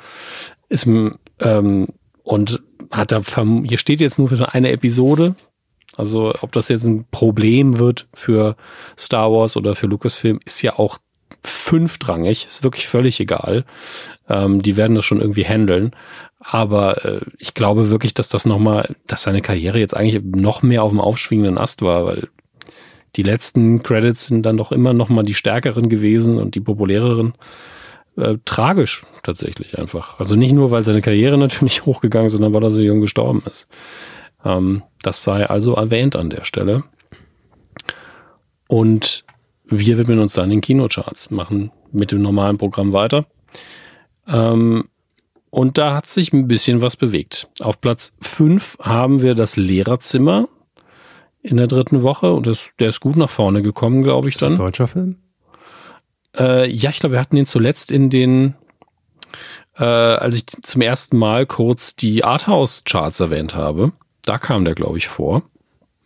Speaker 2: ist ähm, und hat da hier steht jetzt nur für eine Episode. Also ob das jetzt ein Problem wird für Star Wars oder für Lucasfilm, ist ja auch fünftrangig, ist wirklich völlig egal. Ähm, die werden das schon irgendwie handeln. Aber äh, ich glaube wirklich, dass das nochmal, dass seine Karriere jetzt eigentlich noch mehr auf dem aufschwingenden Ast war, weil die letzten Credits sind dann doch immer nochmal die stärkeren gewesen und die populäreren. Äh, tragisch tatsächlich einfach. Also nicht nur, weil seine Karriere (laughs) natürlich hochgegangen ist, sondern weil er so jung gestorben ist. Ähm, das sei also erwähnt an der Stelle. Und wir widmen uns dann den Kinocharts, machen mit dem normalen Programm weiter. Ähm, und da hat sich ein bisschen was bewegt. Auf Platz 5 haben wir das Lehrerzimmer in der dritten Woche und das, der ist gut nach vorne gekommen, glaube ich dann. Ist
Speaker 3: ein deutscher Film?
Speaker 2: Äh, ja, ich glaube, wir hatten den zuletzt in den, äh, als ich zum ersten Mal kurz die Arthouse-Charts erwähnt habe. Da kam der, glaube ich, vor.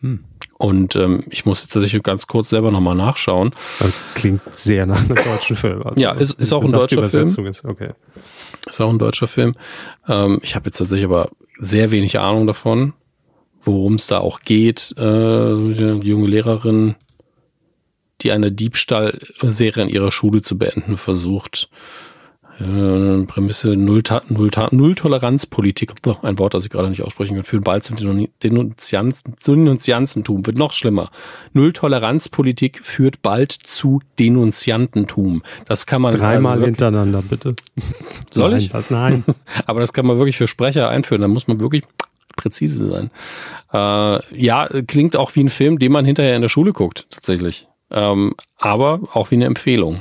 Speaker 2: Hm. Und ähm, ich muss jetzt tatsächlich ganz kurz selber nochmal nachschauen.
Speaker 3: Das klingt sehr nach einem deutschen Film.
Speaker 2: Also, ja, ist, ist auch ein deutscher Film. Ist, okay. ist auch ein deutscher Film. Ähm, ich habe jetzt tatsächlich aber sehr wenig Ahnung davon, worum es da auch geht. Äh, die junge Lehrerin, die eine Diebstahlserie in ihrer Schule zu beenden versucht. Äh, Prämisse Null, Null, Null Toleranzpolitik, ein Wort, das ich gerade nicht aussprechen kann, führen bald zum Denunzianzen, Denunzianzentum, wird noch schlimmer. Null Toleranzpolitik führt bald zu Denunziantentum. Das kann man
Speaker 3: dreimal also hintereinander, bitte. (laughs)
Speaker 2: Soll ich?
Speaker 3: das, nein. (laughs)
Speaker 2: Aber das kann man wirklich für Sprecher einführen. Da muss man wirklich präzise sein. Äh, ja, klingt auch wie ein Film, den man hinterher in der Schule guckt, tatsächlich. Ähm, aber auch wie eine Empfehlung.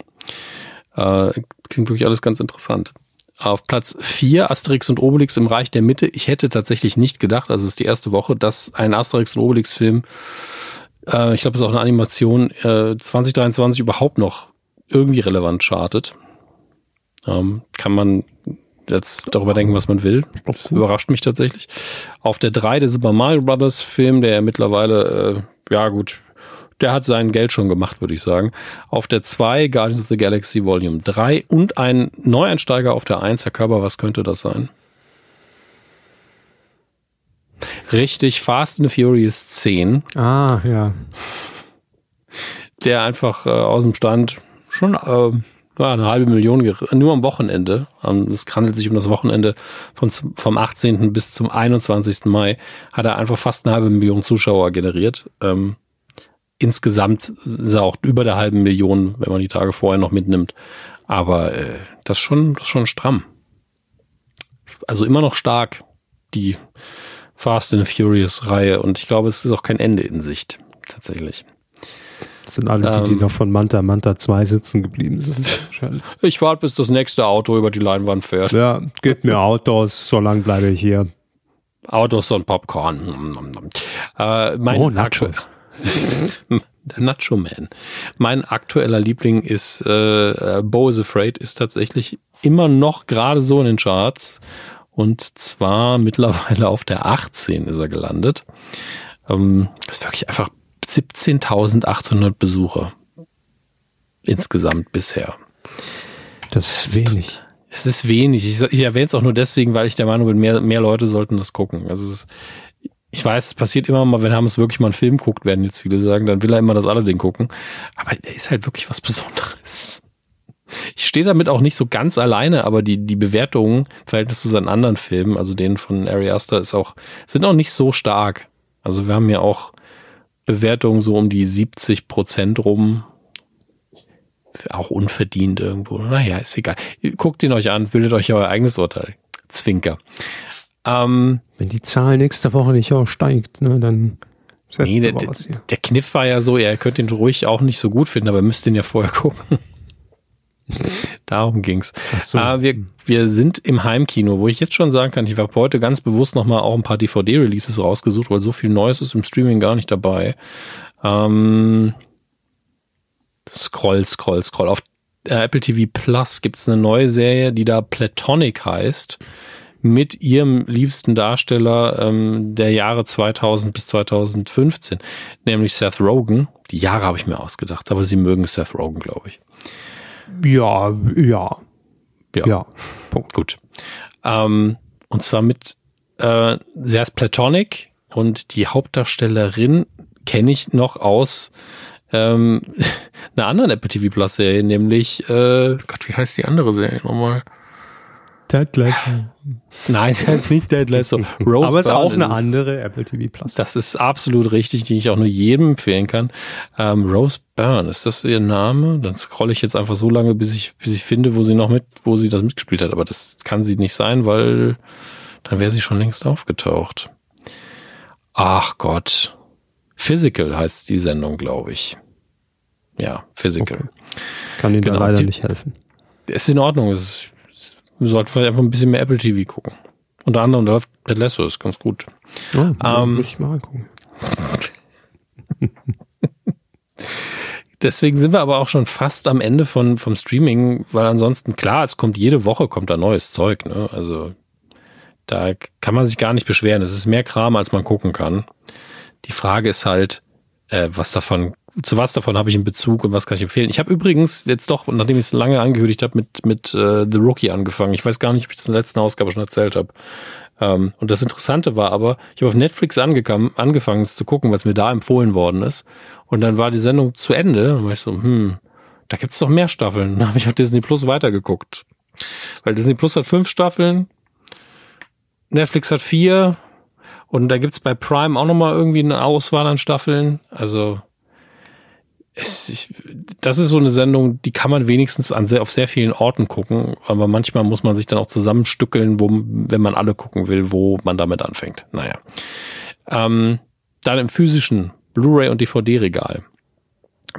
Speaker 2: Äh, klingt wirklich alles ganz interessant. Auf Platz 4 Asterix und Obelix im Reich der Mitte. Ich hätte tatsächlich nicht gedacht, also es ist die erste Woche, dass ein Asterix und Obelix-Film, äh, ich glaube, es ist auch eine Animation, äh, 2023 überhaupt noch irgendwie relevant chartet. Ähm, kann man jetzt darüber denken, was man will. Das überrascht mich tatsächlich. Auf der 3 der Super Mario Brothers Film, der mittlerweile, äh, ja gut, der hat sein Geld schon gemacht, würde ich sagen. Auf der 2 Guardians of the Galaxy Volume 3 und ein Neueinsteiger auf der 1. Herr Körper, was könnte das sein? Richtig, Fast and Furious 10.
Speaker 3: Ah, ja.
Speaker 2: Der einfach äh, aus dem Stand schon äh, eine halbe Million, nur am Wochenende. Ähm, es handelt sich um das Wochenende von, vom 18. bis zum 21. Mai. Hat er einfach fast eine halbe Million Zuschauer generiert. Ähm, insgesamt ist er auch über der halben Million, wenn man die Tage vorher noch mitnimmt. Aber äh, das ist schon, das ist schon stramm. Also immer noch stark, die Fast and Furious Reihe. Und ich glaube, es ist auch kein Ende in Sicht, tatsächlich.
Speaker 3: Das sind alle die, die
Speaker 2: Ähm.
Speaker 3: noch von Manta Manta 2 sitzen geblieben sind.
Speaker 2: Ich warte, bis das nächste Auto über die Leinwand fährt.
Speaker 3: ja, gebt mir Autos, so lange bleibe ich hier.
Speaker 2: Autos und Popcorn. Äh, mein
Speaker 3: Oh, Nachos. (laughs)
Speaker 2: Der Nacho Man. Mein aktueller Liebling ist äh, äh, Bo is Afraid ist tatsächlich immer noch gerade so in den Charts und zwar (laughs) mittlerweile auf der 18 ist er gelandet. Ähm, das ist wirklich einfach 17.800 Besucher insgesamt bisher.
Speaker 3: Das ist wenig.
Speaker 2: Es ist wenig. Ich, ich erwähne es auch nur deswegen, weil ich der Meinung bin, mehr, mehr Leute sollten das gucken. Also es ist, ich weiß, es passiert immer mal, wenn Hermes wirklich mal einen Film guckt, werden jetzt viele sagen, dann will er immer das alle Ding gucken. Aber er ist halt wirklich was Besonderes. Ich stehe damit auch nicht so ganz alleine, aber die, die Bewertungen im Verhältnis zu seinen anderen Filmen, also denen von Ari Aster, ist auch, sind auch nicht so stark. Also wir haben ja auch Bewertungen so um die 70 Prozent rum. Auch unverdient irgendwo. Naja, ist egal. Guckt ihn euch an, bildet euch euer eigenes Urteil. Zwinker. Ähm,
Speaker 3: Wenn die Zahl nächste Woche nicht auch steigt, ne, dann setzt
Speaker 2: nee, der, der,
Speaker 3: was hier.
Speaker 2: der Kniff war ja so, ihr könnt ihn ruhig auch nicht so gut finden, aber ihr müsst ihn ja vorher (laughs) gucken. Darum ging's.
Speaker 3: So.
Speaker 2: Äh, wir, wir sind im Heimkino, wo ich jetzt schon sagen kann, ich habe heute ganz bewusst nochmal auch ein paar DVD-Releases rausgesucht, weil so viel Neues ist im Streaming gar nicht dabei. Ähm, scroll, scroll, scroll. Auf äh, Apple TV Plus gibt's eine neue Serie, die da Platonic heißt, mit ihrem liebsten Darsteller ähm, der Jahre 2000 bis 2015, nämlich Seth Rogen. Die Jahre habe ich mir ausgedacht, aber sie mögen Seth Rogen, glaube ich.
Speaker 3: Ja, ja,
Speaker 2: Ja.
Speaker 3: ja. Punkt.
Speaker 2: Gut. Ähm, und zwar mit, äh, sie heißt Platonic und die Hauptdarstellerin kenne ich noch aus ähm, (laughs) einer anderen Apple TV Plus Serie, nämlich, äh, Gott, wie heißt die andere Serie nochmal?
Speaker 3: Ted Lasso.
Speaker 2: Nein, (laughs) nicht Dead Lasso. Rose
Speaker 3: Aber es ist auch eine andere Apple TV Plus.
Speaker 2: Das ist absolut richtig, die ich auch nur jedem empfehlen kann. Ähm, Rose Byrne, ist das ihr Name? Dann scrolle ich jetzt einfach so lange, bis ich, bis ich finde, wo sie noch mit, wo sie das mitgespielt hat. Aber das kann sie nicht sein, weil dann wäre sie schon längst aufgetaucht. Ach Gott. Physical heißt die Sendung, glaube ich. Ja, Physical.
Speaker 3: Okay. Kann Ihnen
Speaker 2: Genau,
Speaker 3: da leider
Speaker 2: die-
Speaker 3: nicht helfen.
Speaker 2: Ist in Ordnung. Es sollten vielleicht einfach ein bisschen mehr Apple TV gucken. Unter anderem da läuft Ted Lasso, ist ganz gut.
Speaker 3: Ja,
Speaker 2: Ähm,
Speaker 3: muss ich mal angucken. (laughs)
Speaker 2: Deswegen sind wir aber auch schon fast am Ende von, vom Streaming, weil ansonsten, klar, es kommt jede Woche kommt da neues Zeug, ne? Also da kann man sich gar nicht beschweren. Es ist mehr Kram, als man gucken kann. Die Frage ist halt, äh, was davon, zu was davon habe ich einen Bezug und was kann ich empfehlen? Ich habe übrigens jetzt doch, nachdem ich es lange angekündigt habe, mit, mit äh, The Rookie angefangen. Ich weiß gar nicht, ob ich das in der letzten Ausgabe schon erzählt habe. Ähm, und das Interessante war aber, ich habe auf Netflix angekam, angefangen, es zu gucken, weil es mir da empfohlen worden ist. Und dann war die Sendung zu Ende. Und war ich so, hm, da gibt's doch mehr Staffeln. (laughs) Dann habe ich auf Disney Plus weitergeguckt. Weil Disney Plus hat fünf Staffeln, Netflix hat vier und da gibt's bei Prime auch nochmal irgendwie eine Auswahl an Staffeln. Also es, ich, das ist so eine Sendung, die kann man wenigstens an sehr, auf sehr vielen Orten gucken, aber manchmal muss man sich dann auch zusammenstückeln, wo, wenn man alle gucken will, wo man damit anfängt. Naja. Ähm, dann im physischen Blu-ray und DVD-Regal.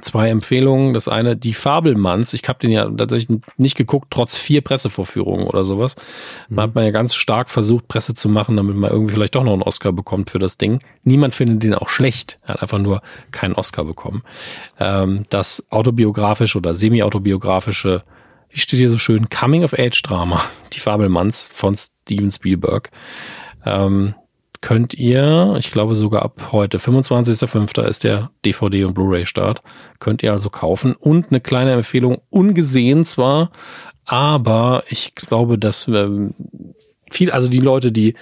Speaker 2: Zwei Empfehlungen. Das eine, die Fabelmanns. Ich habe den ja tatsächlich nicht geguckt, trotz vier Pressevorführungen oder sowas. Man hat man ja ganz stark versucht, Presse zu machen, damit man irgendwie vielleicht doch noch einen Oscar bekommt für das Ding. Niemand findet den auch schlecht. Er hat einfach nur keinen Oscar bekommen. Ähm, das autobiografische oder semi-autobiografische, wie steht hier so schön, Coming-of-Age-Drama, die Fabelmanns von Steven Spielberg. Ähm, könnt ihr, ich glaube sogar ab heute, 25.05. ist der DVD- und Blu-ray-Start, könnt ihr also kaufen. Und eine kleine Empfehlung, ungesehen zwar, aber ich glaube, dass ähm, viel, also die Leute, die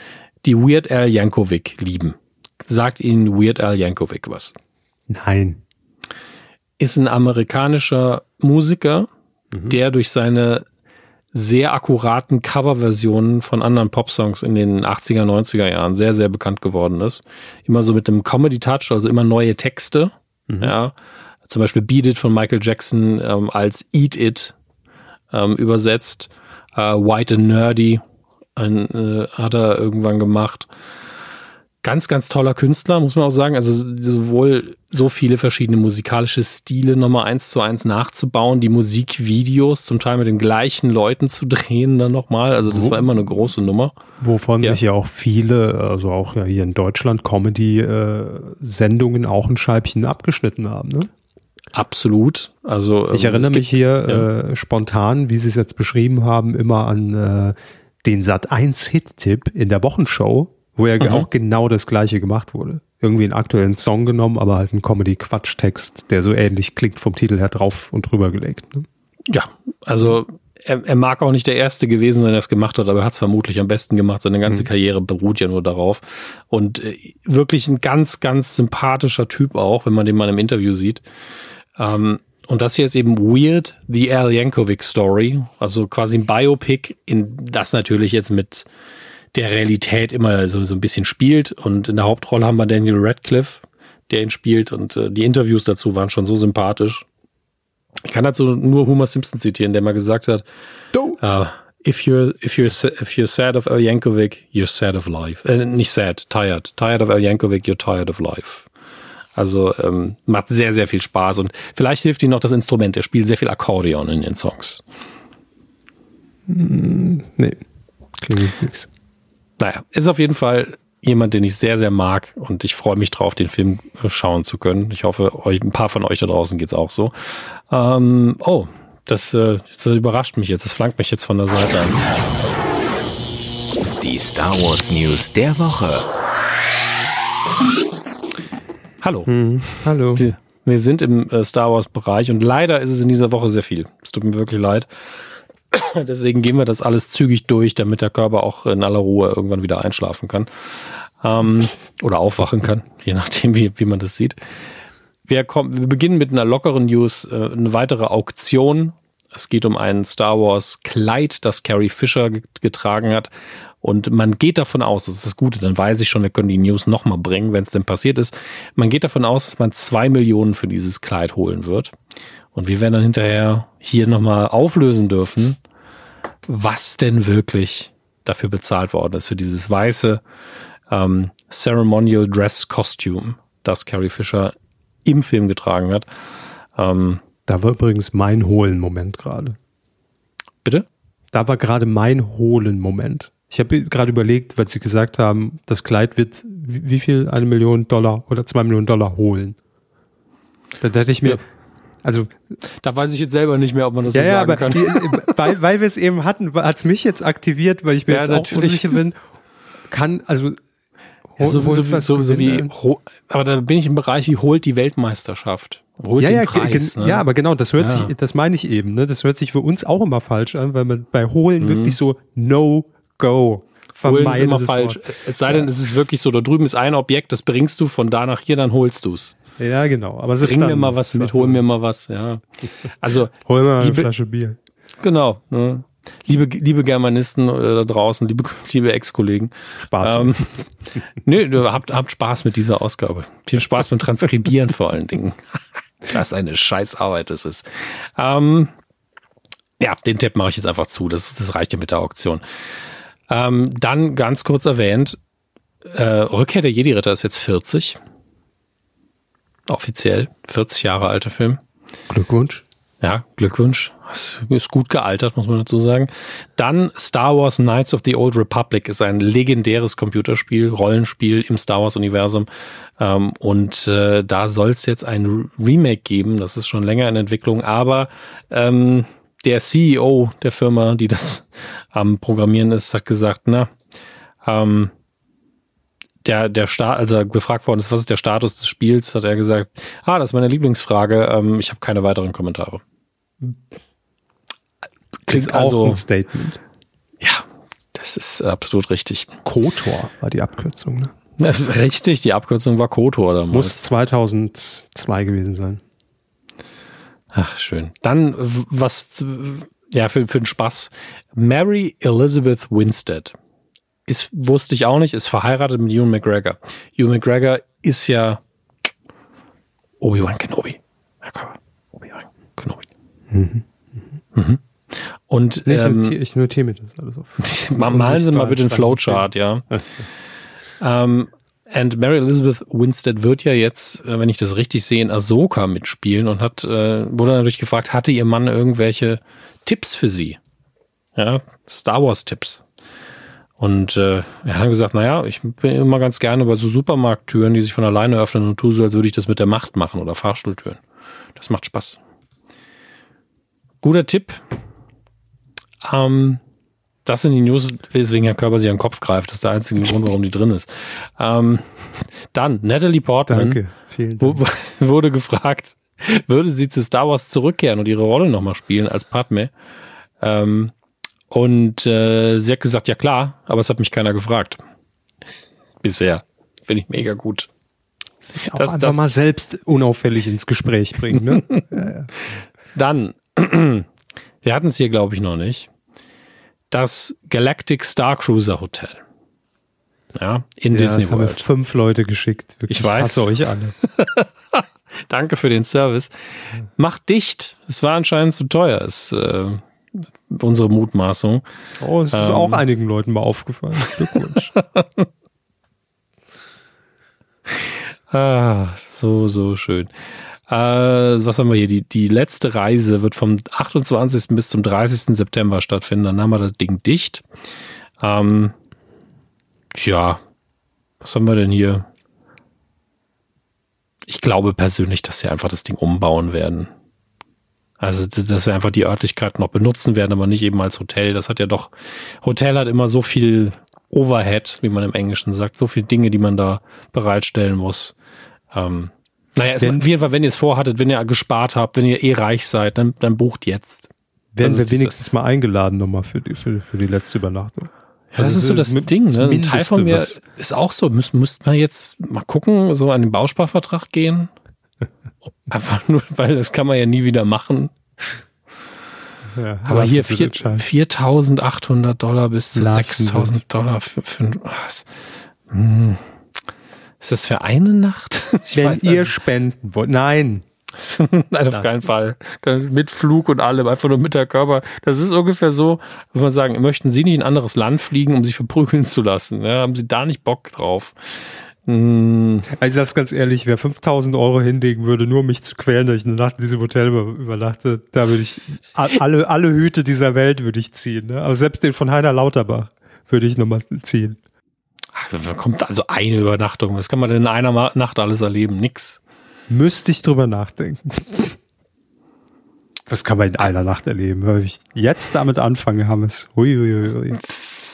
Speaker 2: die Weird Al Yankovic lieben, sagt ihnen Weird Al Yankovic was.
Speaker 3: Nein.
Speaker 2: Ist ein amerikanischer Musiker, der durch seine sehr akkuraten Coverversionen von anderen Popsongs in den 80er, 90er Jahren sehr, sehr bekannt geworden ist. Immer so mit einem Comedy-Touch, also immer neue Texte. Ja, zum Beispiel Beat It von Michael Jackson ähm, als Eat It ähm, übersetzt. Äh, White and Nerdy ein, äh, hat er irgendwann gemacht. Ganz, ganz toller Künstler, muss man auch sagen. Also sowohl so viele verschiedene musikalische Stile nochmal eins zu eins nachzubauen, die Musikvideos zum Teil mit den gleichen Leuten zu drehen dann nochmal. Also das war immer eine große Nummer.
Speaker 3: Wovon ja. sich ja auch viele, also auch ja hier in Deutschland, Comedy-Sendungen auch ein Scheibchen abgeschnitten haben, ne?
Speaker 2: Absolut. Also
Speaker 3: ich ähm, erinnere mich hier ja. äh, spontan, wie Sie es jetzt beschrieben haben, immer an äh, den Sat 1 Hit-Tipp in der Wochenshow, wo ja mhm. auch genau das gleiche gemacht wurde. Irgendwie einen aktuellen Song genommen, aber halt einen Comedy-Quatsch-Text, der so ähnlich klingt vom Titel her drauf und drüber gelegt. Ne?
Speaker 2: Ja, also er, er, mag auch nicht der Erste gewesen sein, der es gemacht hat, aber er hat es vermutlich am besten gemacht. Seine ganze mhm. Karriere beruht ja nur darauf. Und äh, wirklich ein ganz, ganz sympathischer Typ auch, wenn man den mal im Interview sieht. Ähm, und das hier ist eben Weird, The Al Yankovic Story. Also quasi ein Biopic, in das natürlich jetzt mit der Realität immer so, so ein bisschen spielt. Und in der Hauptrolle haben wir Daniel Radcliffe, der ihn spielt. Und äh, die Interviews dazu waren schon so sympathisch. Ich kann dazu nur Homer Simpson zitieren, der mal gesagt hat, uh, if you're if you're if you're sad of Al Yankovic, you're sad of life. Äh, nicht sad, tired. Tired of Al Yankovic, you're tired of life. Also ähm, macht sehr, sehr viel Spaß und vielleicht hilft ihm noch das Instrument. Er spielt sehr viel Akkordeon in den Songs.
Speaker 3: Hm, nee, klingt nichts.
Speaker 2: Naja, ist auf jeden Fall jemand, den ich sehr, sehr mag und ich freue mich drauf, den Film schauen zu können. Ich hoffe, euch, ein paar von euch da draußen geht's auch so. Ähm, oh, das, äh, das überrascht mich jetzt. Das flankt mich jetzt von der Seite an.
Speaker 1: Die Star Wars News der Woche.
Speaker 2: Hallo.
Speaker 3: Hm, hallo.
Speaker 2: Wir, sind im äh, Star Wars-Bereich und leider ist es in dieser Woche sehr viel. Es tut mir wirklich leid. (coughs) Deswegen gehen wir das alles zügig durch, damit der Körper auch in aller Ruhe irgendwann wieder einschlafen kann. Ähm, oder aufwachen kann, je nachdem, wie, wie man das sieht. Wir, kommen, wir beginnen mit einer lockeren News, äh, eine weitere Auktion. Es geht um ein Star Wars Kleid, das Carrie Fisher getragen hat. Und man geht davon aus, das ist das Gute, dann weiß ich schon, wir können die News nochmal bringen, wenn es denn passiert ist. Man geht davon aus, dass man zwei Millionen für dieses Kleid holen wird. Und wir werden dann hinterher hier nochmal auflösen dürfen, was denn wirklich dafür bezahlt worden ist, für dieses weiße ähm, Ceremonial Dress Costume, das Carrie Fisher im Film getragen hat.
Speaker 3: Ähm, da war übrigens mein Hohlen-Moment gerade.
Speaker 2: Bitte?
Speaker 3: Da war gerade mein Hohlen-Moment. Ich habe gerade überlegt, weil Sie gesagt haben, das Kleid wird wie viel? Eine Million Dollar oder zwei Millionen Dollar holen. Da dachte ich mir, ja. Also.
Speaker 2: Da weiß ich jetzt selber nicht mehr, ob man das ja, so sagen ja, kann. Die,
Speaker 3: weil, weil wir es eben hatten, hat es mich jetzt aktiviert, weil ich mir ja, jetzt natürlich. auch unsicher bin. Kann, also.
Speaker 2: Ja, so, so, so, so wie, aber da bin ich im Bereich, wie holt die Weltmeisterschaft? Holt
Speaker 3: ja,
Speaker 2: den
Speaker 3: ja,
Speaker 2: Preis,
Speaker 3: ne? ja, aber genau, das hört sich, das meine ich eben, ne? Das hört sich für uns auch immer falsch an, weil man bei Holen mhm. wirklich so no go.
Speaker 2: Vermeide immer falsch. Wort. Es sei denn, ja. es ist wirklich so, da drüben ist ein Objekt, das bringst du von da nach hier, dann holst du es.
Speaker 3: Ja, genau. Aber
Speaker 2: Bring mir mal was mit, hol mir mal was, ja. Also.
Speaker 3: hol mir mal eine Flasche Bier.
Speaker 2: Genau. Ne? Liebe, liebe Germanisten äh, da draußen, liebe, (laughs) liebe Ex-Kollegen.
Speaker 3: Spaß. Ähm, (laughs)
Speaker 2: nö, habt, habt Spaß mit dieser Ausgabe. Viel Spaß beim Transkribieren vor allen Dingen. (laughs) Was eine Scheißarbeit das ist. Ähm, ja, den Tipp mache ich jetzt einfach zu. Das, das reicht ja mit der Auktion. Ähm, dann ganz kurz erwähnt, äh, Rückkehr der Jedi-Ritter ist jetzt 40. Offiziell. 40 Jahre alter Film.
Speaker 3: Glückwunsch.
Speaker 2: Ja, Glückwunsch. Ist gut gealtert, muss man dazu sagen. Dann Star Wars Knights of the Old Republic ist ein legendäres Computerspiel, Rollenspiel im Star Wars-Universum. Ähm, und äh, da soll es jetzt ein Remake geben. Das ist schon länger in Entwicklung, aber ähm, der CEO der Firma, die das am Programmieren ist, hat gesagt, na, ähm, der, der Start, als er gefragt worden ist, was ist der Status des Spiels, hat er gesagt, ah, das ist meine Lieblingsfrage, ähm, ich habe keine weiteren Kommentare.
Speaker 3: Klingt also ein Statement.
Speaker 2: Ja, das ist absolut richtig.
Speaker 3: KOTOR war die Abkürzung, ne?
Speaker 2: Richtig, die Abkürzung war KOTOR damals.
Speaker 3: Muss 2002 gewesen sein.
Speaker 2: Ach, schön. Dann was, ja, für, für den Spaß. Mary Elizabeth Winstead. Ist, wusste ich auch nicht, ist verheiratet mit Ewan McGregor. Ewan McGregor ist ja Obi-Wan Kenobi. Obi-Wan Kenobi. Mhm. Mhm. Und
Speaker 3: nee, ich, ähm, notiere, ich notiere mir das alles auf. (laughs)
Speaker 2: malen Sie mal bitte den Flowchart, (laughs) ja. ähm, and Mary Elizabeth Winstead wird ja jetzt, äh, wenn ich das richtig sehe, in Ahsoka mitspielen und hat, äh, wurde natürlich gefragt, hatte ihr Mann irgendwelche Tipps für sie? Ja, Star Wars Tipps. Und äh, er hat gesagt, naja, ich bin immer ganz gerne bei so Supermarkttüren, die sich von alleine öffnen und tue so, als würde ich das mit der Macht machen oder Fahrstuhltüren. Das macht Spaß. Guter Tipp. Ähm, das sind die News, weswegen Herr Körper sich an den Kopf greift. Das ist der einzige Grund, warum die drin ist. Ähm, dann, Natalie Portman
Speaker 3: Danke, vielen Dank. (laughs)
Speaker 2: wurde gefragt, würde sie zu Star Wars zurückkehren und ihre Rolle nochmal spielen als Padme? Ähm, und äh, sie hat gesagt, ja klar, aber es hat mich keiner gefragt. Bisher. Finde ich mega gut.
Speaker 3: Sich auch das, einfach das, mal selbst unauffällig ins Gespräch bringen. Ne? (laughs) ja, ja.
Speaker 2: Dann, (clears throat) wir hatten es hier, glaube ich, noch nicht. Das Galactic Star Cruiser Hotel. Ja, in ja, Disney
Speaker 3: das World. Haben wir fünf Leute geschickt.
Speaker 2: Wirklich, ich weiß.
Speaker 3: Ich euch alle. (laughs)
Speaker 2: Danke für den Service. Macht dicht. Es war anscheinend zu teuer. Es äh, unsere Mutmaßung.
Speaker 3: Oh, es ist ähm, auch einigen Leuten mal aufgefallen. Glückwunsch. (laughs)
Speaker 2: ah, so, so schön. Äh, was haben wir hier? Die, die letzte Reise wird vom 28. bis zum 30. September stattfinden. Dann haben wir das Ding dicht. Ähm, tja, was haben wir denn hier? Ich glaube persönlich, dass sie einfach das Ding umbauen werden. Also, dass wir einfach die Örtlichkeit noch benutzen werden, aber nicht eben als Hotel. Das hat ja doch, Hotel hat immer so viel Overhead, wie man im Englischen sagt, so viele Dinge, die man da bereitstellen muss. Ähm, naja, es, wenn, auf jeden Fall, wenn ihr es vorhattet, wenn ihr gespart habt, wenn ihr eh reich seid, dann, dann bucht jetzt.
Speaker 3: Werden wir wenigstens mal eingeladen nochmal für die, für, für die letzte Übernachtung.
Speaker 2: Ja, das, das ist so das Ding. Ne? Ein Teil von mir ist auch so, müssten müsst wir jetzt mal gucken, so an den Bausparvertrag gehen. (laughs) Einfach nur, weil das kann man ja nie wieder machen. Ja, Aber hier 4.800 Dollar bis zu 6.000 Dollar für, für was? Hm. Ist das für eine Nacht? (laughs)
Speaker 3: Ich Wenn weiß, ihr spenden wollt. Nein. (laughs)
Speaker 2: Nein, auf keinen Fall. Mit Flug und allem, einfach nur mit der Körper. Das ist ungefähr so, wenn man sagen, möchten Sie nicht in ein anderes Land fliegen, um sich verprügeln zu lassen? Ja, haben Sie da nicht Bock drauf?
Speaker 3: Hm. Also das ganz ehrlich, wer 5000 Euro hinlegen würde, nur um mich zu quälen, dass ich eine Nacht in diesem Hotel über, übernachte, da würde ich alle, alle Hüte dieser Welt würde ich ziehen. Ne? Aber selbst den von Heiner Lauterbach würde ich nochmal ziehen.
Speaker 2: Ach, da kommt also eine Übernachtung. Was kann man denn in einer Nacht alles erleben? Nix.
Speaker 3: Müsste ich drüber nachdenken. Was kann man in einer Nacht erleben? Weil ich jetzt damit anfange, haben es. Huiuiui.
Speaker 2: Das, ist,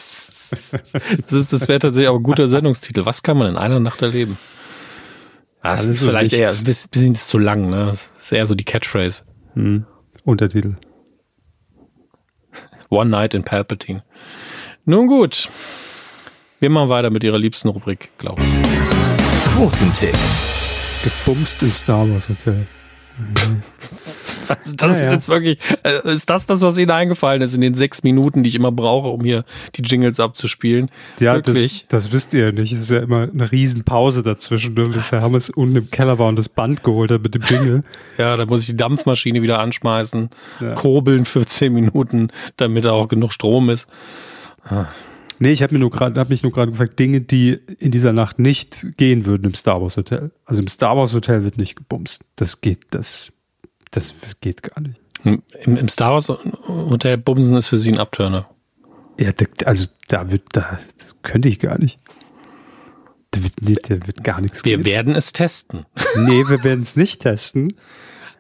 Speaker 2: das wäre tatsächlich auch ein guter Sendungstitel. Was kann man in einer Nacht erleben? Das ist vielleicht eher ein bisschen zu lang, ne? Das ist eher so die Catchphrase.
Speaker 3: Hm. Untertitel.
Speaker 2: One Night in Palpatine. Nun gut. Wir machen weiter mit ihrer liebsten Rubrik, glaube ich.
Speaker 1: Quotentipp.
Speaker 3: Gebumst im Star Wars Hotel. (laughs) (laughs)
Speaker 2: Also das ja, ja. ist wirklich, äh, ist das das, was Ihnen eingefallen ist in den sechs Minuten, die ich immer brauche, um hier die Jingles abzuspielen?
Speaker 3: Ja, das, das, wisst ihr ja nicht. Es ist ja immer eine Riesenpause dazwischen. Ne? Bisher haben wir es unten im Keller war und das Band geholt hat mit dem Jingle. (laughs)
Speaker 2: ja, da muss ich die Dampfmaschine wieder anschmeißen, ja. kurbeln für zehn Minuten, damit da auch genug Strom ist.
Speaker 3: Ah. Nee, ich habe mir nur gerade, habe mich nur gerade gefragt, Dinge, die in dieser Nacht nicht gehen würden im Star Wars Hotel. Also im Star Wars Hotel wird nicht gebumst. Das geht, das das geht gar nicht.
Speaker 2: Im, im Star Wars Hotel Bumsen ist für sie ein Abturner.
Speaker 3: Ja, also da wird, da könnte ich gar nicht. Da wird, da wird gar nichts
Speaker 2: Wir gehen. werden es testen.
Speaker 3: Nee, wir werden es nicht testen.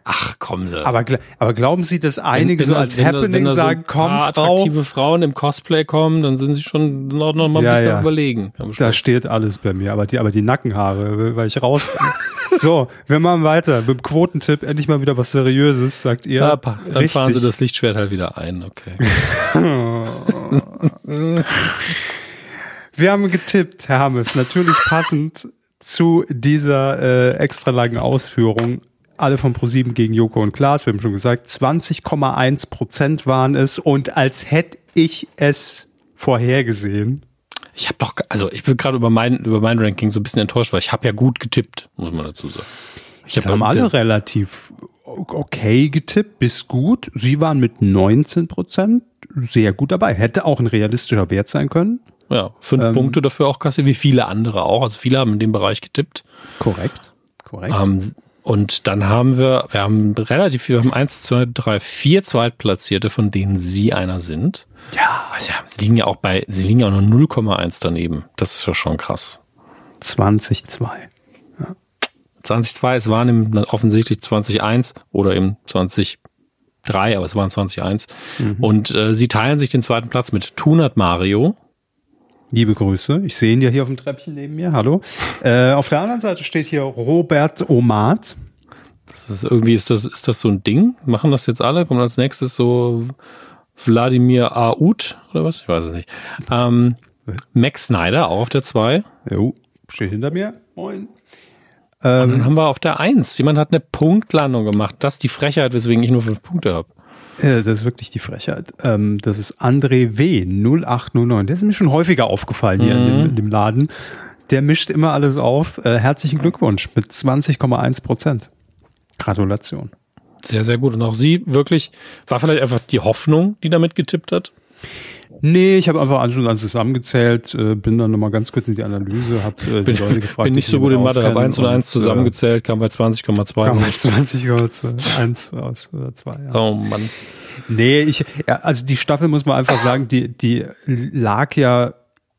Speaker 2: Ach, kommen Sie.
Speaker 3: Aber, aber glauben Sie, dass einige wenn, wenn so als wenn Happening wenn sagen, so komm, Frau.
Speaker 2: attraktive Frauen im Cosplay kommen, dann sind Sie schon noch, noch mal ein ja, bisschen ja. überlegen.
Speaker 3: Da steht alles bei mir, aber die, aber die Nackenhaare, weil ich raus. (laughs) so, wir machen weiter. Mit dem Quotentipp endlich mal wieder was Seriöses, sagt ihr. Ja,
Speaker 2: dann Richtig. fahren Sie das Lichtschwert halt wieder ein, okay. (laughs)
Speaker 3: wir haben getippt, Herr Hammes, natürlich passend zu dieser äh, extra langen Ausführung alle von ProSieben gegen Joko und Klaas, wir haben schon gesagt, 20,1 Prozent waren es und als hätte ich es vorhergesehen.
Speaker 2: Ich habe doch, also ich bin gerade über mein, über mein Ranking so ein bisschen enttäuscht, weil ich habe ja gut getippt, muss man dazu sagen.
Speaker 3: Ich hab haben alle relativ okay getippt, bis gut. Sie waren mit 19 Prozent sehr gut dabei. Hätte auch ein realistischer Wert sein können.
Speaker 2: Ja, fünf ähm, Punkte dafür auch kassiert, wie viele andere auch. Also viele haben in dem Bereich getippt.
Speaker 3: Korrekt. Korrekt.
Speaker 2: Ähm, und dann haben wir, wir haben relativ viel, wir haben eins, zwei, drei, vier Zweitplatzierte, von denen Sie einer sind.
Speaker 3: Ja.
Speaker 2: Sie liegen ja auch bei, sie liegen ja auch nur 0,1 daneben. Das ist ja schon krass.
Speaker 3: 20,2.
Speaker 2: Ja. 20,2, es waren im, offensichtlich 20,1 oder eben 20 drei, aber es waren 20-1. Mhm. Und äh, sie teilen sich den zweiten Platz mit Tunat Mario.
Speaker 3: Liebe Grüße. Ich sehe ihn ja hier auf dem Treppchen neben mir. Hallo. Äh, auf der anderen Seite steht hier Robert Omat.
Speaker 2: Das ist irgendwie, ist das, ist das so ein Ding? Machen das jetzt alle? Kommt als nächstes so Wladimir Aoud oder was? Ich weiß es nicht. Ähm, Max Snyder auch auf der 2.
Speaker 3: Jo, steht hinter mir. Moin.
Speaker 2: Ähm, und dann haben wir auf der Eins, jemand hat eine Punktlandung gemacht. Das ist die Frechheit, weswegen ich nur fünf Punkte habe.
Speaker 3: Ja, das ist wirklich die Frechheit. Ähm, das ist André W. 0809. Der ist mir schon häufiger aufgefallen hier mhm. in, dem, in, dem, Laden. Der mischt immer alles auf. Äh, herzlichen Glückwunsch mit 20,1 Prozent. Gratulation.
Speaker 2: Sehr, sehr gut. Und auch sie wirklich, war vielleicht einfach die Hoffnung, die damit getippt hat?
Speaker 3: Nee, ich habe einfach alles und alles zusammengezählt, äh, bin dann nochmal ganz kurz in die Analyse, habe äh,
Speaker 2: die Leute gefragt. Bin nicht so gut in Mathe, habe 1 und 1 zusammengezählt, kam bei 20,2.
Speaker 3: Kam bei 20,1 aus oder 2. Ja.
Speaker 2: Oh Mann.
Speaker 3: Nee, ich, ja, also die Staffel muss man einfach sagen, die, die lag ja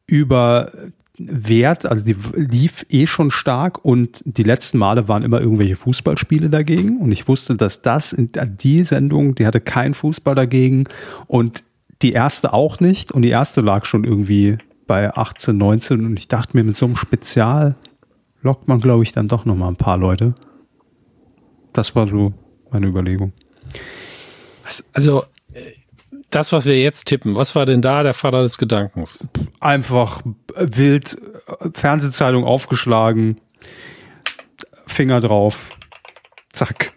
Speaker 3: über Wert, also die lief eh schon stark und die letzten Male waren immer irgendwelche Fußballspiele dagegen und ich wusste, dass das in die Sendung, die hatte keinen Fußball dagegen und die erste auch nicht und die erste lag schon irgendwie bei 18, 19 und ich dachte mir, mit so einem Spezial lockt man, glaube ich, dann doch noch mal ein paar Leute. Das war so meine Überlegung.
Speaker 2: Also, das, was wir jetzt tippen, was war denn da der Vater des Gedankens?
Speaker 3: Einfach wild, Fernsehzeitung aufgeschlagen, Finger drauf, zack.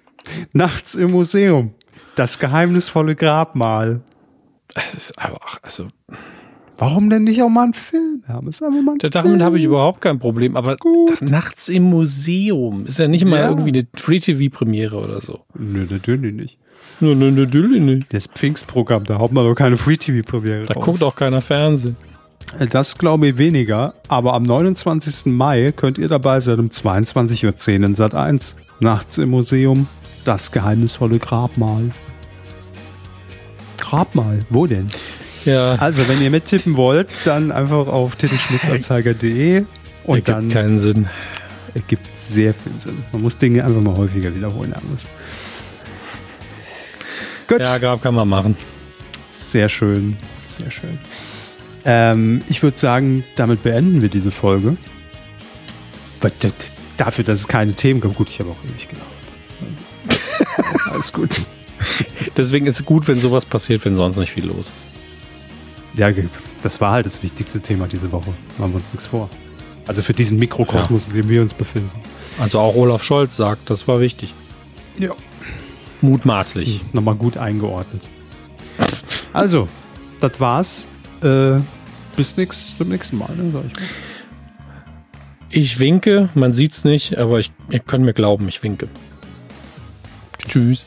Speaker 3: Nachts im Museum. Das geheimnisvolle Grabmal.
Speaker 2: Es ist einfach, also.
Speaker 3: Warum denn nicht auch mal ein Film? Hermes?
Speaker 2: Mal Damit habe ich überhaupt kein Problem, aber das nachts im Museum ist ja nicht mal ja. irgendwie eine Free-TV-Premiere oder so.
Speaker 3: Nö, natürlich nicht.
Speaker 2: Nö, nö, natürlich nicht.
Speaker 3: Das Pfingstprogramm, da haut man doch keine Free-TV-Premiere
Speaker 2: Da raus. guckt auch keiner Fernsehen.
Speaker 3: Das glaube ich weniger, aber am 29. Mai könnt ihr dabei sein um 22.10 Uhr in Sat 1. Nachts im Museum, das geheimnisvolle Grabmal. Grabmal. Wo denn?
Speaker 2: Ja.
Speaker 3: Also, wenn ihr mittippen wollt, dann einfach auf titelschmutzanzeiger.de
Speaker 2: und Ergibt dann. keinen Sinn.
Speaker 3: Ergibt sehr viel Sinn. Man muss Dinge einfach mal häufiger wiederholen. Alles.
Speaker 2: Gut. Ja, Grab kann man machen.
Speaker 3: Sehr schön. Sehr schön. Ähm, ich würde sagen, damit beenden wir diese Folge. Dafür, dass es keine Themen gab. Gut, ich habe auch ewig gelaufen. (laughs) Alles gut. (laughs)
Speaker 2: Deswegen ist es gut, wenn sowas passiert, wenn sonst nicht viel los ist.
Speaker 3: Ja, das war halt das wichtigste Thema diese Woche. Machen wir uns nichts vor. Also für diesen Mikrokosmos, ja. in dem wir uns befinden.
Speaker 2: Also auch Olaf Scholz sagt, das war wichtig.
Speaker 3: Ja.
Speaker 2: Mutmaßlich.
Speaker 3: Hm, nochmal gut eingeordnet. Also, das war's. Äh, bis nix, zum nächsten Mal, ne, sag ich mal.
Speaker 2: Ich winke, man sieht's nicht, aber ich, ihr könnt mir glauben, ich winke. Tschüss.